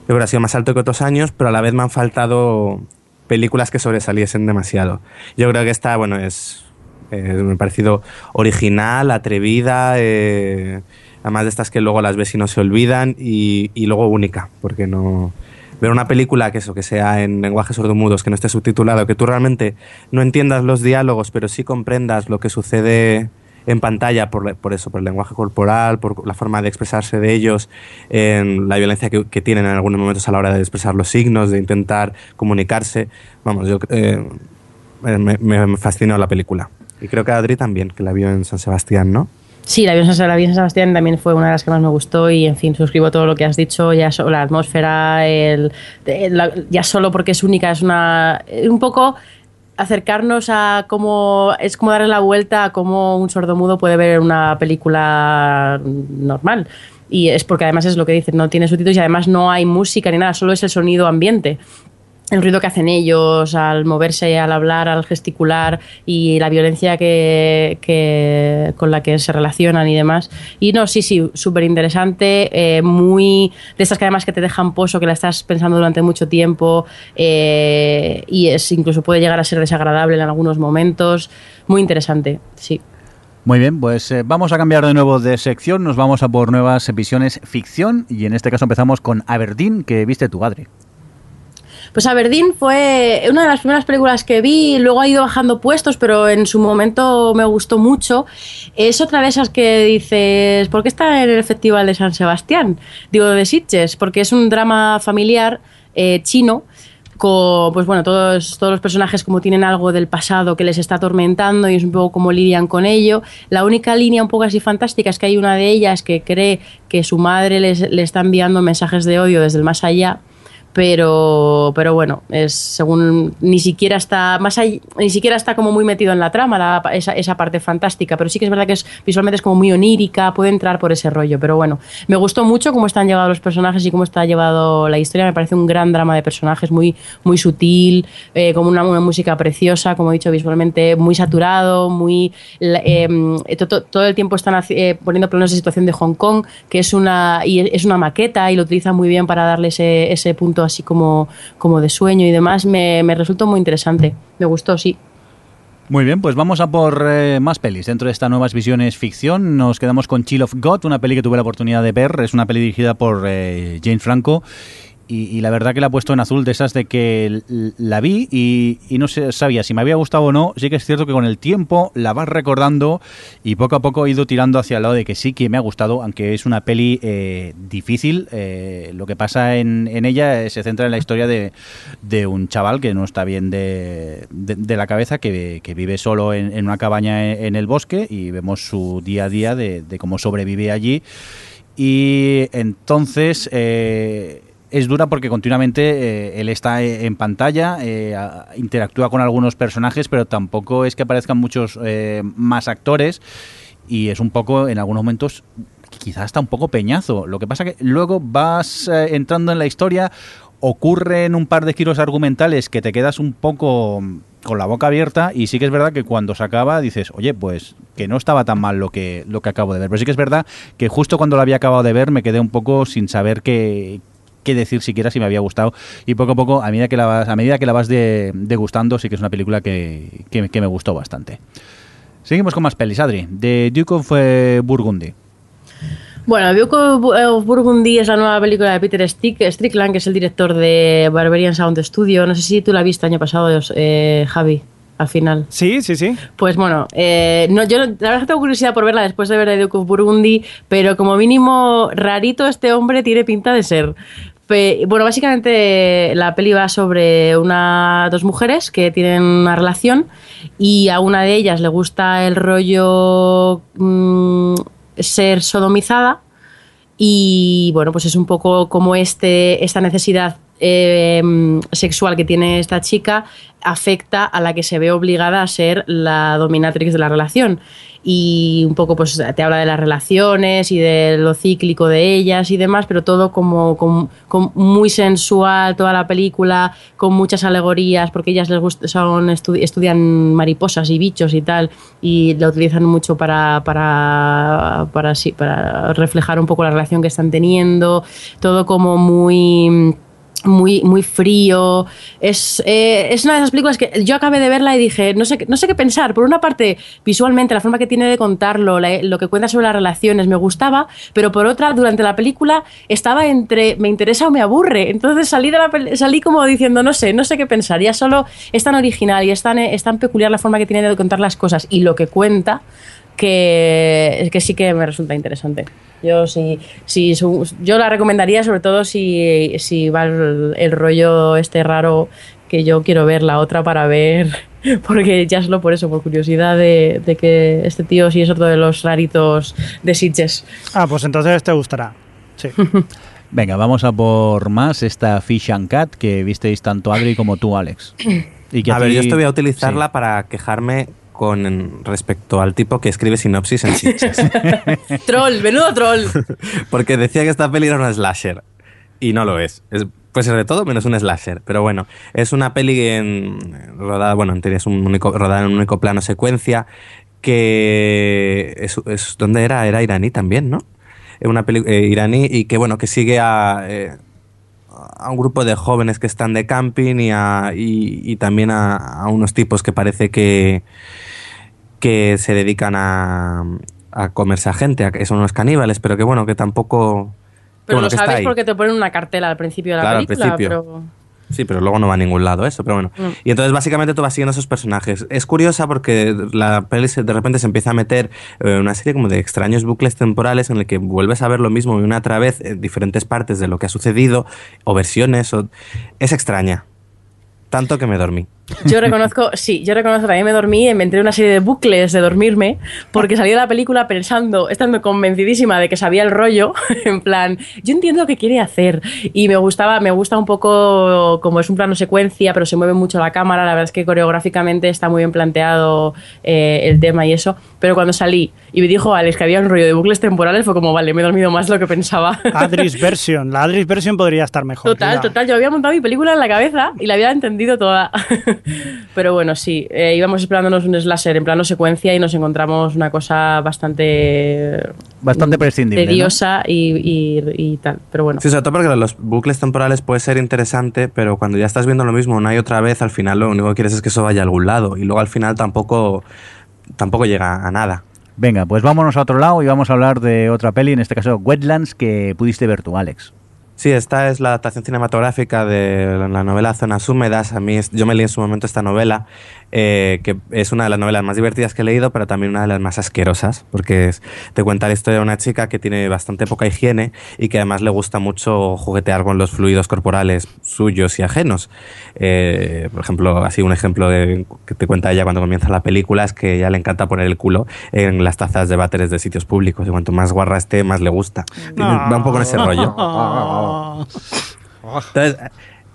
yo creo ha sido más alto que otros años, pero a la vez me han faltado películas que sobresaliesen demasiado. Yo creo que esta, bueno, es, eh, me ha parecido original, atrevida, eh, además de estas que luego las ves y no se olvidan, y, luego única, porque no... Ver una película que eso, que sea en lenguaje sordomudos, que no esté subtitulado, que tú realmente no entiendas los diálogos, pero sí comprendas lo que sucede en pantalla por, por eso, por el lenguaje corporal, por la forma de expresarse de ellos, en la violencia que, tienen en algunos momentos a la hora de expresar los signos, de intentar comunicarse. Vamos, yo eh, me- me fascinó la película. Y creo que Adri también, que la vio en San Sebastián, ¿no? Sí, la vi en San Sebastián también fue una de las que más me gustó y, en fin, suscribo todo lo que has dicho, ya so- la atmósfera, el, ya solo porque es única, es una... Un poco acercarnos a cómo... Es como darle la vuelta a cómo un sordomudo puede ver una película normal. Y es porque además es lo que dicen, no tiene subtítulos y además no hay música ni nada, solo es el sonido ambiente el ruido que hacen ellos al moverse, al hablar, al gesticular y la violencia que, que- con la que se relacionan y demás. Y no, sí, sí, súper interesante, eh, muy de estas que además que te dejan pozo, que la estás pensando durante mucho tiempo eh, y es incluso puede llegar a ser desagradable en algunos momentos. Muy interesante, sí. Muy bien, pues eh, vamos a cambiar de nuevo de sección, nos vamos a por nuevas visiones ficción y en este caso empezamos con Aberdeen, que viste tu padre. Pues Aberdeen fue una de las primeras películas que vi, luego ha ido bajando puestos, pero en su momento me gustó mucho. Es otra de esas que dices, ¿por qué está en el Festival de San Sebastián? Digo, de Sitges, porque es un drama familiar eh, chino con, pues bueno, todos, todos los personajes como tienen algo del pasado que les está atormentando y es un poco como lidian con ello. La única línea un poco así fantástica es que hay una de ellas que cree que su madre le está enviando mensajes de odio desde el más allá pero pero bueno es según ni siquiera está más allá- ni siquiera está como muy metido en la trama esa, esa parte fantástica pero sí que es verdad que es visualmente es como muy onírica puede entrar por ese rollo pero bueno me gustó mucho cómo están llevados los personajes y cómo está llevado la historia me parece un gran drama de personajes muy muy sutil eh, como una, una música preciosa como he dicho visualmente muy saturado muy la- eh, to- to- todo el tiempo están eh, poniendo planos de situación de Hong Kong que es una y es una maqueta y lo utilizan muy bien para darle ese, ese punto así como, como de sueño y demás me, me resultó muy interesante me gustó sí Muy bien, pues vamos a por eh, más pelis. Dentro de estas nuevas visiones ficción nos quedamos con Chill of God, una peli que tuve la oportunidad de ver. Es una peli dirigida por eh, Jane Franco y, la verdad que la he puesto en azul de esas de que la vi y, no sé, sabía si me había gustado o no. Sí que es cierto que con el tiempo la vas recordando y poco a poco he ido tirando hacia el lado de que sí que me ha gustado, aunque es una peli eh, difícil. Eh, lo que pasa en, ella se centra en la historia de, un chaval que no está bien de, la cabeza, que, vive solo en, una cabaña en, el bosque y vemos su día a día de, cómo sobrevive allí. Y entonces eh, es dura porque continuamente eh, él está eh, en pantalla, eh, interactúa con algunos personajes, pero tampoco es que aparezcan muchos más actores y es un poco, en algunos momentos, quizás está un poco peñazo. Lo que pasa que luego vas entrando en la historia, ocurren un par de giros argumentales que te quedas un poco con la boca abierta y sí que es verdad que cuando se acaba dices, oye, pues que no estaba tan mal lo que, lo que acabo de ver. Pero sí que es verdad que justo cuando lo había acabado de ver me quedé un poco sin saber qué, qué decir siquiera si me había gustado. Y poco a poco, a medida que la vas, a medida que la vas degustando, sí que es una película que, me gustó bastante. Seguimos con más pelis, Adri. De Duke of eh, Burgundy. Bueno, Duke of Burgundy es la nueva película de Peter Strickland, que es el director de Barbarian Sound Studio. No sé si tú la viste año pasado, eh, Javi al final. Sí, sí, sí. Pues bueno, eh, no, yo la verdad que tengo curiosidad por verla después de ver The Duke of Burgundy, pero como mínimo rarito este hombre tiene pinta de ser. Bueno, básicamente la peli va sobre una, dos mujeres que tienen una relación y a una de ellas le gusta el rollo mm, ser sodomizada y bueno, pues es un poco como este, esta necesidad eh, sexual que tiene esta chica afecta a la que se ve obligada a ser la dominatrix de la relación. Y un poco pues te habla de las relaciones y de lo cíclico de ellas y demás, pero todo como, muy sensual, toda la película, con muchas alegorías, porque ellas les estudian mariposas y bichos y tal, y lo utilizan mucho para, para, para, para reflejar un poco la relación que están teniendo, todo como muy muy, muy frío. Es, eh, es, una de esas películas que yo acabé de verla y dije, no sé, no sé qué pensar. Por una parte, visualmente, la forma que tiene de contarlo, lo que cuenta sobre las relaciones, me gustaba, pero por otra, durante la película estaba entre me interesa o me aburre. Entonces salí, de la, salí como diciendo, no sé, no sé qué pensar. Ya solo es tan original y es tan, es tan peculiar la forma que tiene de contar las cosas y lo que cuenta que, que sí que me resulta interesante. Yo sí, sí, yo la recomendaría sobre todo si, si va el, rollo este raro que yo quiero ver la otra para ver, porque ya solo por eso, por curiosidad de, de que este tío sí es otro de los raritos de Sitges. Ah, pues entonces te gustará. Sí. Venga, vamos a por más esta Fish and Cat que visteis tanto Adri como tú, Alex. Y que a, ver, yo estoy a utilizarla para quejarme con respecto al tipo que escribe sinopsis en Sitges. troll, menudo troll. Porque decía que esta peli era una slasher. Y no lo es. es puede ser de todo menos un slasher. Pero bueno, es una peli en, rodada, bueno, en teoría es un único, rodada en un único plano secuencia. Que es, es ¿dónde era? Era iraní también, ¿no? Una peli eh, iraní y que bueno, que sigue a, eh, a un grupo de jóvenes que están de camping y, a, y, también a, unos tipos que parece que, que se dedican a, a comerse a gente, que son unos caníbales, pero que bueno, que tampoco... Pero lo sabes porque te ponen una cartela al principio de la película, pero... Sí, pero luego no va a ningún lado eso, pero bueno. Y entonces básicamente tú vas siguiendo esos personajes. Es curiosa porque la peli de repente se empieza a meter eh, una serie como de extraños bucles temporales en el que vuelves a ver lo mismo una otra vez en diferentes partes de lo que ha sucedido o versiones. O... Es extraña. Tanto que me dormí. Yo reconozco, sí, yo reconozco también me dormí, inventé una serie de bucles de dormirme, porque salí de la película pensando, estando convencidísima de que sabía el rollo, en plan, yo entiendo lo que quiere hacer. Y me gustaba, me gusta un poco como es un plano secuencia, pero se mueve mucho la cámara, la verdad es que coreográficamente está muy bien planteado eh, el tema y eso. Pero cuando salí y me dijo Alex que había un rollo de bucles temporales, fue como, vale, me he dormido más de lo que pensaba. Adris Version, la Adris Version podría estar mejor. Total, total, yo había montado mi película en la cabeza y la había entendido toda. Pero bueno, sí, eh, íbamos esperándonos un slasher en plano secuencia y nos encontramos una cosa bastante... Bastante prescindible. Tediosa y, tal, pero bueno. Sí, sobre todo porque los bucles temporales puede ser interesante, pero cuando ya estás viendo lo mismo una y otra vez, al final lo único que quieres es que eso vaya a algún lado y luego al final tampoco, tampoco llega a nada. Venga, pues vámonos a otro lado y vamos a hablar de otra peli, en este caso Wetlands, que pudiste ver tú, Alex. Sí, esta es la adaptación cinematográfica de la novela Zonas Húmedas. A mí, yo me leí en su momento esta novela, eh, que es una de las novelas más divertidas que he leído, pero también una de las más asquerosas, porque es- te cuenta la historia de una chica que tiene bastante poca higiene y que además le gusta mucho juguetear con los fluidos corporales suyos y ajenos. Eh, por ejemplo, así un ejemplo de, que te cuenta ella cuando comienza la película es que ella le encanta poner el culo en las tazas de váteres de sitios públicos y cuanto más guarra esté, más le gusta. Tiene- va un poco en ese rollo. Entonces,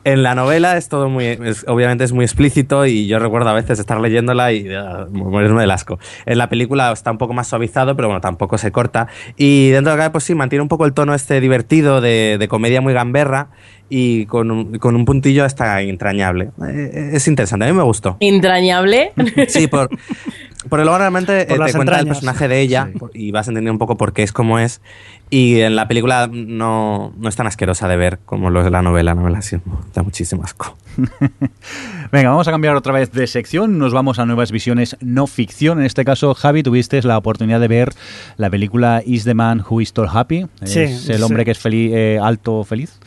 en la novela es todo muy, es- obviamente es muy explícito y yo recuerdo a veces estar leyéndola y ah, morirme del asco. En la película está un poco más suavizado, pero bueno, tampoco se corta. Y dentro de acá, pues sí, mantiene un poco el tono este divertido de, de comedia muy gamberra y con un, con un puntillo hasta entrañable. Eh, es interesante, a mí me gustó. Entrañable. Sí, por, por lo realmente Por eh, te cuenta el personaje de ella y vas entendiendo un poco por qué es como es. Y en la película no, no es tan asquerosa de ver como lo de la novela. La novela sí da muchísimo asco. Venga, vamos a cambiar otra vez de sección. Nos vamos a nuevas visiones no ficción. En este caso, Javi, tuviste la oportunidad de ver la película Is the Man Who Is Tall Happy. Sí, es el sí. hombre que es feliz, eh, alto feliz.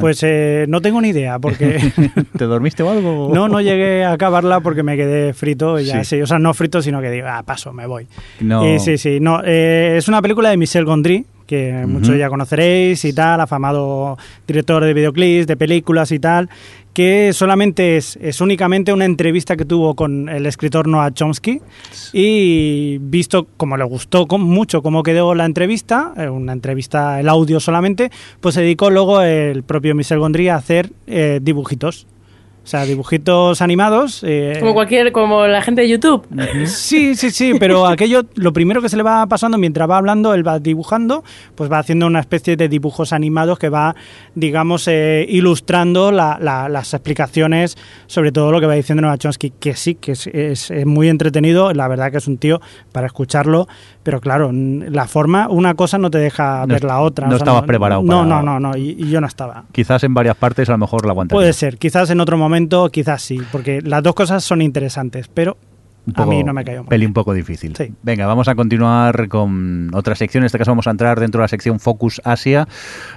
Pues eh, no tengo ni idea, porque ¿Te dormiste o algo? no, no llegué a acabarla porque me quedé frito y ya Sí. O sea, no frito, sino que digo, ah, paso, me voy. No. Eh, sí, sí, no. eh, es una película de Michel Gondry, que muchos ya conoceréis y tal, afamado director de videoclips, de películas y tal, que solamente es, es únicamente una entrevista que tuvo con el escritor Noah Chomsky y visto como le gustó con- mucho cómo quedó la entrevista, eh, una entrevista, el audio solamente, pues se dedicó luego el propio Michel Gondry a hacer eh, dibujitos. O sea, dibujitos animados. eh, Como cualquier, como la gente de YouTube. Sí, sí, sí, pero aquello, lo primero que se le va pasando mientras va hablando, él va dibujando, pues va haciendo una especie de dibujos animados que va, digamos, eh, ilustrando la- la- las explicaciones sobre todo lo que va diciendo Noah Chomsky, que sí, que es, es- es muy entretenido, la verdad que es un tío para escucharlo, pero claro, la forma, una cosa no te deja No ver la otra. no estabas preparado No, para- no, no, no, y, y yo no estaba. Quizás en varias partes a lo mejor la aguantaría. Puede ser, quizás en otro momento, quizás sí, porque las dos cosas son interesantes, pero Un a mí no me cayó mal. Peli un poco difícil. Sí. Venga, vamos a continuar con otra sección. En este caso vamos a entrar dentro de la sección Focus Asia.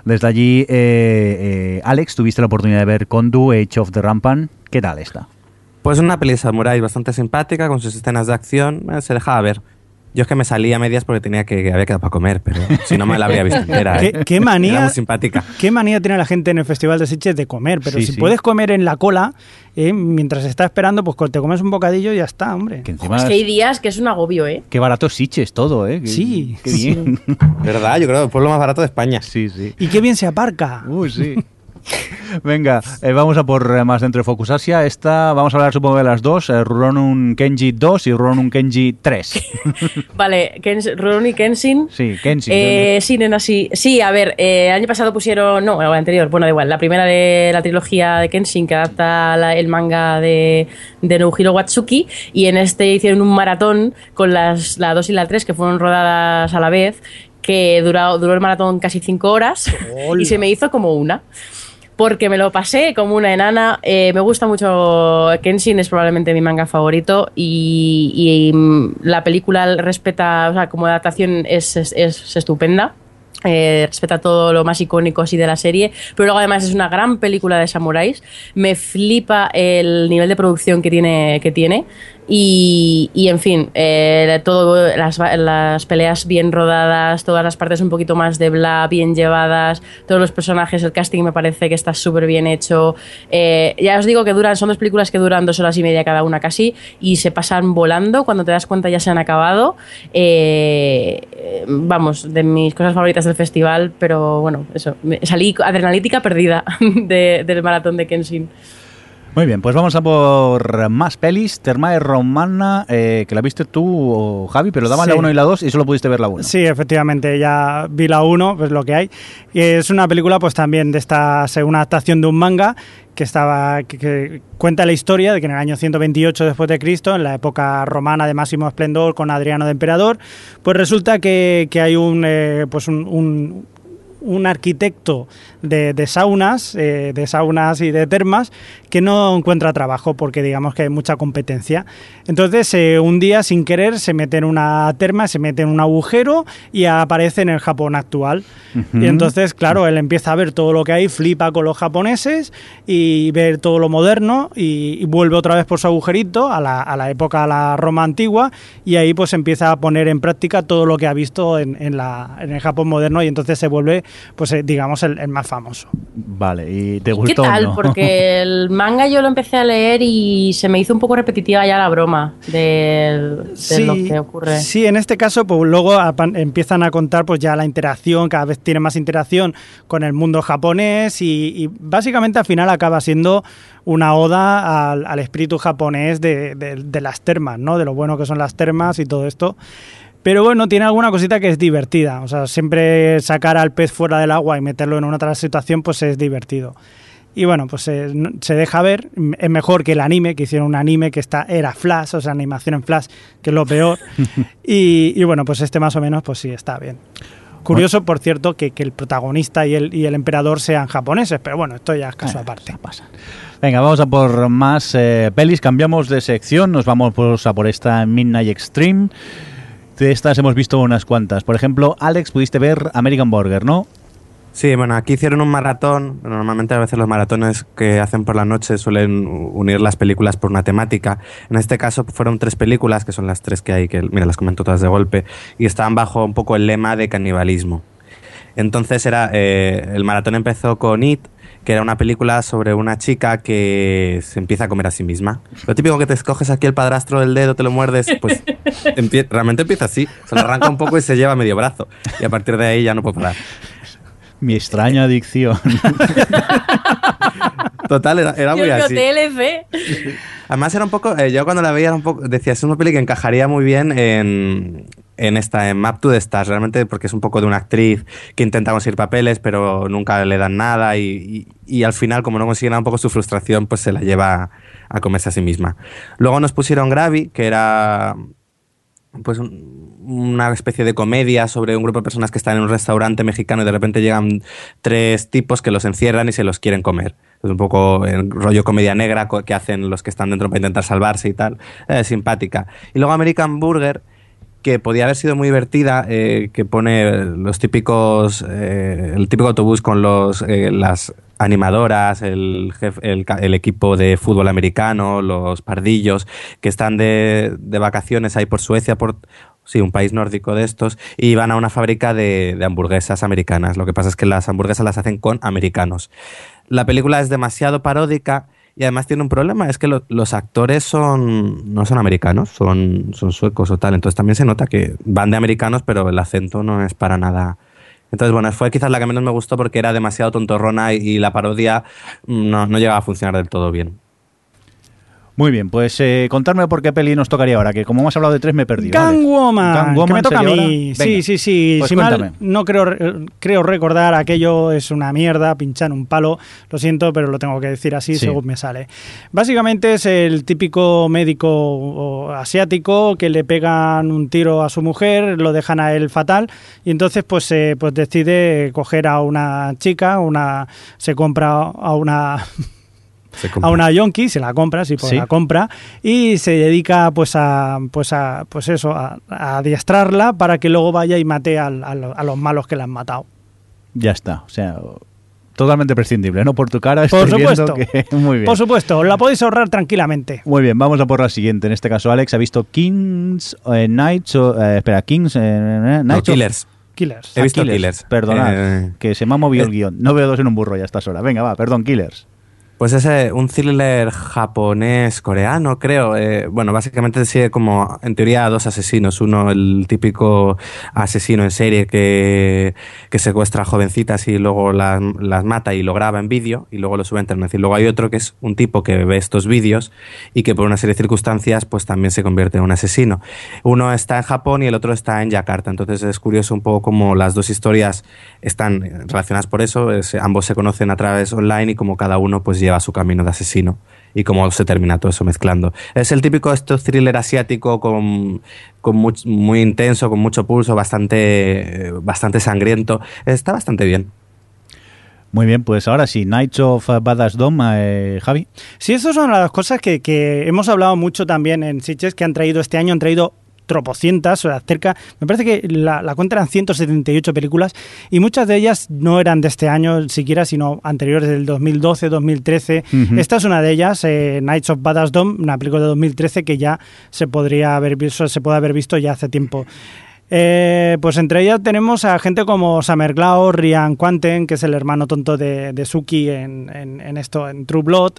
Desde allí, eh, eh, Alex, tuviste la oportunidad de ver Kondu, Age of the Rampant. ¿Qué tal está? Pues una peli de samurái bastante simpática, con sus escenas de acción, eh, se dejaba ver. Yo es que me salí a medias porque tenía que, que había quedado para comer, pero si no me la habría visto entera. ¿Qué, ¿eh? qué Era manía, muy simpática. qué manía tiene la gente en el Festival de Sitges de comer, pero Sí, si sí. puedes comer en la cola, eh, mientras está esperando, pues te comes un bocadillo y ya está, hombre. Que encima... Es que hay días que es un agobio, ¿eh? Qué barato es Sitges todo, ¿eh? Qué- Sí. Qué bien. ¿Verdad? Yo creo que el pueblo más barato de España. sí, sí. Y qué bien se aparca. Uy, sí. Venga, eh, vamos a por eh, más dentro de Focus Asia. Esta, vamos a hablar supongo de las dos, eh, Rurouni Kenji 2 y Rurouni Kenji 3. Vale, Kens, Rurouni Kenshin. sí, Kenji. Eh, sí, nena, sí. Sí, a ver, eh, el año pasado pusieron. No, el anterior, bueno, da igual. La primera de la trilogía de Kenshin que adapta la- el manga de, de Nobuhiro Watsuki. Y en este hicieron un maratón con las, la 2 y la 3 que fueron rodadas a la vez. Que duró, duró el maratón casi 5 horas. y se me hizo como una porque me lo pasé como una enana. Eh, me gusta mucho Kenshin, es probablemente mi manga favorito y, mm, la película respeta, o sea, como adaptación es, es- es estupenda. Eh, respeta todo lo más icónico así de la serie, pero luego además es una gran película de samuráis. Me flipa el nivel de producción que tiene, que tiene. Y, en fin, eh, todo, las, las peleas bien rodadas, todas las partes un poquito más de bla, bien llevadas, todos los personajes, el casting me parece que está súper bien hecho. Eh, ya os digo que duran, son dos películas que duran dos horas y media cada una casi y se pasan volando, cuando te das cuenta ya se han acabado. Eh, vamos, de mis cosas favoritas del festival, pero bueno, eso, salí adrenalítica perdida de- del maratón de Kenshin. Muy bien, pues vamos a por más pelis. Termae Romana, eh, que la viste tú, Javi, pero daban Sí. la 1 y la 2 y solo pudiste ver la 1. Sí, efectivamente, ya vi la 1, pues lo que hay. Y es una película pues también de esta segunda adaptación de un manga que estaba que, que cuenta la historia de que en el año 128 después de Cristo, en la época romana de máximo esplendor con Adriano de emperador, pues resulta que, que hay un eh, pues un, un- un arquitecto de, de saunas, eh, de saunas y de termas, que no encuentra trabajo porque digamos que hay mucha competencia. Entonces, eh, un día sin querer se mete en una terma, se mete en un agujero y aparece en el Japón actual. Y entonces, claro, él empieza a ver todo lo que hay, flipa con los japoneses y ver todo lo moderno y, y vuelve otra vez por su agujerito a la, a la época, a la Roma antigua y ahí pues empieza a poner en práctica todo lo que ha visto en, en la, en el Japón moderno y entonces se vuelve, pues eh, digamos, el, el más famoso. Vale, ¿y te ¿Qué gustó? o tal? no? Porque el manga yo lo empecé a leer y se me hizo un poco repetitiva ya la broma de, de lo que ocurre. Sí, en este caso, pues luego empiezan a contar pues ya la interacción, cada vez tiene más interacción con el mundo japonés y, y básicamente al final acaba siendo una oda al, al espíritu japonés de, de- de las termas, ¿no? De lo bueno que son las termas y todo esto. Pero bueno, tiene alguna cosita que es divertida. O sea, siempre sacar al pez fuera del agua y meterlo en una otra situación, pues es divertido. Y bueno, pues eh, se deja ver. Es mejor que el anime, que hicieron un anime que está, era Flash, o sea, animación en Flash, que es lo peor. y, y bueno, pues este más o menos, pues sí, está bien. Curioso, por cierto, que, que el protagonista y el, y el emperador sean japoneses, pero bueno, esto ya es caso Ah, aparte. pasa. Venga, vamos a por más eh, pelis. Cambiamos de sección. Nos vamos pues, a por esta Midnight Extreme. De estas hemos visto unas cuantas. Por ejemplo, Alex, pudiste ver American Burger, ¿no? Sí, bueno, aquí hicieron un maratón. Normalmente a veces los maratones que hacen por la noche suelen unir las películas por una temática. En este caso fueron tres películas, que son las tres que hay, que mira, las comento todas de golpe, y estaban bajo un poco el lema de canibalismo. Entonces era eh, el maratón empezó con It, que era una película sobre una chica que se empieza a comer a sí misma. Lo típico que te escoges aquí el padrastro del dedo, te lo muerdes, pues empie- realmente empieza así. Se lo arranca un poco y se lleva medio brazo. Y a partir de ahí ya no puede parar. Mi extraña adicción. Total, era, era muy así. TLC. Además era un poco, eh, yo cuando la veía era un poco, decía, es una peli que encajaría muy bien en, en esta, en Map to the Stars, realmente porque es un poco de una actriz que intenta conseguir papeles, pero nunca le dan nada y, y- y al final, como no consigue nada, un poco su frustración, pues se la lleva a comerse a sí misma. Luego nos pusieron Gravy, que era pues un- una especie de comedia sobre un grupo de personas que están en un restaurante mexicano y de repente llegan tres tipos que los encierran y se los quieren comer. Es un poco el rollo comedia negra que hacen los que están dentro para intentar salvarse y tal. Eh, simpática. Y luego American Burger, que podía haber sido muy divertida, eh, que pone los típicos, eh, el típico autobús con los, eh, las animadoras, el, jef- el, el equipo de fútbol americano, los pardillos, que están de, de vacaciones ahí por Suecia, por sí, un país nórdico de estos, y van a una fábrica de, de hamburguesas americanas. Lo que pasa es que las hamburguesas las hacen con americanos. La película es demasiado paródica y además tiene un problema, es que lo- los actores son no son americanos, son, son suecos o tal. Entonces también se nota que van de americanos, pero el acento no es para nada. Entonces, bueno, fue quizás la que menos me gustó porque era demasiado tontorrona y, y la parodia mm, no, no llegaba a funcionar del todo bien. Muy bien, pues eh, contadme por qué peli nos tocaría ahora, que como hemos hablado de tres me he perdido. Gang Alex. Woman, Gang que Woman me toca a mí. Sí, sí, sí. pues si cuéntame. mal no creo, re- creo recordar, aquello es una mierda, pinchar un palo. Lo siento, pero lo tengo que decir así Sí. según me sale. Básicamente es el típico médico asiático que le pegan un tiro a su mujer, lo dejan a él fatal y entonces pues, eh, pues decide coger a una chica, una se compra a una a una yonki, se la compra, sí, pues Sí. la compra, y se dedica pues a, pues a, pues eso, a, a adiestrarla para que luego vaya y mate al- a, lo- a los malos que la han matado. Ya está, o sea, totalmente prescindible, ¿no? Por tu cara Por estoy viendo supuesto. que... Muy bien. Por supuesto, la podéis ahorrar tranquilamente. Muy bien, vamos a por la siguiente. En este caso, Alex ha visto Kings eh, Knights, o, eh, espera, Kings eh, Knights of- Killers. Killers. He visto Killers. Killers. Perdonad, Eh, que se me ha movido eh, el guion. No veo dos en un burro ya a estas horas. Venga, va, perdón, Killers. Pues es un thriller japonés, coreano, creo. Eh, bueno, básicamente sigue como, en teoría, dos asesinos. Uno, el típico asesino en serie que, que secuestra a jovencitas y luego las, mata y lo graba en vídeo y luego lo sube a internet. Y luego hay otro que es un tipo que ve estos vídeos y que por una serie de circunstancias pues también se convierte en un asesino. Uno está en Japón y el otro está en Yakarta. Entonces es curioso un poco como las dos historias están relacionadas por eso. es- ambos se conocen a través online y como cada uno pues lleva su camino de asesino. y cómo se termina todo eso mezclando. Es el típico esto thriller asiático con, con muy intenso, con mucho pulso, bastante, bastante sangriento. Está bastante bien. Muy bien, pues ahora sí, Knights of Badass Dome, eh, Javi. Sí, eso son las cosas que, que hemos hablado mucho también en Sitges, que han traído este año, han traído tropocientas, o sea, cerca, me parece que la, la cuenta eran 178 películas y muchas de ellas no eran de este año siquiera, sino anteriores del 2012, 2013. Ujú. Esta es una de ellas, eh, Knights of Badass Dome, una película de 2013 que ya se podría haber visto, se puede haber visto ya hace tiempo. Eh, pues entre ellas tenemos a gente como Summer Glau, Ryan Quanten, que es el hermano tonto de, de Suki en, en- en esto, en True Blood,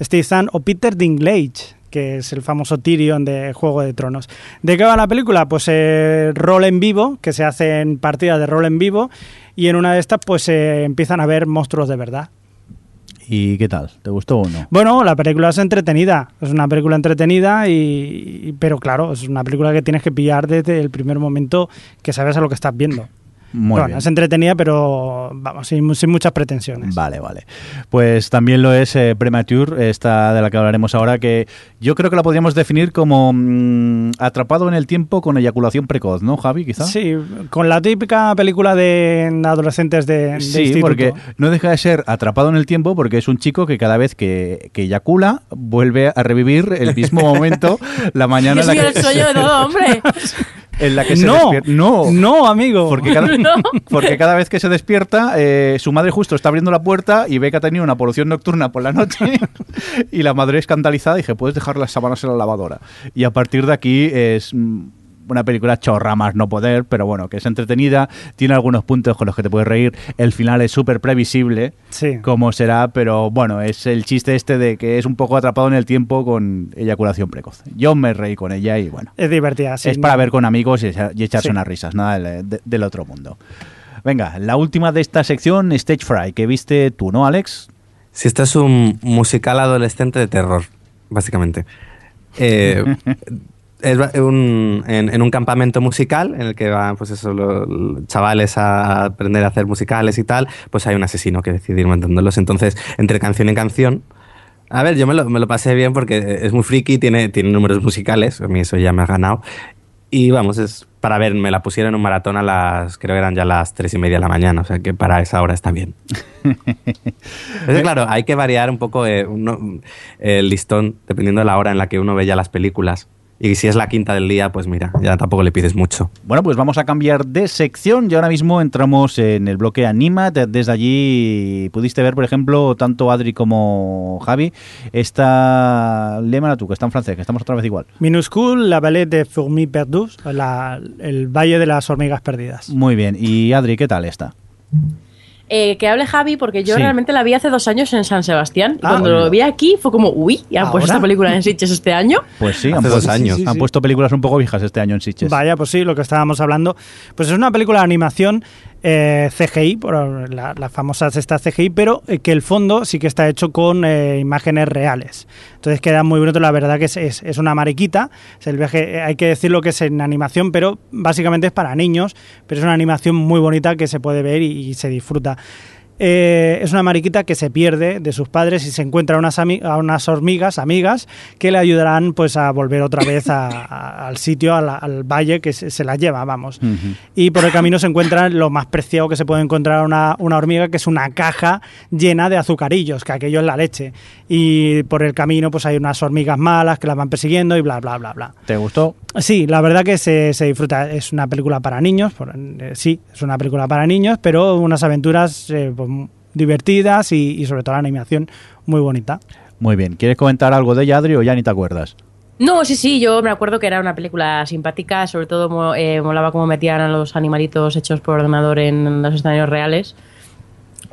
Steve Zahn o Peter Dinklage, que es el famoso Tyrion de Juego de Tronos. ¿De qué va la película? Pues eh, rol en vivo, que se hace en partidas de rol en vivo, y en una de estas pues eh, empiezan a ver monstruos de verdad. ¿Y qué tal? ¿Te gustó o no? Bueno, la película es entretenida, es una película entretenida, y, y- pero claro, es una película que tienes que pillar desde el primer momento que sabes a lo que estás viendo. Muy bueno, bien. es entretenida, pero vamos, sin, sin muchas pretensiones. Vale, vale. Pues también lo es eh, Premature, esta de la que hablaremos ahora, que yo creo que la podríamos definir como mm, atrapado en el tiempo con eyaculación precoz, ¿no, Javi? Quizá. Sí, con la típica película de adolescentes de, de Sí, instituto. porque no deja de ser atrapado en el tiempo porque es un chico que cada vez que, que eyacula vuelve a revivir el mismo momento la mañana en la el que, sueño de todo hombre. en la que se no, despierta. No, no, amigo. Porque cada, No. porque cada vez que se despierta, eh, su madre justo está abriendo la puerta y ve que ha tenido una polución nocturna por la noche y la madre escandalizada dije, puedes dejar las sábanas en la lavadora. Y a partir de aquí es mm, una película chorra más no poder, pero bueno, que es entretenida, tiene algunos puntos con los que te puedes reír, el final es súper previsible, Sí. como será, pero bueno, es el chiste este de que es un poco atrapado en el tiempo con eyaculación precoz. Yo me reí con ella y bueno. Es divertida, sí. Es para ver con amigos y, echa- y echarse Sí. unas risas, nada del, de- del otro mundo. Venga, la última de esta sección, Stage Fry, que viste tú, ¿no, Alex? Si esto es un musical adolescente de terror, básicamente. Eh, es un- en, en un campamento musical en el que van pues eso, los, los chavales a aprender a hacer musicales y tal, pues hay un asesino que decide ir matándolos. Entonces, entre canción y canción, a ver, yo me lo, me lo pasé bien porque es muy friki, tiene, tiene números musicales, a mí eso ya me ha ganado. Y vamos, es para ver, me la pusieron en un maratón a las, creo que eran ya las tres y media de la mañana, o sea que para esa hora está bien. Entonces, claro, hay que variar un poco eh, uno- el listón dependiendo de la hora en la que uno ve ya las películas. Y si es la quinta del día, pues mira, ya tampoco le pides mucho. Bueno, pues vamos a cambiar de sección y ahora mismo entramos en el bloque Anima. De- Desde allí pudiste ver, por ejemplo, tanto Adri como Javi, esta Lémala tú, que está en francés, que estamos otra vez igual. Minuscule, la vallée de Fourmis Perdues, la- el Valle de las Hormigas Perdidas. Muy bien. Y Adri, ¿qué tal está? Eh, que hable Javi, porque yo Sí. realmente la vi hace dos años en San Sebastián. Y Ah, cuando bueno. lo vi aquí fue como, uy, ya han puesto esta película en Sitges este año. Pues sí, Hace han, dos puesto, años. Sí, sí, han puesto películas un poco viejas este año en Sitges. Vaya, pues sí, lo que estábamos hablando. Pues es una película de animación eh, CGI, por la- las famosas estas CGI, pero eh, que el fondo sí que está hecho con eh, imágenes reales. Entonces queda muy bonito, la verdad que es, es, una mariquita. Es el viaje, eh, hay que decir lo que es en animación, pero básicamente es para niños, pero es una animación muy bonita que se puede ver y se disfruta. Eh, es una mariquita que se pierde de sus padres y se encuentra a unas, a unas hormigas, amigas, que le ayudarán pues a volver otra vez a- a- al sitio, a la- al valle que se, se la lleva, vamos. Y por el camino se encuentra lo más preciado que se puede encontrar una, una hormiga, que es una caja llena de azucarillos, que aquello es la leche. Y por el camino pues hay unas hormigas malas que las van persiguiendo y bla, bla, bla, bla. ¿Te gustó? Sí, la verdad que se, se disfruta. Es una película para niños, por- eh, sí, es una película para niños, pero unas aventuras eh, pues, divertidas y, y sobre todo la animación muy bonita. Muy bien. ¿Quieres comentar algo de ella, Adri, o ya ni te acuerdas? No, sí, sí, yo me acuerdo que era una película simpática, sobre todo eh, molaba cómo metían a los animalitos hechos por ordenador en los escenarios reales.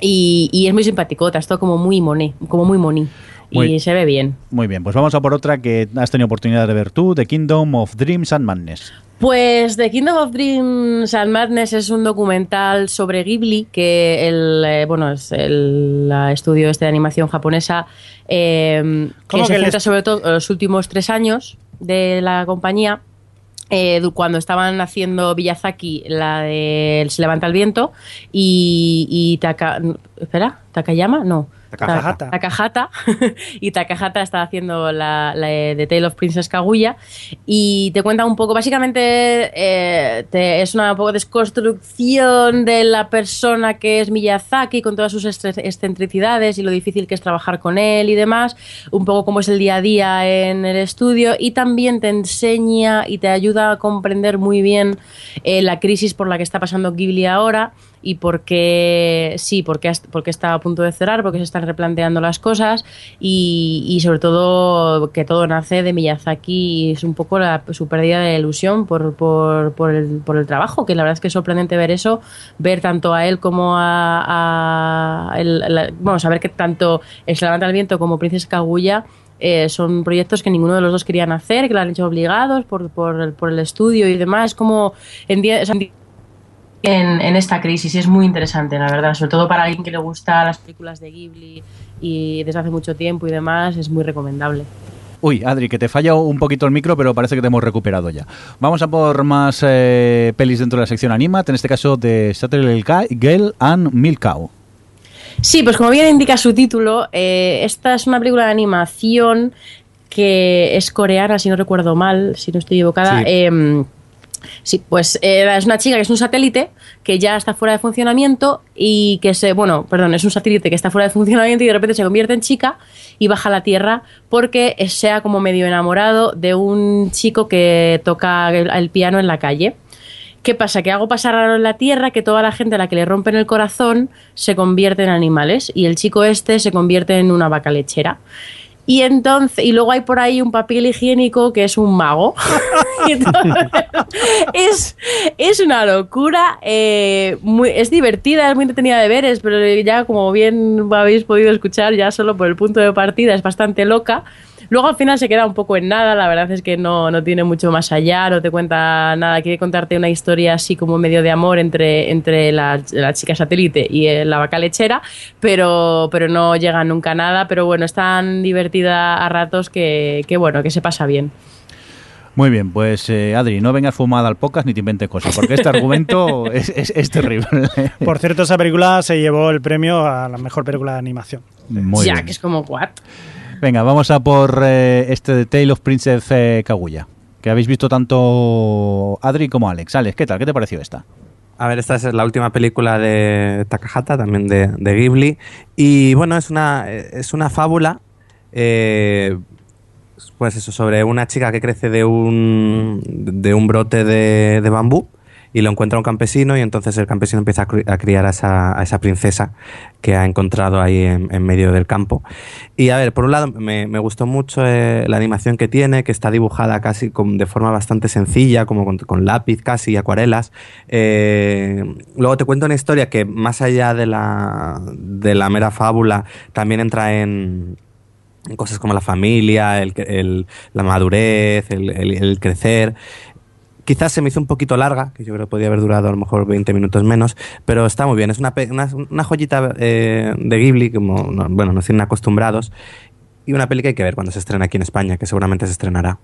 Y, y es muy simpaticota, es todo como muy moné, como muy moní. Y se ve bien. Muy bien, pues vamos a por otra que has tenido oportunidad de ver tú, The Kingdom of Dreams and Madness. Pues The Kingdom of Dreams and Madness es un documental sobre Ghibli que el eh, bueno es el estudio este de animación japonesa eh, que ¿Cómo se que centra sobre todo en los últimos tres años de la compañía eh, cuando estaban haciendo Miyazaki la de Se levanta el viento y, y Taka, espera Takayama no Takahata. Takahata. y Takahata está haciendo la, de The Tale of Princess Kaguya. Y te cuenta un poco, básicamente eh, es una poco desconstrucción de la persona que es Miyazaki con todas sus excentricidades y lo difícil que es trabajar con él y demás. Un poco cómo es el día a día en el estudio. Y también te enseña y te ayuda a comprender muy bien eh, la crisis por la que está pasando Ghibli ahora y por qué sí, porque, porque está a punto de cerrar, porque se están replanteando las cosas y, y sobre todo que todo nace de Miyazaki y es un poco la, su pérdida de ilusión por, por, por, el, por el trabajo, que la verdad es que es sorprendente ver eso, ver tanto a él como a... a el- la- bueno, saber que tanto El el viento como Princesa Kaguya eh, son proyectos que ninguno de los dos querían hacer, que lo han hecho obligados por, por, por el estudio y demás, como en, en, en esta crisis y es muy interesante, la verdad, sobre todo para alguien que le gusta las películas de Ghibli y desde hace mucho tiempo y demás, es muy recomendable. Uy, Adri, que te falla un poquito el micro, pero parece que te hemos recuperado ya. Vamos a por más eh, pelis dentro de la sección Animat, en este caso de Saturday Girl and Milk Cow. Sí, pues como bien indica su título, eh, esta es una película de animación que es coreana, si no recuerdo mal, si no estoy equivocada. Sí. Eh, Sí, pues eh, es una chica que es un satélite que ya está fuera de funcionamiento y que se, bueno, perdón, es un satélite que está fuera de funcionamiento y de repente se convierte en chica y baja a la Tierra porque sea como medio enamorado de un chico que toca el, el piano en la calle. ¿Qué pasa? Que algo pasa raro en la Tierra, que toda la gente a la que le rompen el corazón se convierte en animales y el chico este se convierte en una vaca lechera. Y entonces, y luego hay por ahí un papel higiénico que es un mago. Entonces, es, es una locura. eh, muy, es divertida, es muy entretenida de ver, es, pero ya como bien habéis podido escuchar, ya solo por el punto de partida es bastante loca. Luego al final se queda un poco en nada, la verdad es que no, no tiene mucho más allá, no te cuenta nada, quiere contarte una historia así como medio de amor entre, entre la, la chica satélite y eh, la vaca lechera, pero, pero no llega nunca a nada, pero bueno, es tan divertida a ratos que, que bueno, que se pasa bien. Muy bien, pues eh, Adri, no vengas fumada al podcast ni te inventes cosas, porque este argumento es, es- es terrible. Por cierto, esa película se llevó el premio a la mejor película de animación. Muy ya, bien. que es como, ¿what? Venga, vamos a por eh, este de Tale of Princess eh, Kaguya, que habéis visto tanto Adri como Alex. Alex, ¿qué tal? ¿Qué te pareció esta? A ver, esta es la última película de Takahata, también de, de Ghibli. Y bueno, es una, es una fábula, eh, pues eso, sobre una chica que crece de un, de un brote de, de bambú y lo encuentra un campesino y entonces el campesino empieza a, cri- a criar a esa, a esa princesa que ha encontrado ahí en, en medio del campo. Y a ver, por un lado me, me gustó mucho eh, la animación que tiene, que está dibujada casi con- de forma bastante sencilla, como con, lápiz casi y acuarelas. Eh, luego te cuento una historia que más allá de la, de la mera fábula, también entra en, cosas como la familia, el, el- la madurez, el- el crecer. Quizás se me hizo un poquito larga, que yo creo que podía haber durado a lo mejor 20 minutos menos, pero está muy bien. Es una, pe- una, una joyita eh, de Ghibli, como, no- bueno, nos tienen acostumbrados, y una peli que hay que ver cuando se estrena aquí en España, que seguramente se estrenará.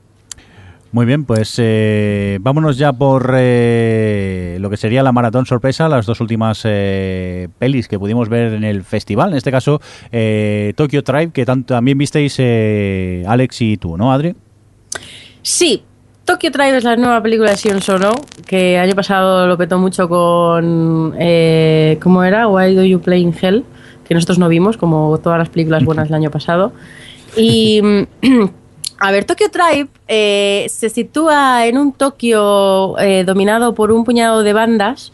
Muy bien, pues eh, vámonos ya por eh, lo que sería la maratón sorpresa, las dos últimas eh, pelis que pudimos ver en el festival, en este caso eh, Tokyo Tribe, que tanto, también visteis eh, Alex y tú, ¿no, Adri? Sí, Tokyo Tribe es la nueva película de Sion Sono, que año pasado lo petó mucho con. Eh, ¿Cómo era? Why Do You Play in Hell? Que nosotros no vimos, como todas las películas buenas del año pasado. Y. A ver, Tokyo Tribe eh, se sitúa en un Tokio eh, dominado por un puñado de bandas.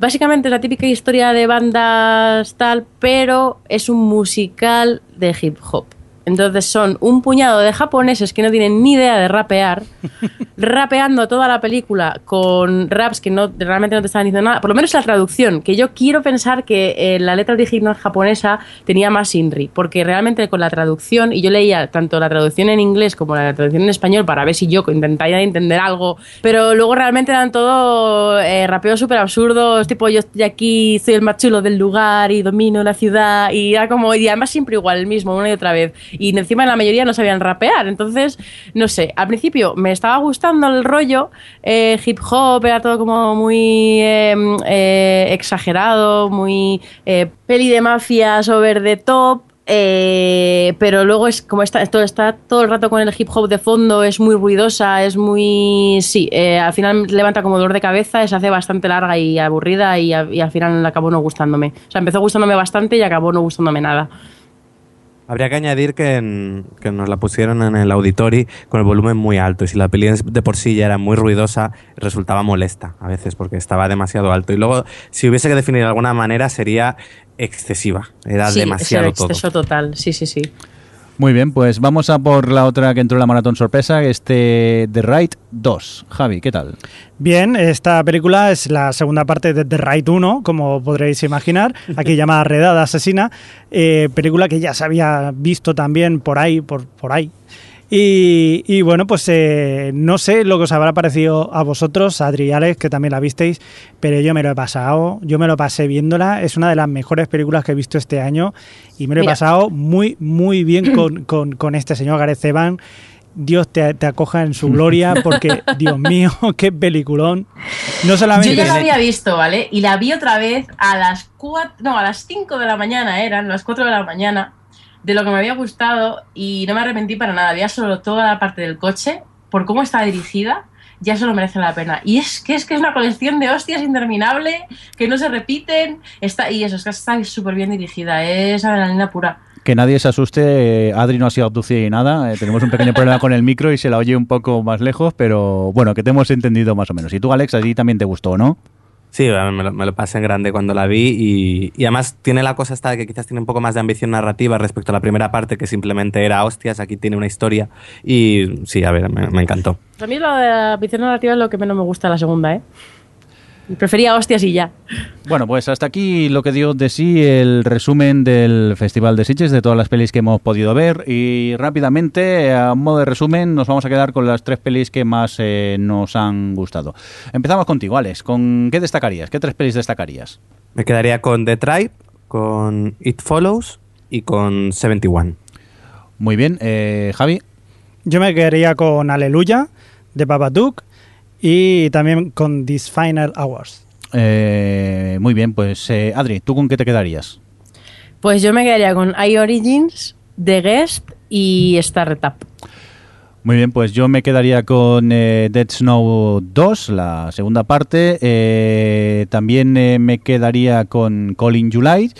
Básicamente es la típica historia de bandas tal, pero es un musical de hip hop. Entonces son un puñado de japoneses que no tienen ni idea de rapear, rapeando toda la película con raps que no realmente no te están diciendo nada. Por lo menos la traducción, que yo quiero pensar que eh, la letra original japonesa tenía más inri, porque realmente con la traducción, y yo leía tanto la traducción en inglés como la traducción en español para ver si yo intentaba entender algo, pero luego realmente eran todo eh, rapeos súper absurdos, tipo yo estoy aquí, soy el más chulo del lugar y domino la ciudad, y era como, y además siempre igual, el mismo, una y otra vez y encima la mayoría no sabían rapear. Entonces, no sé, al principio me estaba gustando el rollo eh, hip hop, era todo como muy eh, eh, exagerado, muy eh, peli de mafias over the top. Eh, pero luego es como está, esto está todo el rato con el hip hop de fondo, es muy ruidosa, es muy... Sí, al final levanta como dolor de cabeza, se hace bastante larga y aburrida y, y al final acabó no gustándome. O sea, empezó gustándome bastante y acabó no gustándome nada. Habría que añadir que, en- que nos la pusieron en el auditori con el volumen muy alto y si la peli de por sí ya era muy ruidosa, resultaba molesta a veces porque estaba demasiado alto. Y luego, si hubiese que definir de alguna manera, sería excesiva. Era sí, demasiado es el todo. exceso total, sí, sí, sí. Muy bien, pues vamos a por la otra que entró en la maratón sorpresa, este The Right 2. Javi, ¿qué tal? Bien, esta película es la segunda parte de The Right 1, como podréis imaginar, aquí llamada Redada Asesina, eh, película que ya se había visto también por ahí, por, por ahí. Y, y bueno, pues eh, no sé lo que os habrá parecido a vosotros, Adri y Alex, que también la visteis, pero yo me lo he pasado, yo me lo pasé viéndola, es una de las mejores películas que he visto este año y me lo he pasado muy, muy bien con, con, con este señor Gareth Evans. Dios te, te acoja en su gloria, porque, Dios mío, qué peliculón. No solamente. Yo ya la había visto, ¿vale? Y la vi otra vez a las cuatro, no, a las 5 de la mañana eran, las 4 de la mañana, de lo que me había gustado y no me arrepentí para nada. Había solo toda la parte del coche, por cómo está dirigida, ya solo merece la pena. Y es que es que es una colección de hostias interminable que no se repiten, está y eso es que está súper bien dirigida, es adrenalina pura. Que nadie se asuste, eh, Adri no ha sido abducida y nada, eh, tenemos un pequeño problema con el micro y se la oye un poco más lejos, pero bueno, que te hemos entendido más o menos. Y tú, Alex, a ti también te gustó, ¿no? Sí, me lo, me lo pasé en grande cuando la vi y, y además tiene la cosa esta de que quizás tiene un poco más de ambición narrativa respecto a la primera parte que simplemente era hostias, aquí tiene una historia y sí, a ver, me, me encantó. A mí la visión narrativa es lo que menos me gusta la segunda, ¿eh? Prefería hostias y ya. Bueno, pues hasta aquí lo que dio de sí el resumen del Festival de Sitges, de todas las pelis que hemos podido ver. Y rápidamente, a modo de resumen, nos vamos a quedar con las tres pelis que más eh, nos han gustado. Empezamos contigo, Alex. ¿Con qué destacarías? ¿Qué tres pelis destacarías? Me quedaría con The Tribe, con It Follows y con 71. Muy bien, eh, Javi. Yo me quedaría con Aleluya de Babadook y también con These Final Hours. Eh, muy bien, pues eh, Adri, ¿tú con qué te quedarías? Pues yo me quedaría con iOrigins, The Guest y Startup. Muy bien, pues yo me quedaría con eh, Dead Snow 2, la segunda parte. Eh, también eh, me quedaría con Calling July.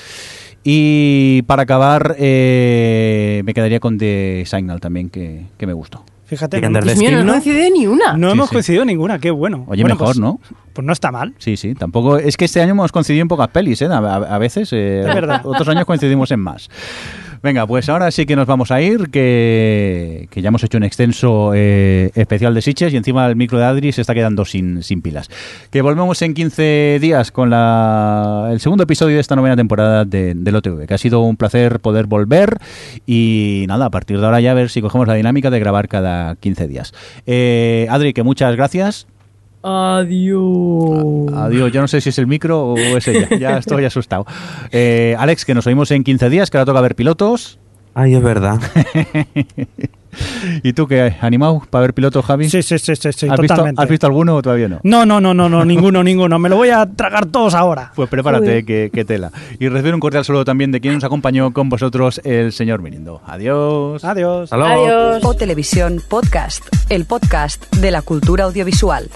Y para acabar, eh, me quedaría con The Signal también, que, que me gustó. Fíjate, no, mío, no ¿no? coincide ni una. no Sí, hemos sí. coincidido ninguna, qué bueno. Oye, Bueno, mejor, pues- ¿no? Pues no está mal. Sí, sí, tampoco. Es que este año hemos coincidido en pocas pelis, ¿eh? A veces. eh, Es verdad. Otros años coincidimos en más. Venga, pues ahora sí que nos vamos a ir, que, ya hemos hecho un extenso eh, especial de Sitges y encima el micro de Adri se está quedando sin, sin pilas. Que volvemos en 15 días con la, el segundo episodio de esta novena temporada de, del OTV, que ha sido un placer poder volver y nada, a partir de ahora ya a ver si cogemos la dinámica de grabar cada 15 días. Eh, Adri, que muchas gracias. Adiós. Adiós, yo no sé si es el micro o es ella, ya estoy asustado. Eh, Alex, que nos oímos en 15 días, que ahora toca ver pilotos. Ay, es verdad. ¿Y tú qué? ¿Animado para ver pilotos, Javi? Sí, sí, sí, sí, sí, ¿Has, visto, totalmente. ¿Has visto alguno o todavía no? No, no, no, no, no, ninguno, ninguno. Me lo voy a tragar todos ahora. Pues prepárate, que, que tela. Y recibe un cordial saludo también de quien nos acompañó con vosotros, el señor Mirindo. Adiós. Adiós. Adiós. O Televisión Podcast, el podcast de la cultura audiovisual.